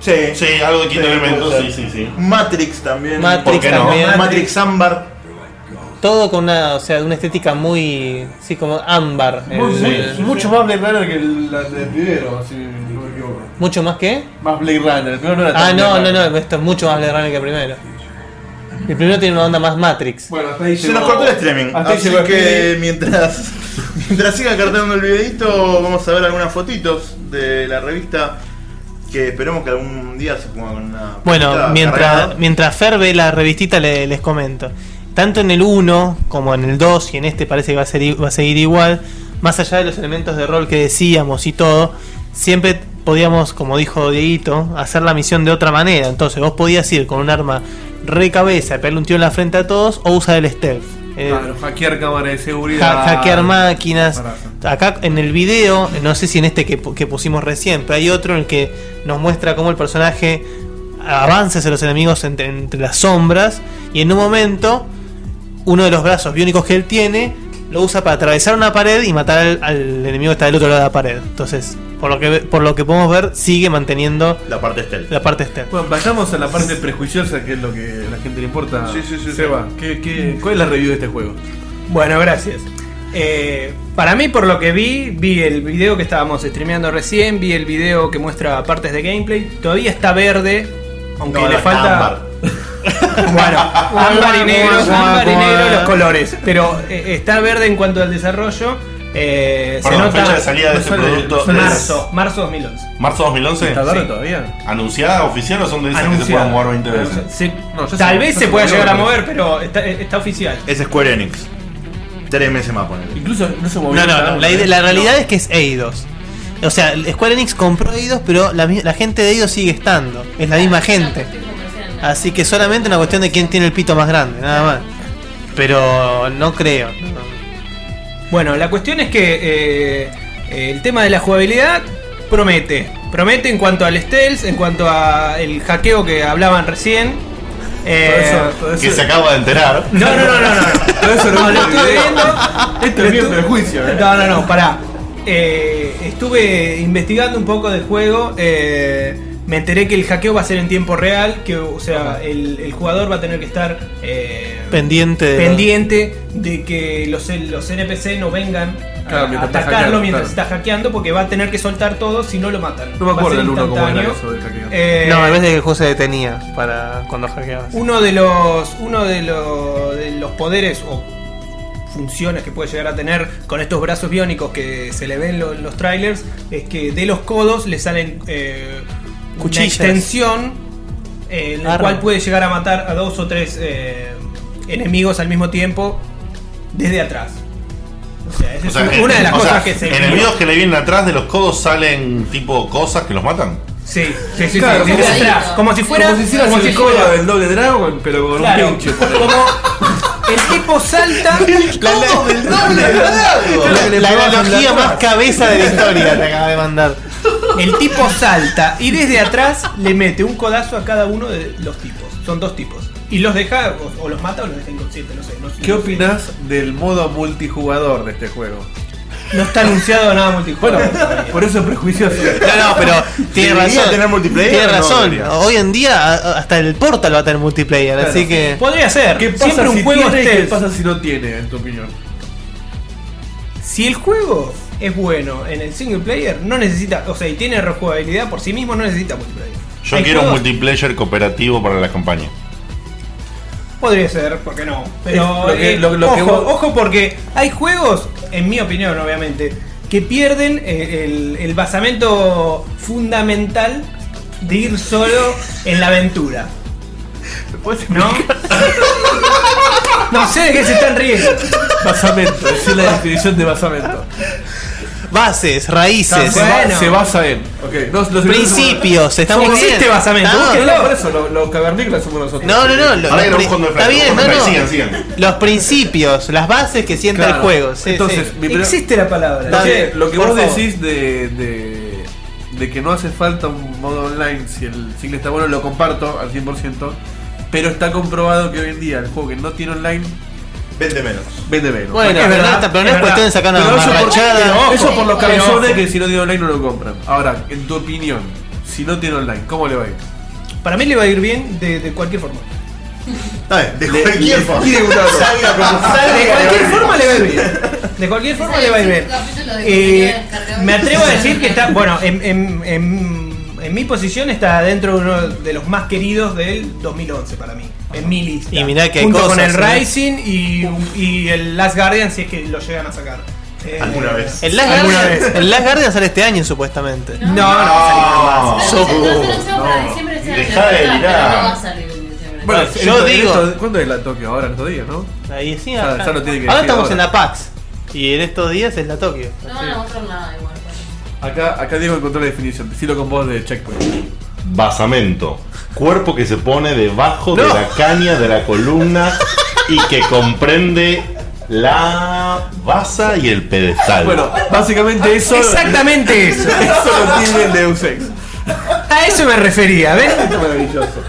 Sí. Sí, algo de quinto Sí, elemento, sí, sí, sí. Matrix también. Matrix ¿Por qué no? Matrix Ámbar. Todo con una, o sea, una estética muy, sí, como ámbar. Muy- el- muy- el- mucho más Blade Runner que el primero, si no me equivoco. mucho más que. Más Blade Runner, el primero no era Ah, tan no, Blade no, Runner. no, esto es mucho más Blade Runner que el primero. El primero tiene una onda más Matrix. Bueno, hasta ahí Se llegó- nos cortó el streaming. Hasta ahí Así llegó que mientras, [LAUGHS] mientras siga cargando el videito, vamos a ver algunas fotitos de la revista. Que esperemos que algún día se ponga con una. Bueno, mientras, cargada. mientras Fer ve la revistita le- les comento. Tanto en el 1 como en el 2 y en este parece que va a, ser, i- va a seguir igual, más allá de los elementos de rol que decíamos y todo, siempre podíamos, como dijo Dieguito, hacer la misión de otra manera. Entonces vos podías ir con un arma re cabeza, pegarle un tiro en la frente a todos o usar el stealth. Eh, Claro, hackear cámara de seguridad. ha- hackear máquinas. Acá en el video, no sé si en este que, que pusimos recién, pero hay otro en el que nos muestra cómo el personaje avanza hacia los enemigos entre, entre las sombras y en un momento uno de los brazos biónicos que él tiene lo usa para atravesar una pared y matar al, al enemigo que está del otro lado de la pared. Entonces, por lo que por lo que podemos ver, sigue manteniendo La parte stealth. la parte stealth. Bueno, vayamos a la parte prejuiciosa, que es lo que a la gente le importa. Sí, sí, sí, Seba, ¿qué, qué, cuál es la review de este juego? Bueno, gracias. Eh, para mí, por lo que vi, vi el video que estábamos streameando recién, vi el video que muestra partes de gameplay. Todavía está verde, aunque No, le falta. ámbar. [LAUGHS] Bueno, ámbar y [LAUGHS] negro, ámbar y negro los colores. Pero eh, está verde en cuanto al desarrollo. Eh, se Perdón, nota. fecha de salida de no este sale- producto es Marzo, marzo 2011. marzo 2011. ¿Está verde Sí. todavía? ¿Anunciada oficial o son de esas que se pueden mover 20 veces? Se- No, ya tal vez se se pueda llegar a mover, pero está, está oficial. Es Square Enix. Tres meses más poner. Incluso no se movió. No, no, no. La, la realidad es que es Eidos. O sea, Square Enix compró Eidos, pero la, gente de Eidos sigue estando. Es la misma gente. Así que solamente una cuestión de quién tiene el pito más grande, nada más. Pero no creo. no. Bueno, la cuestión es que eh, eh, el tema de la jugabilidad promete. Promete en cuanto al stealth, en cuanto a el hackeo que hablaban recién. Eh, Todo eso- todo eso- Que se acaba de enterar. no, no, no, no, no. no. [LAUGHS] Todo eso No, no lo estuve viendo. Esto es bien prejuicio, ¿eh? No, no, no, pará. Eh, estuve investigando un poco del juego. eh, me enteré que el hackeo va a ser en tiempo real. Que, o sea, el, el jugador va a tener que estar eh, Pendiente de. pendiente de que los, los NPC no vengan a- Claro, a mientras está atacarlo hackeando, mientras claro. está hackeando porque va a tener que soltar todo si no lo matan. No me Va a acuerdo ser el uno cómo era instantáneo. eso hackeo. Eh, No, me parece que el juego se detenía para cuando hackeabas. uno de los uno de los, de los poderes o funciones que puede llegar a tener con estos brazos biónicos que se le ven en los trailers es que de los codos le salen eh, una extensión eh, en la cual puede llegar a matar a dos o tres eh, enemigos al mismo tiempo desde atrás. O sea, esa O sea, es en- una de las o cosas sea, que se Enemigos que le vienen atrás de los codos salen tipo cosas que los matan. Sí, sí, sí, Claro, sí, como atrás. Como si fuera Como si hicieras como el si codo fuera- del doble dragon, pero con Claro, un pinche. como el tipo salta [LAUGHS] La, la analogía más cabeza de la historia te acaba de mandar. El tipo salta y desde atrás le mete un codazo a cada uno de los tipos. Son dos tipos. Y los deja, o, o los mata o los deja inconscientes, no sé. No, ¿Qué no sé. opinas del modo multijugador de este juego? No está anunciado nada multijugador. todavía. Por eso es prejuicioso. No, no, pero tiene ¿Debería razón. tener multiplayer Tiene no razón. Hoy en día hasta el Portal va a tener multiplayer, Claro. así que. Podría ser. ¿Qué pasa Siempre un si juego tiene qué pasa si no tiene, en tu opinión? Si el juego es bueno en el single player, no necesita, o sea, y tiene rejugabilidad por sí mismo, no necesita multiplayer. Yo Hay quiero un multiplayer cooperativo para la campaña. Podría ser, ¿por qué no? Pero Lo que- eh, lo- lo que ojo, vos- ojo porque hay juegos, en mi opinión obviamente, que pierden eh, el, el basamento fundamental de ir solo en la aventura. ¿No? [LAUGHS] No sé de qué se están riendo. Basamento, esa es la definición de basamento. Bases, raíces, Se, ba- Bueno. se basa en. no, los- principios. Estamos No existe bien. basamento, No, búsquenlo. No, por eso, los, los cavernícolas somos nosotros. No, no, no. los está bien, no, no. sigan, sigan. Los principios, las bases que sienta Claro. el juego. Sí, Entonces, sí. Existe la palabra. Lo que, lo vos favor. decís de, de, de que no hace falta un modo online si el single está bueno, lo comparto al 100%. Pero está comprobado que hoy en día el juego que no tiene online Vende menos. vende menos. Bueno, Es pero, verdad, pero no es es cuestión de sacar una Pero eso por, eso por los cabezones que si no tiene online no lo compran. Ahora, en tu opinión, si no tiene online, ¿cómo le va a ir? Para mí le va a ir bien de, de cualquier forma. De cualquier forma. [LAUGHS] De cualquier forma le va a ir bien. De cualquier forma le va a ir bien. Eh, me atrevo a decir que está, [LAUGHS] bueno, en, en- en- en mi posición está dentro de uno de los más queridos del 2011 para mí, en mi lista. Y mirá que hay Junto con cosas, el ¿eh? Rising y, y el Last Guardian si es que lo llegan a sacar. Eh, Alguna vez. El Last, ¿Alguna Guardian, vez? el Last Guardian sale este año supuestamente. No, no, va a salir más. No, no, no, para diciembre año, Dejá de pero delirar. No va a salir en diciembre. Bueno, Yo digo- esto- ¿Cuándo es la Tokio? Ahora, en estos días, ¿no? Ahí sí, Ya- acá. ya lo tiene que ahora estamos ahora. en la PAX. Y en estos días es la Tokio. no van a mostrar nada igual. pues. Acá, acá Diego encontró la definición. Decilo con voz de checkpoint. Basamento. Cuerpo que se pone debajo de la caña de la columna y que comprende la basa y el pedestal. Bueno, básicamente eso. Exactamente [LAUGHS] eso. Eso lo tiene el Deus Ex. A eso me refería, ¿ven? Esto es maravilloso.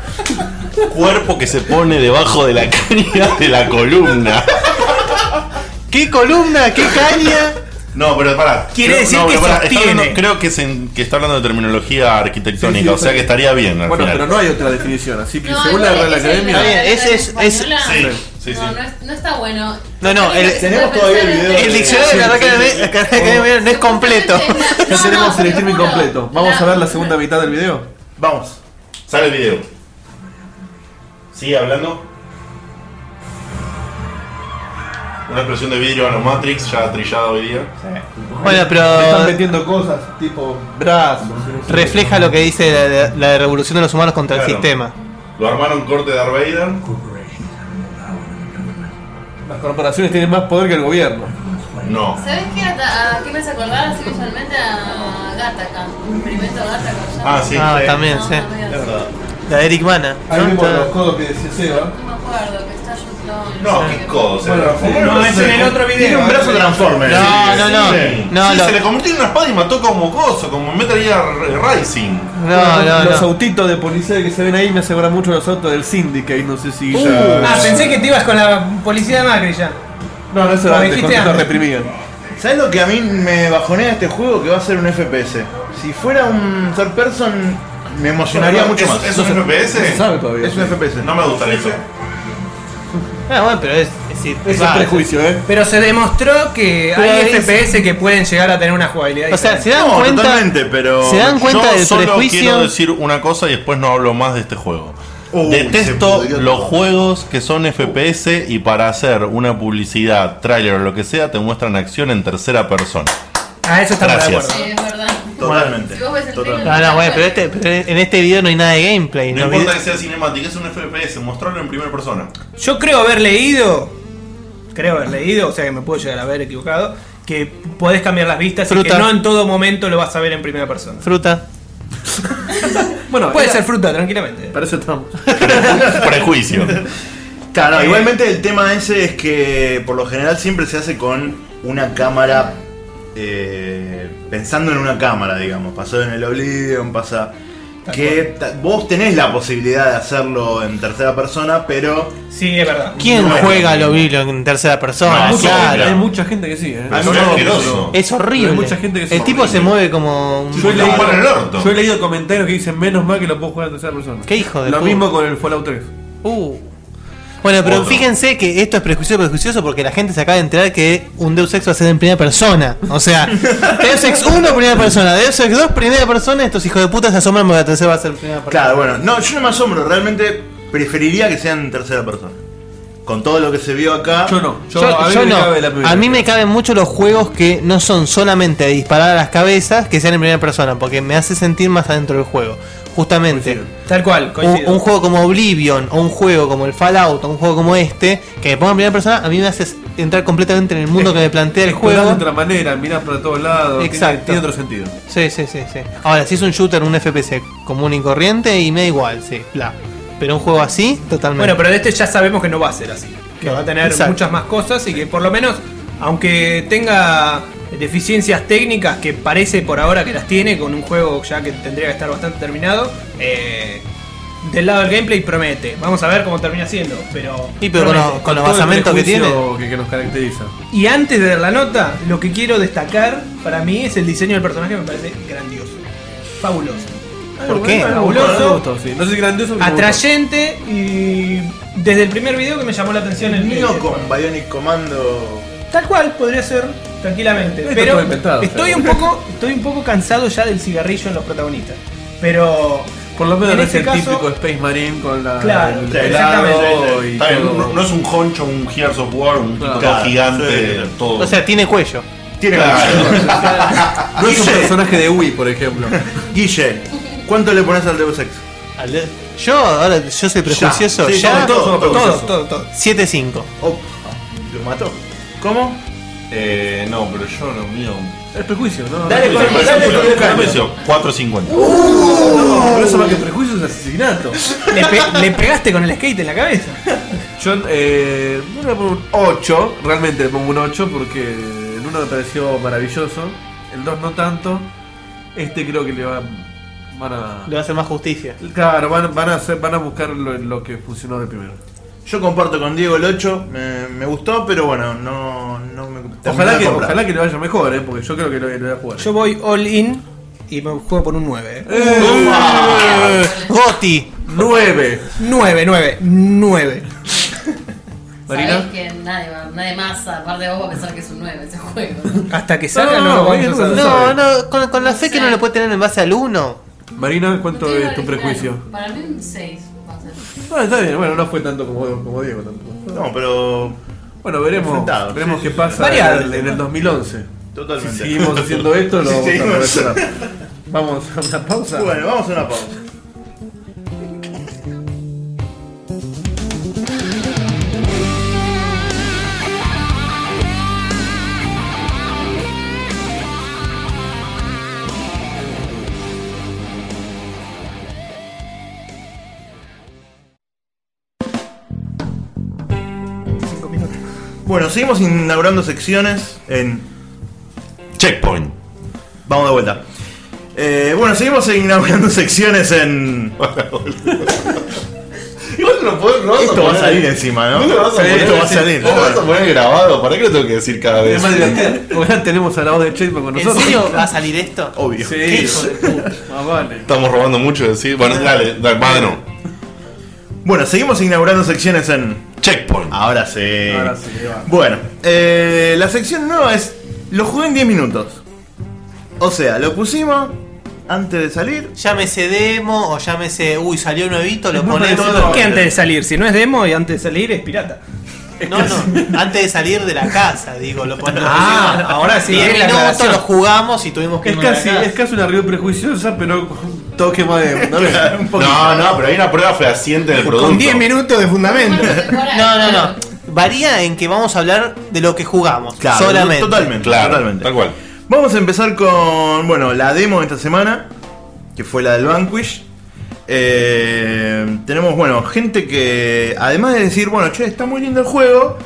Cuerpo que se pone debajo de la caña de la columna. ¿Qué columna? ¿Qué caña? No, pero pará. Quiere Creo- decir no, que pero pará, está sostiene. hablando- creo que, es en- que está hablando de terminología arquitectónica, Sí, sí, o sea que estaría bien al Bueno, final. pero no hay otra definición, así que No, según la Real Academia. Está bien, ese es- es- española. Sí, sí, no, sí. No, es- no está bueno. No, no, el- Tenemos todavía el video El diccionario de la Real Academia- Academia no es completo. [LAUGHS] Ya tenemos el streaming completo. Vamos a ver la segunda mitad del video. Vamos. Sale el video. Sigue hablando. Una explosión de vidrio a los Matrix, ya trillada hoy día. Bueno, Le están pero metiendo cosas tipo brazos. refleja lo que dice la, la- revolución de los humanos contra el Claro. sistema. Lo armaron corte de Darth Vader. Las corporaciones tienen más poder que el gobierno. No. ¿Sabes qué? ¿A, a qué me hace acordar así visualmente? A Gataca. Un experimento Gataca. Ah, sí. Ah, sí. también, No, sí. no, no, Es verdad. La de Eric Mana. Ahí ¿no? vemos los codos que decía Seba. No me acuerdo, que está No, qué codo. se Bueno, ve. No, es en el otro video. Tiene un brazo transformer. No, no, no. Sí, No, se le convirtió en una espada y mató como coso, como en Metal Gear Rising. No, no, los no. autitos de policía que se ven ahí me aseguran mucho los autos del Syndicate, no sé si Uh, ya... ah, pensé que te ibas con la policía de Macri ya. No, no, eso era reprimían. ¿Sabes lo que a mí me bajonea este juego? Que va a ser un FPS. Si fuera un third person, me emocionaría mucho ¿Es, más. ¿Es un No se FPS? sabe todavía. Es un FPS. No me gusta eso. Ah, bueno, pero es. es decir, Ese es va, prejuicio, ¿eh? Pero se demostró que Pero hay es- FPS que pueden llegar a tener una jugabilidad. O sea, se dan No, cuenta. totalmente, pero. Se dan cuenta Yo del solo prejuicio. quiero decir una cosa y después no hablo más de este juego. Uy, Detesto los juegos que son FPS y para hacer una publicidad, tráiler o lo que sea, te muestran acción en tercera persona. Ah, eso estamos de Gracias. acuerdo. Totalmente. Si vos ves el Totalmente. trailer- No, no, bueno, pero, este, pero en este video no hay nada de gameplay. No ¿no? importa que sea cinemática, es un FPS, mostrarlo en primera persona. Yo creo haber leído, creo haber leído, o sea que me puedo llegar a haber equivocado, que podés cambiar las vistas y Fruta. que no en todo momento lo vas a ver en primera persona. Fruta. [LAUGHS] Bueno, Puede era- ser fruta, tranquilamente. Para eso estamos. Prejuicio. [LAUGHS] Claro, Eh, igualmente el tema ese es que por lo general siempre se hace con una cámara. eh, pensando en una cámara, digamos. Pasó en el Oblivion, pasa. Que vos tenés la posibilidad de hacerlo en tercera persona, pero. Sí, es verdad. ¿Quién No, juega lo Vilo en tercera persona? No, claro. Hay mucha gente que sí, ¿eh? Es no, asqueroso. Es horrible. Hay mucha gente que el es tipo horrible. se mueve como un. Yo he, leído, yo he leído comentarios que dicen menos mal que lo puedo jugar en tercera persona. ¿Qué hijo de Lo mismo con el Fallout 3. Uh. Bueno, pero Otro. fíjense que esto es prejuicioso, prejuicioso porque la gente se acaba de enterar que un Deus Ex va a ser en primera persona. O sea, [LAUGHS] Deus Ex 1 primera persona, Deus Ex 2 primera persona, estos hijos de puta se asombran porque la tercera va a ser primera persona. Claro, bueno, no, yo no me asombro, realmente preferiría que sea en tercera persona. Con todo lo que se vio acá. Yo no. Yo, Yo, a mí yo me no. cabe la primera. A mí me caben mucho los juegos que no son solamente disparar a las cabezas, que sean en primera persona, porque me hace sentir más adentro del juego. Justamente. Tal cual, Un, coincido. un juego como Oblivion, o un juego como el Fallout, o un juego como este, que me ponga en primera persona, a mí me hace entrar completamente en el mundo que me plantea el juego. de otra manera, mirás para todos lados. tiene- Exacto. Tiene, otro sentido. Sí, sí, sí, sí. Ahora, si es un shooter, un FPS común y corriente, y me da igual, sí, bla. Pero un juego así, totalmente. Bueno, pero de este ya sabemos que no va a ser así. Que va a tener Exacto. muchas más cosas y que por lo menos, aunque tenga deficiencias técnicas que parece por ahora que las tiene con un juego ya que tendría que estar bastante terminado, eh, del lado del gameplay promete. Vamos a ver cómo termina siendo, pero... Y pero con, promete. los- con basamentos que tiene. Que, que nos caracteriza. Y antes de dar la nota, lo que quiero destacar para mí es el diseño del personaje, me parece grandioso. Fabuloso. ¿Por qué? Fabuloso. sí. No sé grandioso. Atrayente y desde el primer video que me llamó la atención el Nino con Bionic Commando. Tal cual podría ser tranquilamente. Está pero inventado, estoy o sea. un poco, estoy un poco cansado ya del cigarrillo en los protagonistas. Pero Por lo menos En no es este el caso- típico Space Marine con la, Claro, el exactamente, y Está todo. no, no es un honcho, un Gears of War, un Claro. todo gigante, Sí, todo. O sea, tiene cuello. Tiene Claro. [LAUGHS] No es un personaje de Wii, por ejemplo. Guille, ¿cuánto le pones al Deus Ex? Yo, ahora, yo soy prejuicioso. Sí, ya, todos somos todo, prejuiciosos. todo, todo. 7-5. Oh, lo mató. ¿Cómo? Eh, no, pero yo lo mío. Es prejuicio, ¿no? Dale, no, con- el Precio, 4.50. no, pero eso más que prejuicio es asesinato. Le, pe- le pegaste con el skate en la cabeza. Yo eh, no le pongo un 8, realmente le pongo un 8 porque el 1 me pareció maravilloso, el 2 no tanto, este creo que le va, van a... Le va a hacer más justicia. Claro, van, van a hacer, van a buscar lo, lo que funcionó de primero. Yo comparto con Diego el 8, me, me gustó, pero bueno, no, no me Ojalá que, ojalá que le vaya mejor, eh, porque yo creo que lo, lo voy a jugar. Yo voy all in y me juego por un 9. Eh, Goti. 9. 9, 9, 9. Marina. Sabés que nadie, va- nadie más, aparte de vos, va a pensar que es un 9 ese juego. Hasta que salga No, no, no, lo vamos a no saber. No, no, con, con la fe que no le puede tener en base al 1. Marina, ¿cuánto es tu prejuicio? Para mí un 6 va a ser. No, está bien, bueno, no fue tanto como, como Diego tampoco. No, pero Bueno, veremos, Enfrentado, veremos sí, qué sí, pasa Variado. en, el- en el 2011. totalmente. Si seguimos haciendo esto, lo Sí, [LAUGHS] vamos a seguimos. aprovechar. Vamos a una pausa. Bueno, vamos a una pausa. Bueno, seguimos inaugurando secciones en Checkpoint. Vamos de vuelta. Eh, bueno, seguimos inaugurando [LAUGHS] secciones en. [LAUGHS] Igual no puedo, no vas Esto va a poner- salir encima, ¿no? No lo vas a Sí, poner, esto va a salir. No lo vas a poner grabado. ¿Para qué lo tengo que decir cada vez? Es más divertido. Porque ya tenemos a la voz de Checkpoint con ¿En nosotros. serio va a salir esto? Obvio. Sí, ¿Qué hijo de puta? Más vale. Estamos robando mucho de decir. Bueno, dale, dale, más de no. Bueno, seguimos inaugurando secciones en. Checkpoint. Ahora sí. Ahora sí, va. Bueno, eh, la sección nueva es. Lo jugué en 10 minutos. O sea, lo pusimos antes de salir. Llámese demo o llámese, uy, salió nuevito, lo No ponemos. parece- ¿Qué antes de salir? Si no es demo y antes de salir es pirata. No, no, antes de salir de la casa, digo, lo ponemos. Ah, ahora sí, 10 es la lo jugamos y tuvimos que Es la casi, casa. es casi una review prejuiciosa, pero toque más de. [LAUGHS] poquito. No, no, pero hay una prueba fehaciente del producto. Con 10 minutos de fundamento. No, no, no. Varía en que vamos a hablar de lo que jugamos. Claro, solamente. Totalmente, Claro, totalmente. tal cual. Vamos a empezar con, bueno, la demo de esta semana, que fue la del Vanquish. Eh, tenemos, bueno, gente que, además de decir, bueno, che, está muy lindo el juego,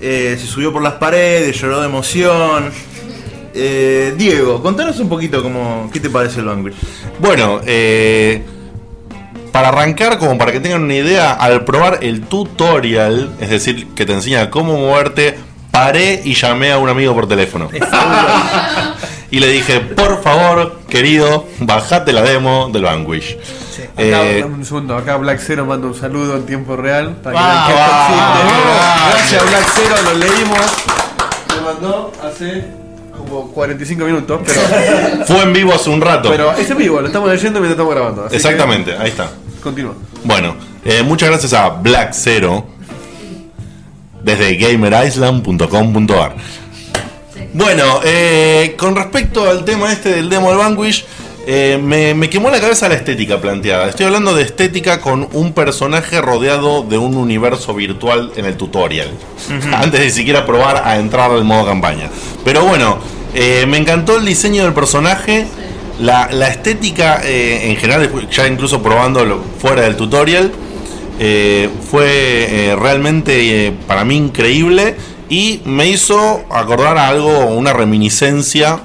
eh, se subió por las paredes, lloró de emoción. Eh, Diego, contanos un poquito cómo, qué te parece el Vanquish. Bueno, eh, para arrancar, como para que tengan una idea, al probar el tutorial, es decir, que te enseña cómo moverte, paré y llamé a un amigo por teléfono. [LAUGHS] y le dije, por favor, querido, bajate la demo del Vanquish. Acá, Eh, dame un segundo, acá Black Zero manda un saludo en tiempo real. Para que va. Gracias Black Zero, lo leímos. Me mandó hace como 45 minutos, pero, [LAUGHS] fue en vivo hace un rato. pero es en vivo, lo estamos leyendo mientras estamos grabando. así que Exactamente, ahí está. Continúa. Bueno, eh, muchas gracias a Black Zero desde gamerisland.com.ar. Bueno, eh, con respecto al tema este del demo del Vanquish, eh, me, me quemó la cabeza la estética planteada. Estoy hablando de estética con un personaje rodeado de un universo virtual en el tutorial. [LAUGHS] Antes de siquiera probar a entrar al modo campaña. Pero bueno, eh, me encantó el diseño del personaje. La, estética eh, en general, ya incluso probándolo fuera del tutorial, eh, fue realmente para mí increíble y me hizo acordar algo, una reminiscencia,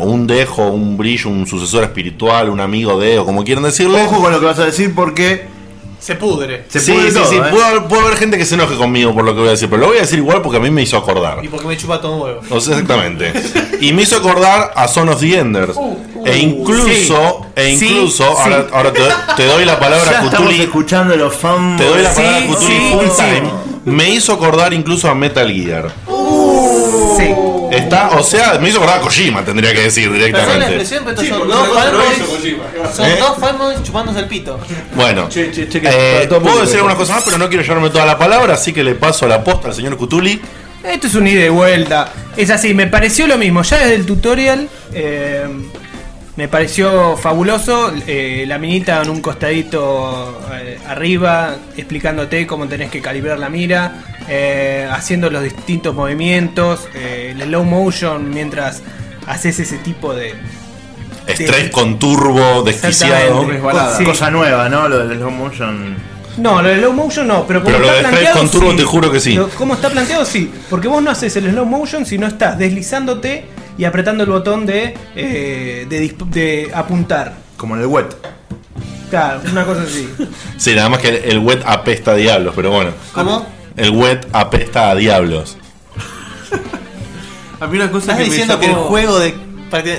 un dejo, un brillo, un sucesor espiritual, un amigo de, o como quieran decirle. Ojo con lo que vas a decir porque Se pudre. se sí, pudre sí, todo, sí, ¿eh? puede, haber- puede haber gente que se enoje conmigo por lo que voy a decir, pero lo voy a decir igual porque a mí me hizo acordar. Y porque me chupa todo huevo. O sea, exactamente. Y me hizo acordar a Son of the Enders. e incluso, e incluso, sí. ahora, ahora te, te doy la palabra [LAUGHS] Ya estamos Cthulhu. escuchando los fans. Te doy la Sí, palabra Cthulhu sí, full sí. time. Me hizo acordar incluso a Metal Gear. Sí. Está, o sea, me hizo acordar a Kojima, tendría que decir la directamente. expresión, pero Sí, son porque dos cosa lo hizo fanboys. Kojima. Son ¿Eh? dos fanboys chupándose el pito. Bueno, Che, che, che, que eh, para todo puedo público. decir algunas cosas más, pero no quiero llevarme toda la palabra, así que le paso la posta al señor Cutuli. Esto es un ida y vuelta. Es así, me pareció lo mismo. Ya desde el tutorial eh, me pareció fabuloso. eh, la minita en un costadito eh, arriba, explicándote cómo tenés que calibrar la mira, eh, haciendo los distintos movimientos, eh, el slow motion mientras haces ese tipo de. Estrés con turbo, desquiciado. Sí. Cosa nueva, ¿no? Lo del slow motion. No, lo de slow motion no, pero como Pero lo está de planteado, con turbo sí. te juro que sí. Como está planteado, sí. Porque vos no haces el slow motion si no estás deslizándote y apretando el botón de, eh, de apuntar. Como en el wet. Claro, una cosa así. [LAUGHS] Sí, nada más que el, el wet apesta a diablos, pero bueno. ¿Cómo? El wet apesta a diablos. A mí una cosa ¿Estás que me diciendo que el juego de,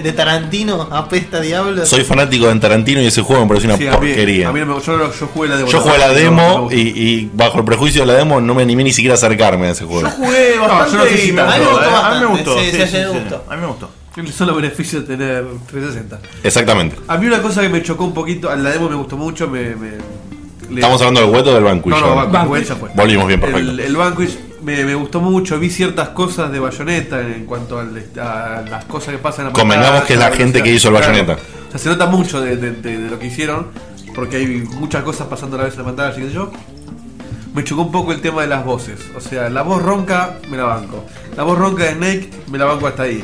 de Tarantino apesta a diablos? Soy fanático de Tarantino y ese juego me parece una Sí, a mí- porquería. a mí no me- yo, yo jugué la demo. Yo jugué la demo y, y bajo el prejuicio de la demo no me animé ni siquiera a acercarme a ese juego. Yo jugué yo bastante no sé si y me gustó. A mí me gustó. sí, sí, sí, sí, a mí me gustó. A mí me gustó. gustó. Solo beneficio de tener 360. Exactamente. A mí una cosa que me chocó un poquito, la demo me gustó mucho, me... me- Estamos hablando del wet o del Vanquish. No, no, ahora? Vanquish, ya fue. Volvimos bien, perfecto. El, el Vanquish me, me gustó mucho, vi ciertas cosas de Bayonetta en cuanto al- a las cosas que pasan en la Convengamos que es la pantalla, gente que hizo el Claro. Bayonetta. O sea, se nota mucho de, de- de- de lo que hicieron, porque hay muchas cosas pasando a la vez en la pantalla, así que yo. Me chocó un poco el tema de las voces. O sea, la voz ronca me la banco. La voz ronca de Snake me la banco hasta ahí.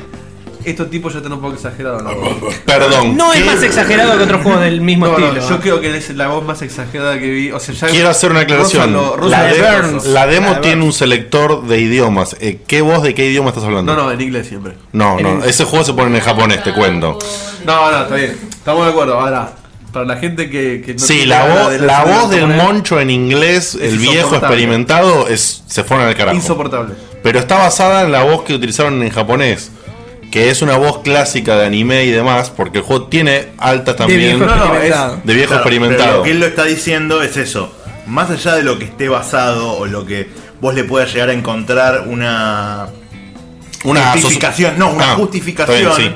Estos tipos ya están un poco exagerados. voz. [LAUGHS] Perdón. No es ¿qué- más exagerado que otros juegos del mismo No, no, estilo. yo ¿eh? creo que es la voz más exagerada que vi. O sea, ya Quiero hacer una aclaración. lo- la, lo demo La de tiene Burns. un selector de idiomas. Eh, ¿Qué voz de qué idioma estás hablando? No, no, en inglés siempre. No, En no, ese juego se pone en japonés, te cuento. No, no, está bien. Estamos de acuerdo. Ahora, para la gente que, que no Sí, tiene la, voz, de la voz del japonés, moncho en inglés, el viejo insoportable. experimentado, es, se fueron al carajo. Insoportable. Pero está basada en la voz que utilizaron en japonés. Que es una voz clásica de anime y demás, porque el juego tiene altas De también viejo experimentado. de viejo Claro, pero experimentado. Lo que él lo está diciendo es eso. Más allá de lo que esté basado o lo que vos le puedas llegar a encontrar una Una justificación, no, una Ah, justificación,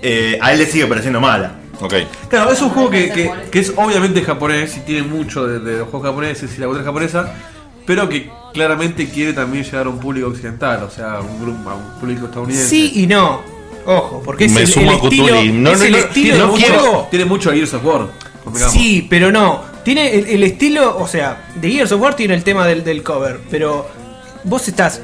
eh, a él le sigue pareciendo mala. sí. Ok. Claro, es un juego que, que- que es obviamente japonés y tiene mucho de, de los juegos japoneses y la cultura japonesa, pero que claramente quiere también llegar a un público occidental, o sea, a un grupo, a un público estadounidense. Sí y no. Ojo, porque es Me el, sumo el a estilo, no- es no- el no- estilo tiene, del mucho, juego. tiene mucho Gears of War. Sí, pero no. Tiene el, el estilo, o sea, de Gears of War tiene el tema del, del cover, pero vos estás,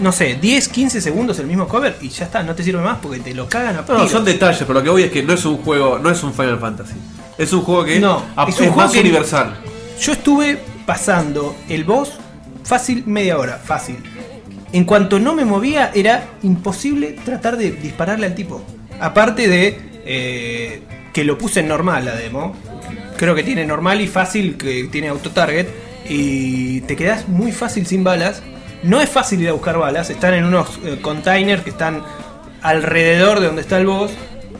no sé, 10, 15 segundos el mismo cover y ya está, no te sirve más porque te lo cagan a No, son detalles, pero lo que voy es que no es un juego, no es un Final Fantasy. Es un juego que No, a- es es, un juego más que- universal. Yo estuve pasando el boss fácil media hora, fácil. En cuanto no me movía, era imposible tratar de dispararle al tipo. Aparte de eh, que lo puse en normal la demo. Creo que tiene normal y fácil, que tiene auto-target. Y te quedas muy fácil sin balas. No es fácil ir a buscar balas. Están en unos eh, containers que están alrededor de donde está el boss,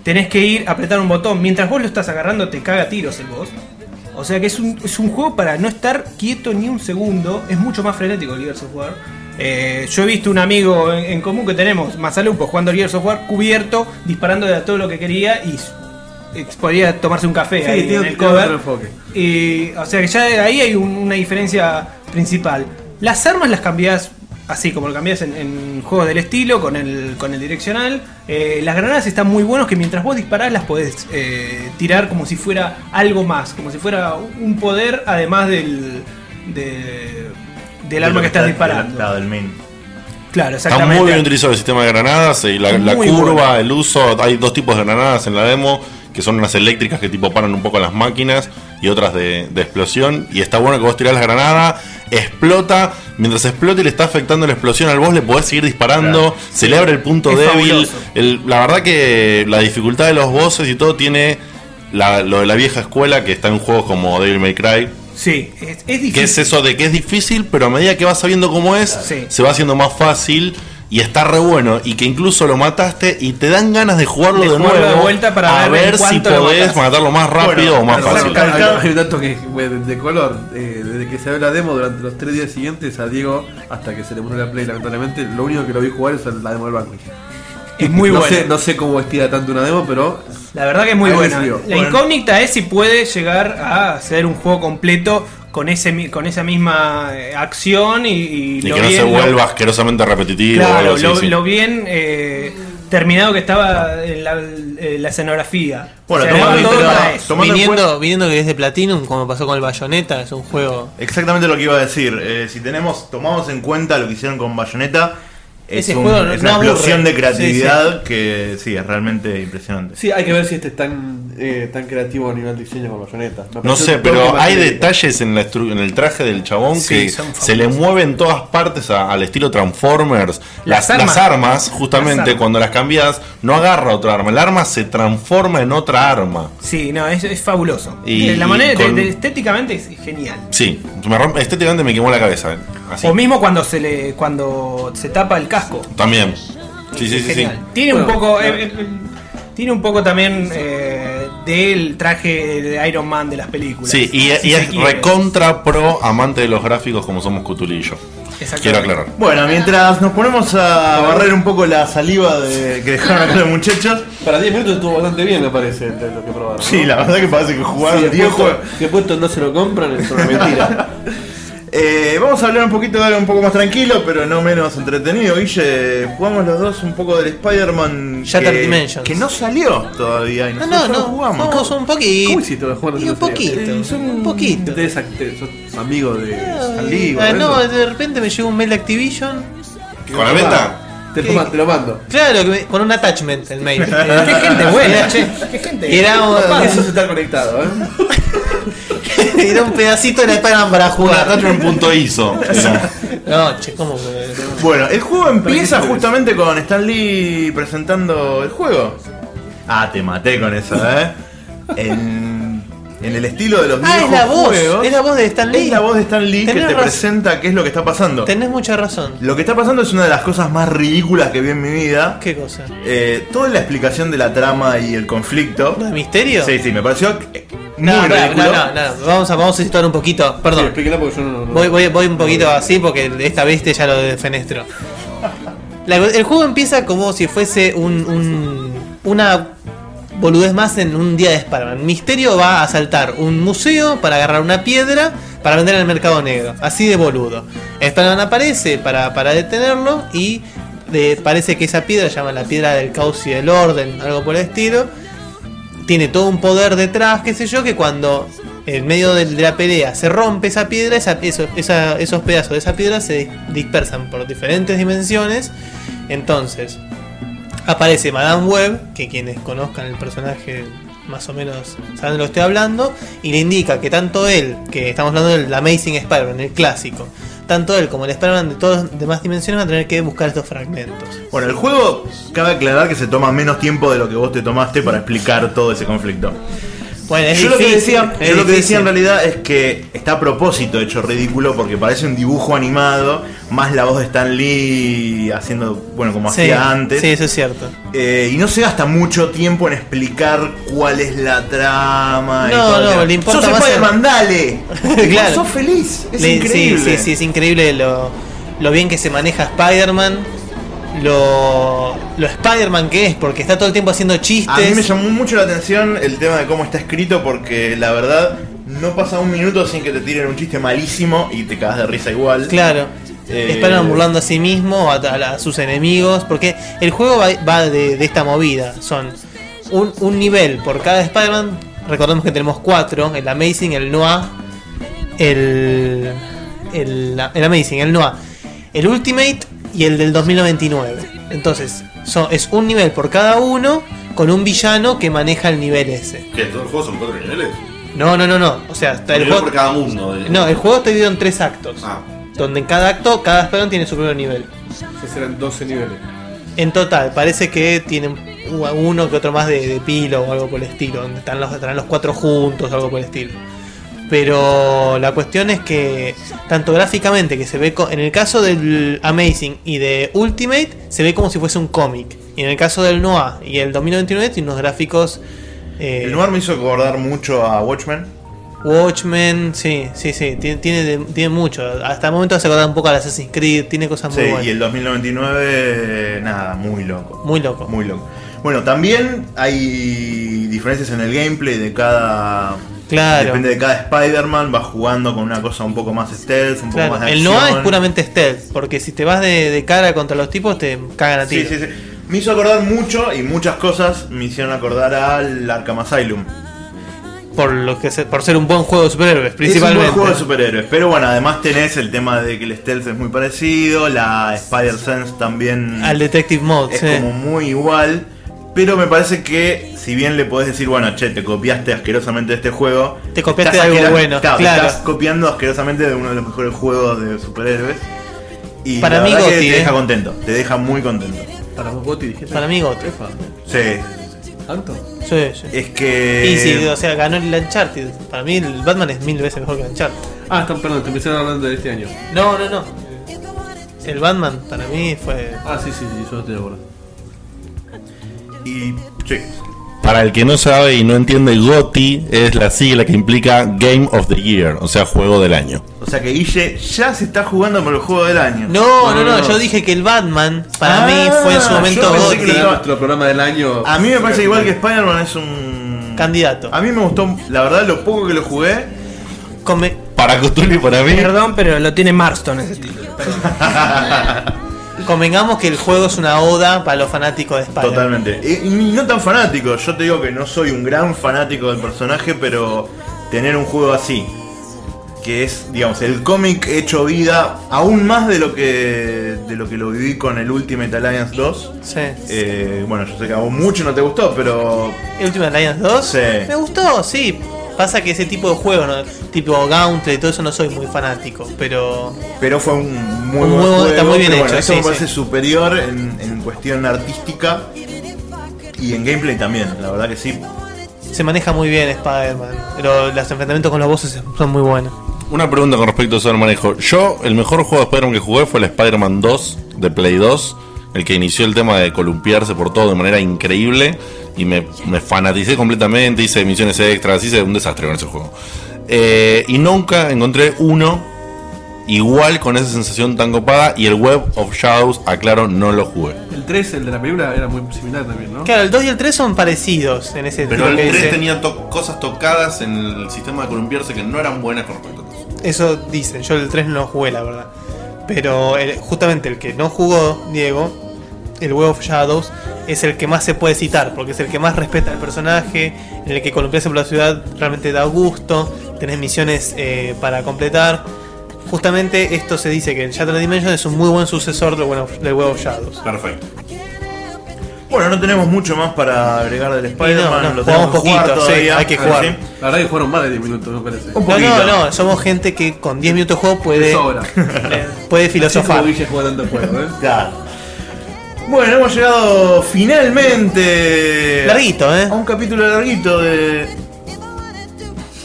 tenés que ir apretar un botón. Mientras vos lo estás agarrando, te caga tiros el boss. O sea que es un, es un juego para no estar quieto ni un segundo. Es mucho más frenético el Gears of War. Eh, yo he visto un amigo en, en común que tenemos, Masalupo, jugando al Gears of War, cubierto, disparando de a todo lo que quería y podía tomarse un café Sí, ahí tiene- en el cover. Y, o sea que ya ahí hay un- una diferencia principal. Las armas las cambiás así como lo cambiás en, en juegos del estilo, con el, con el direccional. Eh, las granadas están muy buenos que mientras vos disparás las podés eh, tirar como si fuera algo más, como si fuera un poder además del, de- del De arma que estás está- disparando. Claro, del main. Claro, Está exactamente. muy bien utilizado el sistema de granadas y la, curva, el uso. Hay dos tipos de granadas en la demo, que son unas eléctricas que tipo paran un poco las máquinas y otras de, de explosión. Y está bueno que vos tirás la granada, explota, mientras explota y le está afectando la explosión al boss, le podés seguir disparando, Claro. se le abre el punto Es débil. El- la verdad que la dificultad de los bosses y todo tiene la- lo de la vieja escuela que está en juegos como Devil May Cry. Sí, es, es difícil. Que es eso de que es difícil, pero a medida que vas sabiendo cómo es, Sí. se va haciendo más fácil y está re bueno. Y que incluso lo mataste y te dan ganas de jugarlo De de, jugarlo nuevo. de vuelta para a ver ver si podés matarlo más rápido Bueno, o más fácil. Hay, un dato que de color. eh, desde que se ve la demo durante los tres días siguientes a Diego hasta que se le murió la play, lamentablemente, lo único que lo vi jugar es la demo del banco. Es muy [LAUGHS] no bueno. Sé, no sé cómo estira tanto una demo, pero La verdad que es muy buena. recibió. La Bueno. incógnita es si puede llegar a ser un juego completo con ese mi- con esa misma eh, acción y, y Y lo que no se bien- lo- vuelva asquerosamente repetitivo o claro, algo así. lo, sí. lo bien eh, terminado que estaba en la, en la escenografía. Bueno, O sea, tomando- todo pero- para eso. viniendo, cuenta- viniendo que es de Platinum, como pasó con el Bayonetta, es un juego. Exactamente lo que iba a decir. Eh, si tenemos, tomamos en cuenta lo que hicieron con Bayonetta, es, Ese un- juego no- es no una aburre. explosión de Sí, creatividad que sí, es realmente impresionante. sí, hay que ver si este es tan, eh, tan creativo a nivel diseño como Bayonetta. No sé, pero hay detalles en, la en el traje del chabón Sí, que se le mueven todas partes a- al estilo Transformers. Las Las, las armas. justamente Las armas. cuando las cambias, no agarra otra arma. El arma se transforma en otra arma. Sí, no, es, es fabuloso. Y- Eh, la manera y de- con- de- estéticamente es genial. Sí, me rompe- estéticamente me quemó la cabeza. Eh, Así. O mismo cuando se le cuando se tapa el casco. También. Sí, sí, sí. Tiene un poco. claro. eh, eh, tiene un poco también eh, del traje de Iron Man de las películas. Sí, y, si y se es quiere. recontra pro amante de los gráficos como somos Cutuli y yo. Exactamente. Quiero aclarar. Bueno, mientras nos ponemos a barrer un poco la saliva de, que dejaron acá los muchachos. Para 10 minutos estuvo bastante bien, me parece, de lo que probaron. ¿no? Sí, la verdad que parece que jugaron Sí, 10 después, juegos. después no se lo compran, es una mentira. [LAUGHS] Eh, vamos a hablar un poquito de algo un poco más tranquilo, pero no menos entretenido. Guille, jugamos los dos un poco del Spider-Man Shattered que, Dimensions. que no salió todavía. Y No, nosotros no, lo no. jugamos. Jugamos un poquito. Y un poquito. un poquito. Ustedes act- sos amigos de Ah, o no, eso? de repente me llegó un mail de Activision. ¿Con la venta? Te, ¿Qué? toma- te lo mando. Claro, que me- con un attachment el mail. [LAUGHS] Qué gente buena, che. Qué gente. Era, un- [LAUGHS] Eso es estar conectado, ¿eh? [LAUGHS] [LAUGHS] era un pedacito de la Spider-Man para Una jugar. attachment.iso. Era. No, che, ¿cómo? que- Bueno, el juego empieza justamente con Stan Lee presentando el juego. Ah, te maté con eso, ¿eh? En, en el estilo de los Ah, viejos es la voz. juegos. Es la voz de Stan Lee. Es la voz de Stan Lee que te razón. presenta qué es lo que está pasando. Tenés mucha razón. Lo que está pasando es una de las cosas más ridículas que vi en mi vida. ¿Qué cosa? Eh, toda la explicación de la trama y el conflicto. ¿No de misterio? Sí, sí, me pareció muy No, ridículo. no, no, no. Vamos a, vamos a situar un poquito. Perdón. explíquela porque yo no. no- Voy, voy, voy un poquito así porque esta vez ya lo defenestro. [LAUGHS] La- el juego empieza como si fuese un, un- una boludez más en un día de Spider-Man. Misterio va a asaltar un museo para agarrar una piedra para vender en el mercado negro. Así de boludo. Spider-Man aparece para, para detenerlo y le parece que esa piedra se llama la piedra del caos y del orden, algo por el estilo. Tiene todo un poder detrás, qué sé yo, que cuando en medio de, la pelea se rompe esa piedra, esos pedazos de esa piedra se dispersan por diferentes dimensiones. Entonces, aparece Madame Web, que quienes conozcan el personaje más o menos saben de lo que estoy hablando, y le indica que tanto él, que estamos hablando del Amazing Spider-Man, el clásico, tanto él como el Spider-Man de todas las demás dimensiones van a tener que buscar estos fragmentos. Bueno, el juego cabe aclarar que se toma menos tiempo de lo que vos te tomaste para explicar todo ese conflicto. Bueno, es yo lo que decía, es yo lo que decía en realidad es que está a propósito hecho ridículo porque parece un dibujo animado, más la voz de Stan Lee haciendo, bueno, como Sí, hacía antes. sí, eso es cierto. Eh, y no se gasta mucho tiempo en explicar cuál es la trama. y No, el no, tema. le importa Sos más Spider-Man, el- dale. [LAUGHS] Claro. Sos feliz. Es Le- increíble. Sí, sí, sí, es increíble lo, lo bien que se maneja Spider-Man. Lo, lo Spider-Man que es, porque está todo el tiempo haciendo chistes. A mí me llamó mucho la atención el tema de cómo está escrito porque la verdad no pasa un minuto sin que te tiren un chiste malísimo y te cagas de risa igual. Claro. Eh, Spider-Man burlando a sí mismo, a, a- a sus enemigos, porque el juego va, va de, de esta movida. Son un, un nivel por cada Spider-Man. Recordemos que tenemos cuatro: el Amazing, el Noah, el, el, el Amazing, el Noah, el Ultimate y el del 2099. Entonces, son, es un nivel por cada uno con un villano que maneja el nivel ese. ¿Qué? ¿Todo el juego son cuatro niveles? No, no, no, no. O sea, está Un el juego. por cada mundo. de- No, el juego está dividido en tres actos. Ah, Donde en cada acto, cada Spider-Man tiene su propio nivel. Ya serán 12 niveles. En total, parece que tienen uno que otro más de, de pilo o algo por el estilo. Donde están los, estarán los cuatro juntos o algo por el estilo. Pero la cuestión es que, tanto gráficamente, que se ve en el caso del Amazing y de Ultimate, se ve como si fuese un cómic. Y en el caso del Noah y el 2029, tiene unos gráficos. eh, El noir me hizo acordar mucho a Watchmen. Watchmen, sí, sí, sí, tiene, tiene, tiene mucho. Hasta el momento se acuerda un poco al Assassin's Creed, tiene cosas muy Sí, buenas. y el 2099, nada, muy loco. Muy loco. Muy loco. Bueno, también hay diferencias en el gameplay de cada. Claro. Depende de cada Spider-Man, va jugando con una cosa un poco más stealth, un poco más de el. Noah es puramente stealth, porque si te vas de, de cara contra los tipos te cagan a ti. Sí, sí, sí. Me hizo acordar mucho y muchas cosas me hicieron acordar al Arkham Asylum. Por lo que se- por ser un buen juego de superhéroes, Es principalmente. un buen juego de superhéroes, pero bueno, además tenés el tema de que el stealth es muy parecido, la Spider Sense también Al Detective Mode, es sí. como muy igual, pero me parece que si bien le podés decir, bueno, che, te copiaste asquerosamente de este juego, Te copiaste de algo bueno, claro, te claro. estás copiando asquerosamente de uno de los mejores juegos de superhéroes. Y Para la mí verdad que Gotti, te eh. deja contento, te deja muy contento. Para vos, Goti, dijiste. Para mí, Gotti. Sí, ¿Tanto? Sí, sí. es que Y sí, o sea, ganó el Uncharted. Para mí el Batman es mil veces mejor que el Uncharted. Ah, está, perdón, te empezaron hablando de este año. No, no, no. El Batman para mí fue... Ah, sí, sí, sí, yo estoy de acuerdo. Y sí. Para el que no sabe y no entiende, GOTY es la sigla que implica Game of the Year, o sea, juego del año. O sea que Guille ya se está jugando por el juego del año. No, no, no, yo dije que el Batman para Ah, mí fue en su yo momento estaba- Nuestro programa del año. A mí me parece igual que Spider-Man es un Candidato. A mí me gustó, la verdad, lo poco que lo jugué. Come- Para Cthulhu y para mí. Perdón, pero lo tiene Marston ese título. [LAUGHS] Convengamos que el juego es una oda para los fanáticos de Spider-Man. Totalmente. Y, y no tan fanático. Yo te digo que no soy un gran fanático del personaje, pero tener un juego así, que es, digamos, el cómic hecho vida, aún más de lo que de lo que lo viví con el Ultimate Alliance 2. Sí. Eh, bueno, yo sé que a vos mucho no te gustó, pero ¿El Ultimate Alliance 2? Sí. Me gustó, sí. Pasa que ese tipo de juego, ¿no? tipo Gauntlet y todo eso, no soy muy fanático. Pero pero fue un muy Un buen juego. está muy bien hecho, bueno, esto sí, me parece sí. superior en, en cuestión artística y en gameplay también. La verdad que sí. se maneja muy bien Spider-Man. Pero los enfrentamientos con los bosses son muy buenos. Una pregunta con respecto a eso del manejo. Yo, el mejor juego de Spider-Man que jugué fue el Spider-Man 2 de Play 2, el que inició el tema de columpiarse por todo de manera increíble y me, me fanaticé completamente, hice misiones extras, hice un desastre con ese juego. Eh, y nunca encontré uno igual con esa sensación tan copada y el Web of Shadows, aclaro, no lo jugué. El 3, el de la película, era muy similar también, ¿no? Claro, el 2 y el 3 son parecidos en ese Pero el sentido que 3 dice- tenía to- cosas tocadas en el sistema de columpiarse que no eran buenas con respecto a todo. Eso dicen, yo el 3 no lo jugué, la verdad. Pero el- justamente el que no jugó, Diego, el Web of Shadows, es el que más se puede citar, porque es el que más respeta al personaje, en el que columpiarse por la ciudad realmente da gusto, tenés misiones eh, para completar. Justamente esto se dice que el Shattered Dimension es un muy buen sucesor del Web of, del Web of Shadows. Perfecto. Bueno, no tenemos mucho más para agregar del Spider-Man. no, lo jugamos tenemos jugar poquito, sí, hay que jugar. ¿sí? La verdad que jugaron más de 10 minutos, me parece. Un No, poquito. no, no, somos gente que con 10 minutos de juego puede, [LAUGHS] puede Así filosofar. como Guille juega tanto juego, ¿eh? Claro. Bueno, hemos llegado finalmente Larguito, ¿eh? a un capítulo larguito de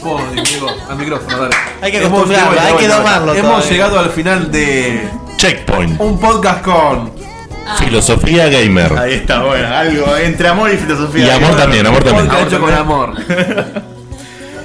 Oh, Diego, al micrófono, dale. Hay que acostumbrarlo, hay que domarlo Hemos todavía. llegado al final de Checkpoint. un podcast con. Filosofía gamer. Ahí está, bueno, algo entre amor y filosofía. Y amor también, amor también. Podcast hecho con amor. [LAUGHS]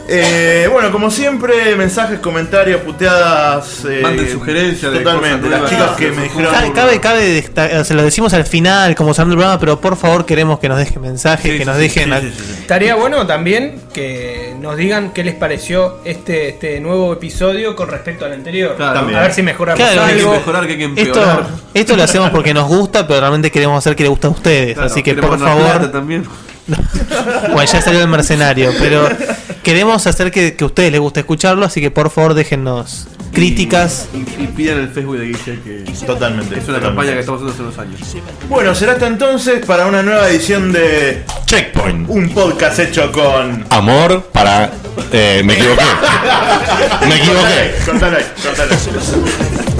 Eh, bueno, como siempre, mensajes, comentarios, puteadas. Eh, Manden sugerencias de Totalmente, cosas las chicas que me dijeron. Cabe, cabe, se lo decimos al final, como cerrando el programa, pero por favor queremos que nos dejen mensajes, Sí, que sí, nos sí, dejen. Sí, a- sí, sí, sí. Estaría bueno también que nos digan qué les pareció este, este nuevo episodio con respecto al anterior. Claro. A ver si mejoramos Claro, Hay que algo. mejorar, que hay que Esto, empeorar. esto lo hacemos porque nos gusta, pero realmente queremos hacer que le guste a ustedes. Claro, Así que por favor. también. [LAUGHS] Bueno, ya salió el mercenario, pero queremos hacer que, que a ustedes les guste escucharlo, así que por favor déjennos críticas. Y, y pidan el Facebook de Guille, que Totalmente. es una totalmente. campaña que estamos haciendo hace unos años. Bueno, será hasta entonces para una nueva edición de Checkpoint. un podcast hecho con. Amor para. eh, me equivoqué. [LAUGHS] Me equivoqué. Cortalo ahí, cortalo